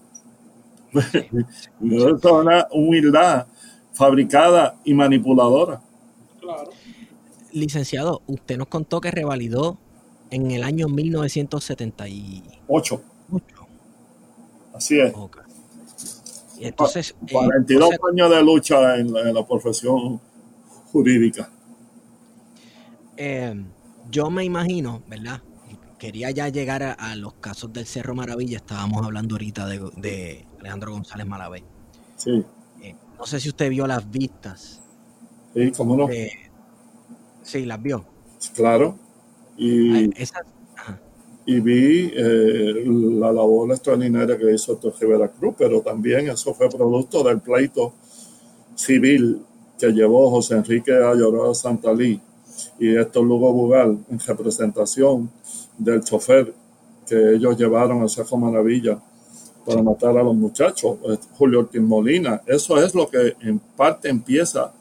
Speaker 3: [LAUGHS] es una humildad fabricada y manipuladora.
Speaker 2: Claro. Licenciado, usted nos contó que revalidó en el año 1978.
Speaker 3: Así es. Entonces, 42 eh, años de lucha en la, profesión jurídica.
Speaker 2: Eh, yo me imagino, ¿verdad? Quería ya llegar a, los casos del Cerro Maravilla. Estábamos hablando ahorita de, Alejandro González Malavé.
Speaker 3: Sí.
Speaker 2: Eh, no sé si usted vio las vistas.
Speaker 3: Sí, cómo no.
Speaker 2: sí, las vio.
Speaker 3: Claro. Y, ah, y vi eh, la labor extraordinaria que hizo Torre Veracruz, pero también eso fue producto del pleito civil que llevó José Enrique Ayorado Santalí y Héctor Lugo Bugal en representación del chofer que ellos llevaron a Cerro Maravilla para matar a los muchachos, eh, Julio Ortiz Molina. Eso es lo que en parte empieza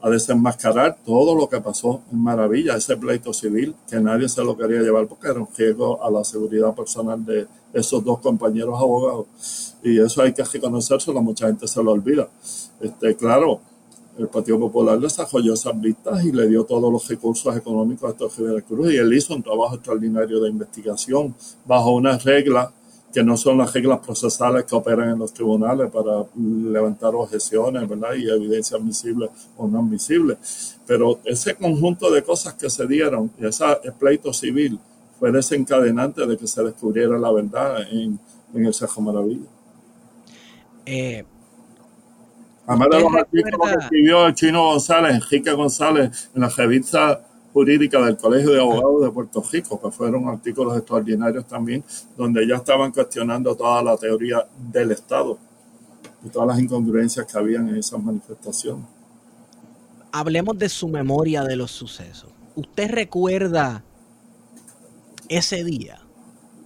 Speaker 3: a desenmascarar todo lo que pasó en Maravilla, ese pleito civil que nadie se lo quería llevar porque era un riesgo a la seguridad personal de esos dos compañeros abogados. Y eso hay que reconocérselo, mucha gente se lo olvida. Este, claro, el Partido Popular desarrolló esas vistas y le dio todos los recursos económicos a estos Rivera Cruz y él hizo un trabajo extraordinario de investigación bajo unas reglas que no son las reglas procesales que operan en los tribunales para levantar objeciones, ¿verdad? Y evidencia admisible o no admisible. Pero ese conjunto de cosas que se dieron, y ese pleito civil, fue desencadenante de que se descubriera la verdad en, el Cerro Maravilla.
Speaker 2: Eh,
Speaker 3: Además de los artículos que escribió el chino González, Enrique González, en la revista jurídica del Colegio de Abogados de Puerto Rico, que fueron artículos extraordinarios también, donde ya estaban cuestionando toda la teoría del Estado y todas las incongruencias que habían en esas manifestaciones.
Speaker 2: Hablemos de su memoria de los sucesos. ¿Usted recuerda ese día?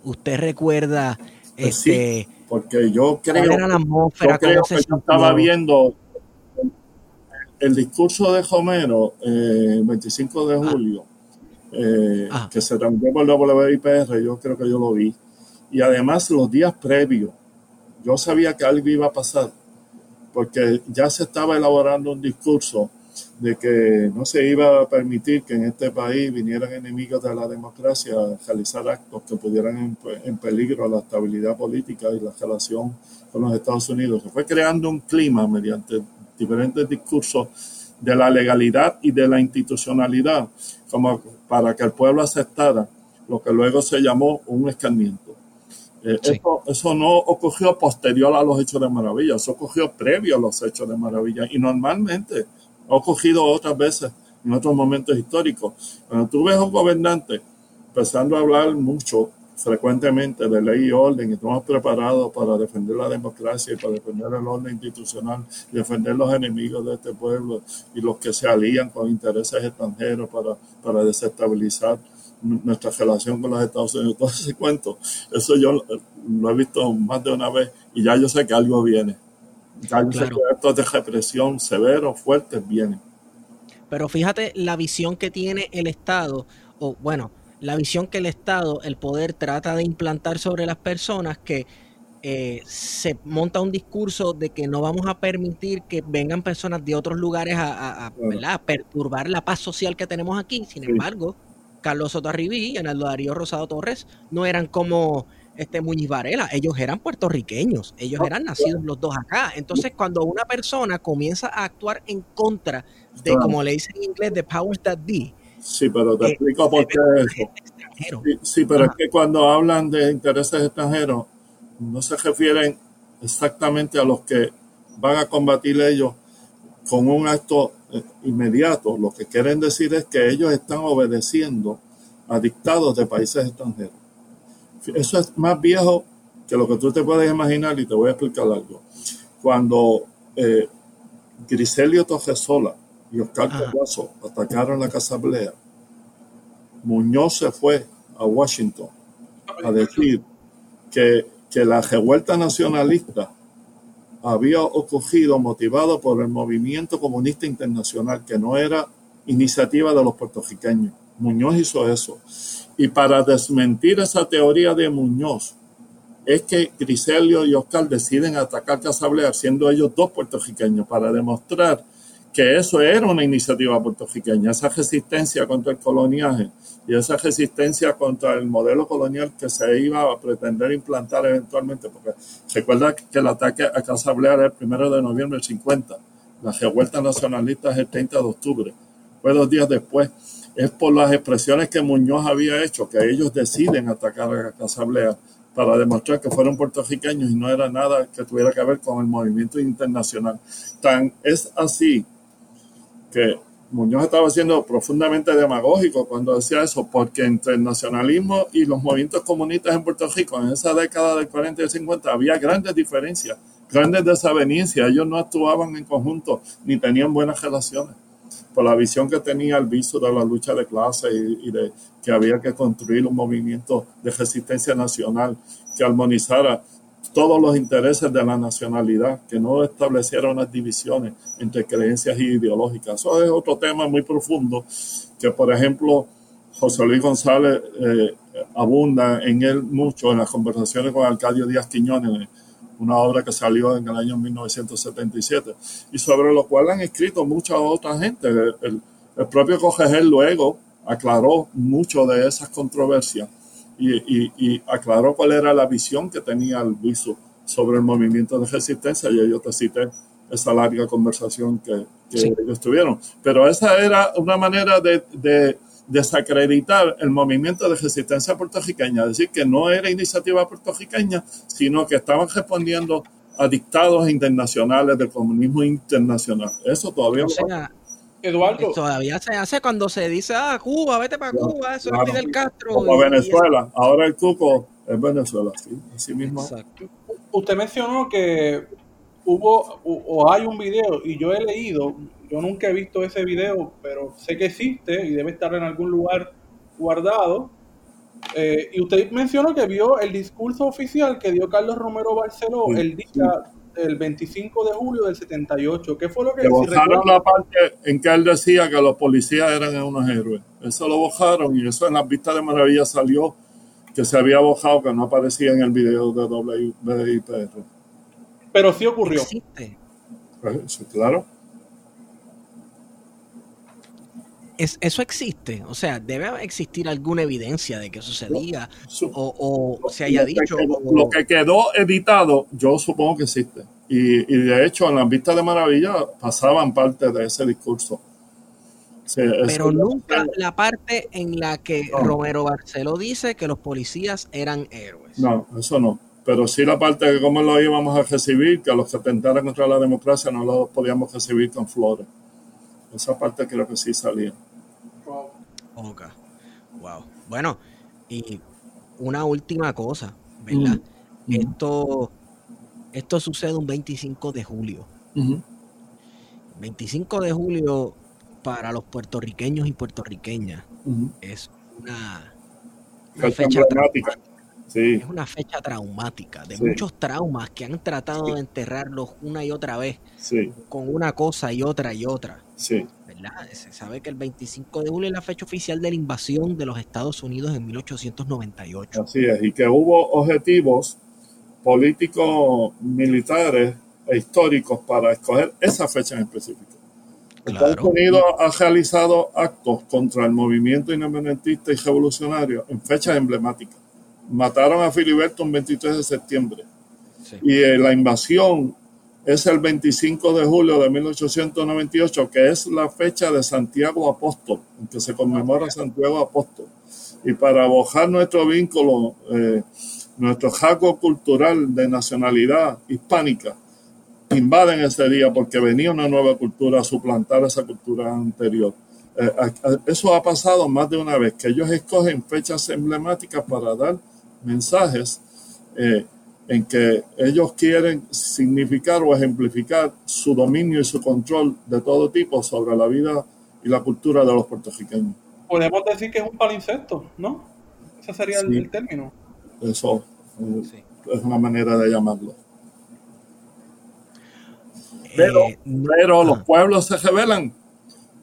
Speaker 2: ¿Usted recuerda
Speaker 3: pues este, porque yo creo, era la atmósfera, que yo estaba viendo el discurso de Homero, el eh, 25 de ah. julio, eh, ah. que se transmitió por WIPR, yo creo que yo lo vi. Y además los días previos, yo sabía que algo iba a pasar, porque ya se estaba elaborando un discurso de que no se iba a permitir que en este país vinieran enemigos de la democracia a realizar actos que pudieran en, en peligro la estabilidad política y la relación con los Estados Unidos. Se fue creando un clima mediante diferentes discursos de la legalidad y de la institucionalidad, como para que el pueblo aceptara lo que luego se llamó un escarmiento. Eh, eso, no ocurrió posterior a los hechos de maravilla, eso ocurrió previo a los hechos de maravilla y normalmente ha ocurrido otras veces en otros momentos históricos. Cuando tú ves a un gobernante empezando a hablar mucho frecuentemente de ley y orden y estamos preparados para defender la democracia y para defender el orden institucional defender los enemigos de este pueblo y los que se alían con intereses extranjeros para, para desestabilizar nuestra relación con los Estados Unidos, todo ese cuento, eso yo lo he visto más de una vez y ya yo sé que algo viene. Ya yo sé que estos de represión severos, fuertes, vienen.
Speaker 2: Pero fíjate la visión que tiene el Estado, o bueno, la visión que el Estado, el poder trata de implantar sobre las personas que eh, se monta un discurso de que no vamos a permitir que vengan personas de otros lugares a, perturbar la paz social que tenemos aquí. Sin embargo, Carlos Soto y Analdo Darío Rosado Torres no eran como este Muñiz Varela, ellos eran puertorriqueños, ellos eran nacidos los dos acá. Entonces, cuando una persona comienza a actuar en contra de, como le dicen en inglés, de powers that be.
Speaker 3: Sí, pero te eh, explico por qué eso. Sí, pero es que cuando hablan de intereses extranjeros, no se refieren exactamente a los que van a combatir ellos con un acto eh, inmediato. Lo que quieren decir es que ellos están obedeciendo a dictados de países extranjeros. Eso es más viejo que lo que tú te puedes imaginar y te voy a explicar algo. Cuando eh, Griselio Tojesola y Oscar Cavazo atacaron la Casa Blea, Muñoz se fue a Washington a decir que, que la revuelta nacionalista había ocurrido motivado por el movimiento comunista internacional, que no era iniciativa de los puertorriqueños. Muñoz hizo eso. Y para desmentir esa teoría de Muñoz, es que Griselio y Oscar deciden atacar Casablea, siendo ellos dos puertorriqueños, para demostrar que eso era una iniciativa puertorriqueña, esa resistencia contra el coloniaje y esa resistencia contra el modelo colonial que se iba a pretender implantar eventualmente, porque recuerda que el ataque a Casa era el primero de noviembre del 50, la revuelta nacionalista es el 30 de octubre, fue dos días después es por las expresiones que Muñoz había hecho, que ellos deciden atacar a Casablea para demostrar que fueron puertorriqueños y no era nada que tuviera que ver con el movimiento internacional. Tan es así que Muñoz estaba siendo profundamente demagógico cuando decía eso, porque entre el nacionalismo y los movimientos comunistas en Puerto Rico en esa década del 40 y el 50 había grandes diferencias, grandes desavenencias. Ellos no actuaban en conjunto ni tenían buenas relaciones por la visión que tenía el viso de la lucha de clase y, de que había que construir un movimiento de resistencia nacional que armonizara todos los intereses de la nacionalidad, que no estableciera unas divisiones entre creencias ideológicas. Eso es otro tema muy profundo que, por ejemplo, José Luis González eh, abunda en él mucho en las conversaciones con Arcadio Díaz Quiñones una obra que salió en el año 1977 y sobre lo cual han escrito mucha otra gente. El, propio Cogegel luego aclaró mucho de esas controversias y, aclaró cuál era la visión que tenía el viso sobre el movimiento de resistencia y yo te cité esa larga conversación que, ellos tuvieron. Pero esa era una manera de desacreditar el movimiento de resistencia puertorriqueña, decir que no era iniciativa puertorriqueña, sino que estaban respondiendo a dictados internacionales del comunismo internacional. Eso todavía
Speaker 2: Eduardo. Todavía se hace cuando se dice, ah, Cuba, vete para Cuba, eso es Fidel Castro.
Speaker 3: Como Venezuela, ahora el cuco es Venezuela, sí, así mismo.
Speaker 4: Usted mencionó que hubo o hay un video y yo he leído yo nunca he visto ese video, pero sé que existe y debe estar en algún lugar guardado. Eh, y usted mencionó que vio el discurso oficial que dio Carlos Romero Barceló el día el 25 de julio del 78. ¿Qué fue lo que...
Speaker 3: Si la parte en que él decía que los policías eran unos héroes. Eso lo bojaron y eso en las vistas de maravilla salió que se había bojado, que no aparecía en el video de WIPR.
Speaker 4: Pero sí ocurrió.
Speaker 2: Existe.
Speaker 3: Pues, claro.
Speaker 2: Eso existe, o sea, debe existir alguna evidencia de que eso se diga o, se haya dicho.
Speaker 3: lo que quedó editado, yo supongo que existe. Y, de hecho, en las vistas de maravilla pasaban parte de ese discurso.
Speaker 2: Pero nunca la parte en la que Romero Barceló dice que los policías eran héroes.
Speaker 3: No, eso no. Pero sí la parte de cómo lo íbamos a recibir, que a los que atentaran contra la democracia no los podíamos recibir con flores. Esa parte creo que sí salía.
Speaker 2: Ok. Wow. Bueno, y una última cosa, ¿verdad? Esto, esto sucede un 25 de julio. 25 de julio para los puertorriqueños y puertorriqueñas es una,
Speaker 3: fecha, emblemática.
Speaker 2: Es una fecha traumática, de muchos traumas que han tratado de enterrarlos una y otra vez, con una cosa y otra y otra.
Speaker 3: Sí.
Speaker 2: ¿Verdad? Se sabe que el 25 de julio es la fecha oficial de la invasión de los Estados Unidos en 1898.
Speaker 3: Así es, y que hubo objetivos políticos, militares e históricos para escoger esa fecha en específico. Estados Unidos ha realizado actos contra el movimiento independentista y revolucionario en fechas emblemáticas. Mataron a Filiberto un 23 de septiembre. Y eh, la invasión es el 25 de julio de 1898, que es la fecha de Santiago Apóstol, que se conmemora Santiago Apóstol. Y para abojar nuestro vínculo, eh, nuestro jaco cultural de nacionalidad hispánica, invaden ese día porque venía una nueva cultura a suplantar esa cultura anterior. Eh, eso ha pasado más de una vez, que ellos escogen fechas emblemáticas para dar mensajes eh, en que ellos quieren significar o ejemplificar su dominio y su control de todo tipo sobre la vida y la cultura de los puertorriqueños.
Speaker 4: Podemos decir que es un palincesto, ¿no? Ese sería el, término.
Speaker 3: Eso eh, es una manera de llamarlo. Pero, eh, pero los pueblos se rebelan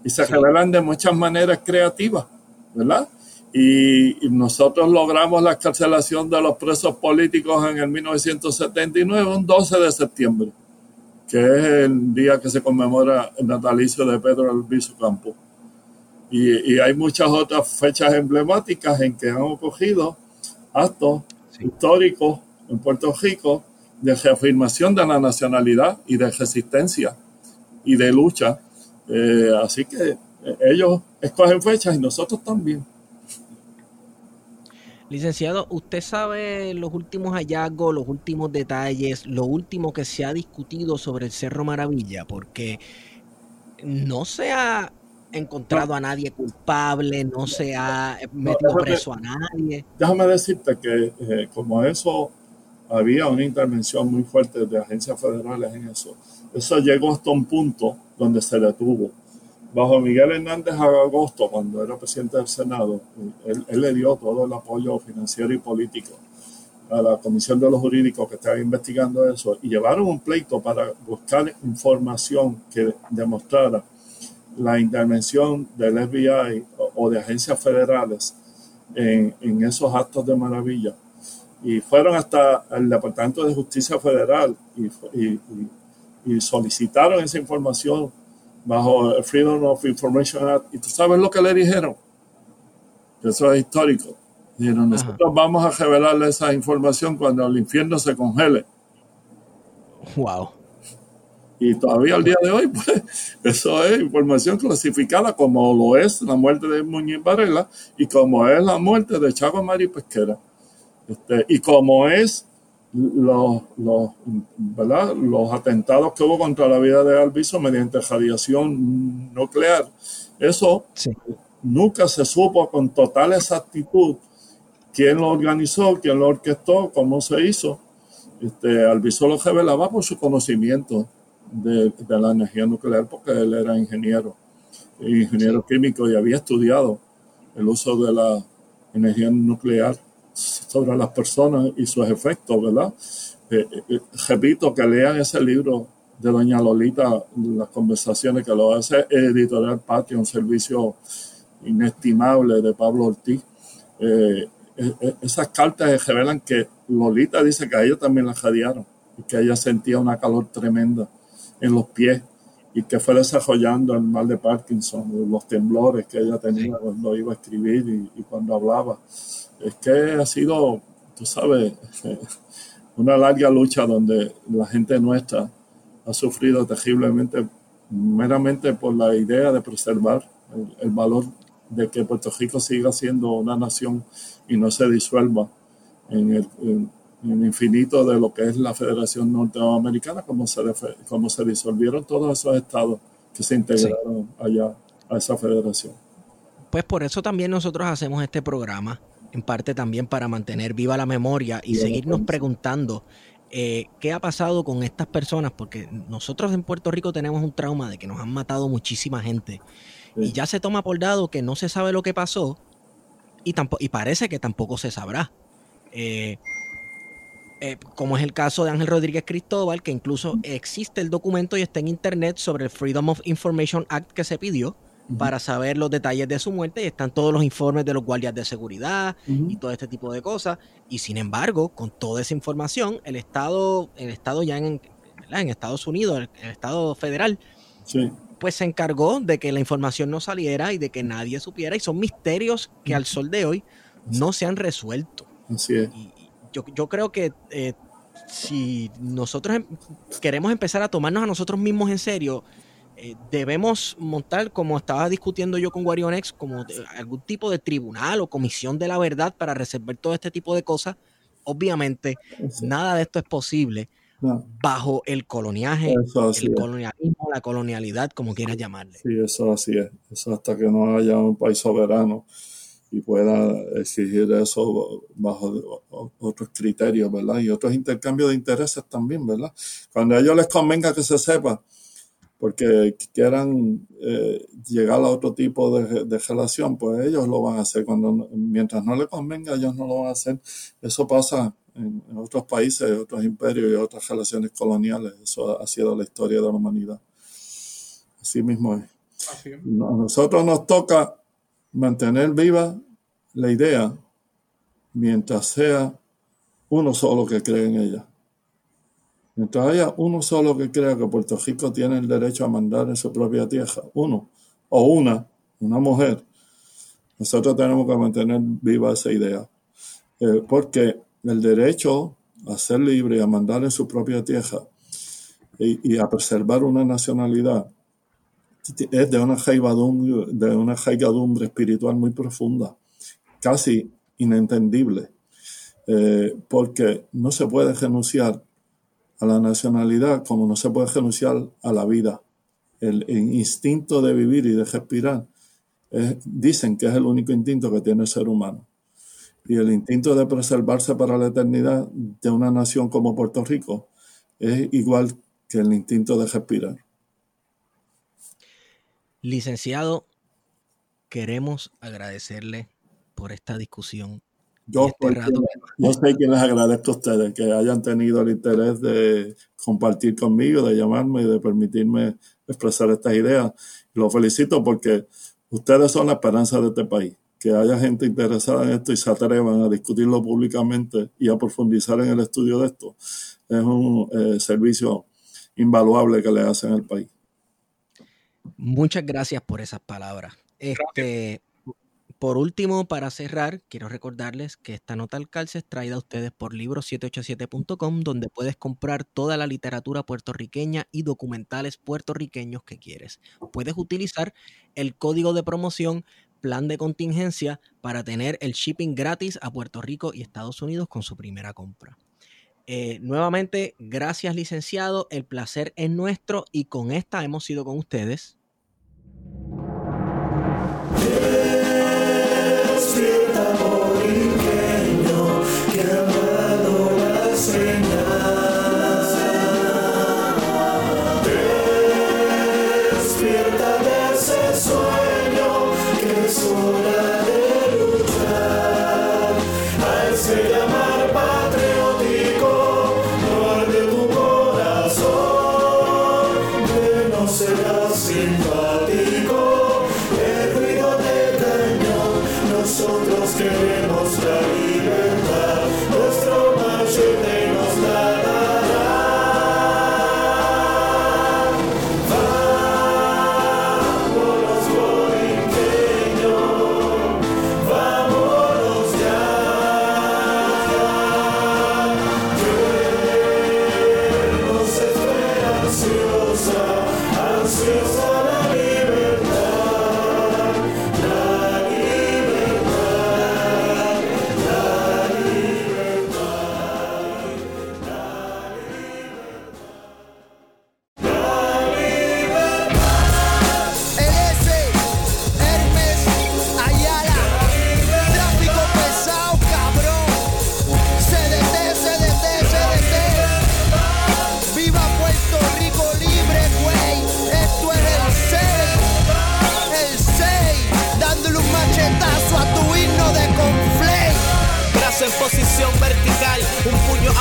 Speaker 3: y se rebelan de muchas maneras creativas, ¿verdad? Y, nosotros logramos la carcelación de los presos políticos en el 1979, un 12 de septiembre, que es el día que se conmemora el natalicio de Pedro Albizu Campo. Y, y, hay muchas otras fechas emblemáticas en que han ocurrido actos históricos en Puerto Rico de reafirmación de la nacionalidad y de resistencia y de lucha. Eh, así que eh, ellos escogen fechas y nosotros también.
Speaker 2: Licenciado, ¿usted sabe los últimos hallazgos, los últimos detalles, lo último que se ha discutido sobre el Cerro Maravilla? Porque no se ha encontrado a nadie culpable, no se ha metido preso a nadie.
Speaker 3: Déjame decirte que eh, como eso había una intervención muy fuerte de agencias federales en eso, eso llegó hasta un punto donde se detuvo bajo Miguel Hernández Agosto, cuando era presidente del Senado, él, le dio todo el apoyo financiero y político a la Comisión de los Jurídicos que estaba investigando eso y llevaron un pleito para buscar información que demostrara la intervención del FBI o, de agencias federales en, en, esos actos de maravilla. Y fueron hasta el Departamento de Justicia Federal y, y, y solicitaron esa información bajo el Freedom of Information Act. ¿Y tú sabes lo que le dijeron? Eso es histórico. Dijeron, nosotros vamos a revelarle esa información cuando el infierno se congele.
Speaker 2: Wow.
Speaker 3: Y todavía al día de hoy, [LAUGHS] pues, eso es información clasificada como lo es la muerte de Muñiz Varela y como es la muerte de Chago Mari Pesquera. Este, y como es los, los, ¿verdad? los atentados que hubo contra la vida de Alviso mediante radiación nuclear. Eso nunca se supo con total exactitud quién lo organizó, quién lo orquestó, cómo se hizo. Este, Alviso lo revelaba por su conocimiento de, de, la energía nuclear, porque él era ingeniero, ingeniero químico y había estudiado el uso de la energía nuclear sobre las personas y sus efectos, ¿verdad? Eh, eh, eh, repito que lean ese libro de doña Lolita, las conversaciones que lo hace Editorial Patio, un servicio inestimable de Pablo Ortiz. esas cartas revelan que Lolita dice que a ella también la radiaron y que ella sentía una calor tremenda en los pies y que fue desarrollando el mal de Parkinson, los temblores que ella tenía cuando iba a escribir y, y cuando hablaba es que ha sido, tú sabes, [LAUGHS] una larga lucha donde la gente nuestra ha sufrido terriblemente, meramente por la idea de preservar el, valor de que Puerto Rico siga siendo una nación y no se disuelva en el, infinito de lo que es la Federación Norteamericana, como se, como se disolvieron todos esos estados que se integraron allá a esa federación.
Speaker 2: Pues por eso también nosotros hacemos este programa, en parte también para mantener viva la memoria y seguirnos preguntando eh, qué ha pasado con estas personas, porque nosotros en Puerto Rico tenemos un trauma de que nos han matado muchísima gente. Y ya se toma por dado que no se sabe lo que pasó y, y parece que tampoco se sabrá. Eh, eh, como es el caso de Ángel Rodríguez Cristóbal, que incluso existe el documento y está en internet sobre el Freedom of Information Act que se pidió para saber los detalles de su muerte y están todos los informes de los guardias de seguridad y todo este tipo de cosas. Y sin embargo, con toda esa información, el Estado, el Estado ya en, en Estados Unidos, el, Estado federal, pues se encargó de que la información no saliera y de que nadie supiera. Y son misterios que al sol de hoy no se han resuelto.
Speaker 3: Así es
Speaker 2: yo, creo que eh, si nosotros em, queremos empezar a tomarnos a nosotros mismos en serio, eh, debemos montar, como estaba discutiendo yo con Guarionex, como algún tipo de tribunal o comisión de la verdad para resolver todo este tipo de cosas. Obviamente, nada de esto es posible bajo el coloniaje, el colonialismo, la colonialidad, como quieras llamarle.
Speaker 3: Sí, eso así es. Eso hasta que no haya un país soberano y pueda exigir eso bajo otros criterios, ¿verdad? Y otros intercambios de intereses también, ¿verdad? Cuando a ellos les convenga que se sepa, porque quieran eh, llegar a otro tipo de, relación, pues ellos lo van a hacer. Cuando mientras no les convenga, ellos no lo van a hacer. Eso pasa en, otros países, otros imperios y otras relaciones coloniales. Eso ha sido la historia de la humanidad. Así mismo es. A nosotros nos toca mantener viva la idea mientras sea uno solo que cree en ella. Mientras haya uno solo que crea que Puerto Rico tiene el derecho a mandar en su propia tierra, uno o una, una mujer, nosotros tenemos que mantener viva esa idea. Eh, porque el derecho a ser libre, a mandar en su propia tierra y, y a preservar una nacionalidad es de una jaigadumbre espiritual muy profunda, casi inentendible, eh, porque no se puede renunciar a la nacionalidad como no se puede renunciar a la vida. El, instinto de vivir y de respirar dicen que es el único instinto que tiene el ser humano. Y el instinto de preservarse para la eternidad de una nación como Puerto Rico es igual que el instinto de respirar.
Speaker 2: Licenciado, queremos agradecerle por esta discusión.
Speaker 3: Yo, este yo sé que les agradezco a ustedes que hayan tenido el interés de compartir conmigo, de llamarme y de permitirme expresar estas ideas. Lo felicito porque ustedes son la esperanza de este país. Que haya gente interesada en esto y se atrevan a discutirlo públicamente y a profundizar en el estudio de esto es un eh, servicio invaluable que le hacen al país.
Speaker 2: Muchas gracias por esas palabras. Este, por último, para cerrar, quiero recordarles que esta nota al calce es traída a ustedes por libro787.com, donde puedes comprar toda la literatura puertorriqueña y documentales puertorriqueños que quieres. Puedes utilizar el código de promoción plan de contingencia para tener el shipping gratis a Puerto Rico y Estados Unidos con su primera compra. Eh, nuevamente, gracias licenciado, el placer es nuestro y con esta hemos ido con ustedes.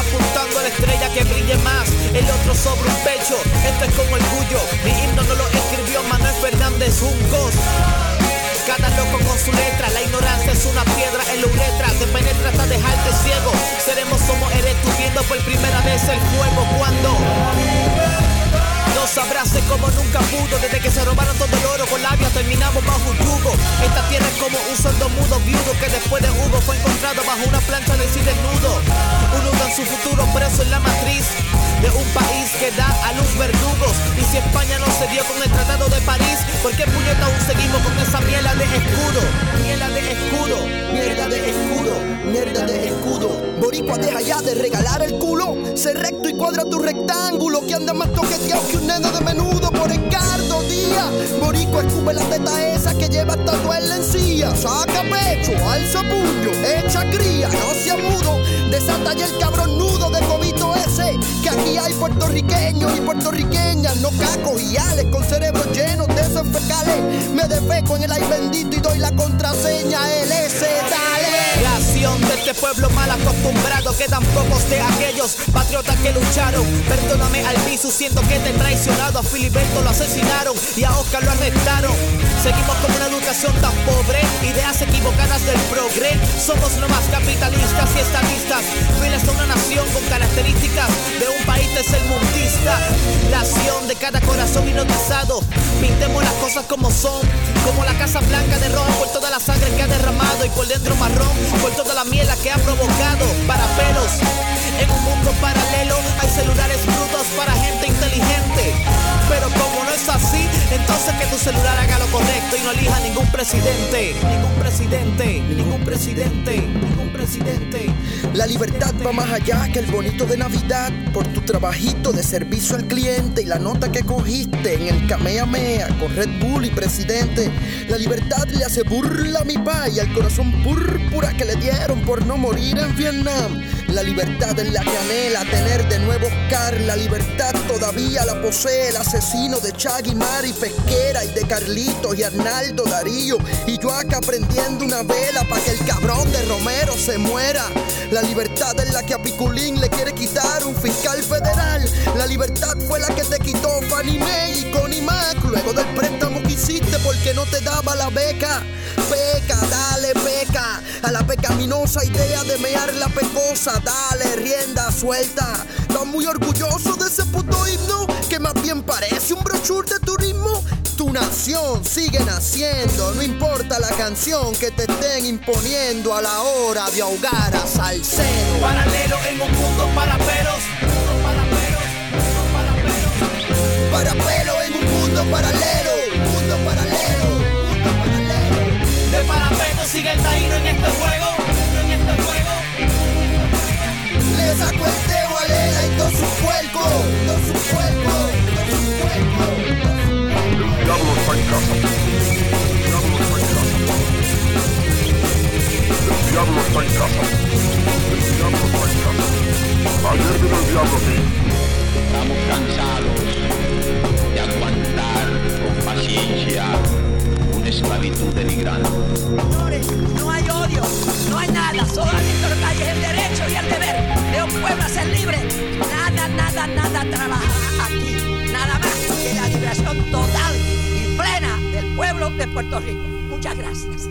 Speaker 5: Apuntando a la estrella que brille más, el otro sobre un pecho, esto es con orgullo, mi himno no lo escribió Manuel Fernández Juncos. Cada loco con su letra, la ignorancia es una piedra en la uretra, te penetra hasta dejarte ciego. Seremos como eres tú por primera vez el fuego cuando nos abrace como nunca pudo Desde que se robaron todo el oro con labia terminamos bajo un yugo Esta tierra es como un sordo mudo viudo Que después de Hugo fue encontrado bajo una plancha de sí desnudo Un nudo en su futuro preso en la matriz de un país que da a luz verdugos. Y si España no se dio con el Tratado de París, ¿por qué puñeta aún seguimos con esa miela de escudo? Miela de escudo, mierda de escudo, mierda de escudo. Boricua deja ya de regalar el culo. Sé recto y cuadra tu rectángulo que anda más toqueteado que un neno de menudo por Ricardo Díaz. Boricua escupe la teta esa que lleva tatuada en la encía. Saca pecho, alza puño, echa cría, no sea mudo. Desata ya el cabrón nudo de cobito ese que aquí hay puertorriqueños y puertorriqueñas, no cacos y ales con cerebros llenos de esos fecales. Me defeco en el aire bendito y doy la contraseña LS, dale. Creación de este pueblo mal acostumbrado, quedan pocos de aquellos patriotas que lucharon. Perdóname al visu, siento que te he traicionado. A Filiberto lo asesinaron y a Oscar lo arrestaron. Seguimos con una educación tan pobre, ideas equivocadas del progre. Somos no más capitalistas y estadistas, fieles a una nación con características de un país tercermundista. Nación de cada corazón hipnotizado. Pintemos las cosas como son, como la casa blanca de rojo por toda la sangre que ha derramado y por dentro marrón por toda la miela que ha provocado para pelos. En un mundo paralelo hay celulares brutos para gente inteligente. Pero como no es así, entonces que tu celular haga lo correcto y no elija ningún presidente. Ningún presidente, ningún presidente, ningún presidente.
Speaker 6: La libertad va más allá que el bonito de Navidad por tu trabajito de servicio al cliente y la nota que cogiste en el Kamehameha con Red Bull y presidente. La libertad le hace burla a mi pa y al corazón púrpura que le dieron por no morir en Vietnam. La libertad es la que anhela tener de nuevo Oscar. La libertad todavía la posee el asesino de Chagui, Mari, Pesquera y de Carlitos y Arnaldo Darío. Y yo acá prendiendo una vela para que el cabrón de Romero se muera. La libertad es la que a Piculín le quiere quitar un fiscal federal. La libertad fue la que te quitó Fanny Mae y Connie Mac luego del préstamo que hiciste porque no te daba la beca. Peca, dale peca a la pecaminosa idea de mear la pecosa. Dale rienda suelta. Estás muy orgulloso de ese puto himno que más bien parece un brochure de turismo. Tu nación sigue naciendo, no importa la canción que te estén imponiendo a la hora de ahogar a Salcedo.
Speaker 5: Paralelo en un mundo para pelos.
Speaker 6: Para pelo en un mundo paralelo, mundo paralelo, mundo paralelo.
Speaker 5: De parapeto sigue el taíno en este juego.
Speaker 6: El dedo a Lela y todo su puerco, todo su puerco, todo su puerco.
Speaker 7: El diablo está en casa. El diablo está en casa. El diablo está en casa. El diablo está en casa. Ayer vino el diablo aquí.
Speaker 8: Estamos cansados de aguantar con paciencia esclavitud denigrante.
Speaker 9: Señores, no hay odio, no hay nada, solamente lo que hay es el derecho y el deber de un pueblo a ser libre. Nada, nada, nada trabaja aquí, nada más que la liberación total y plena del pueblo de Puerto Rico. Muchas gracias.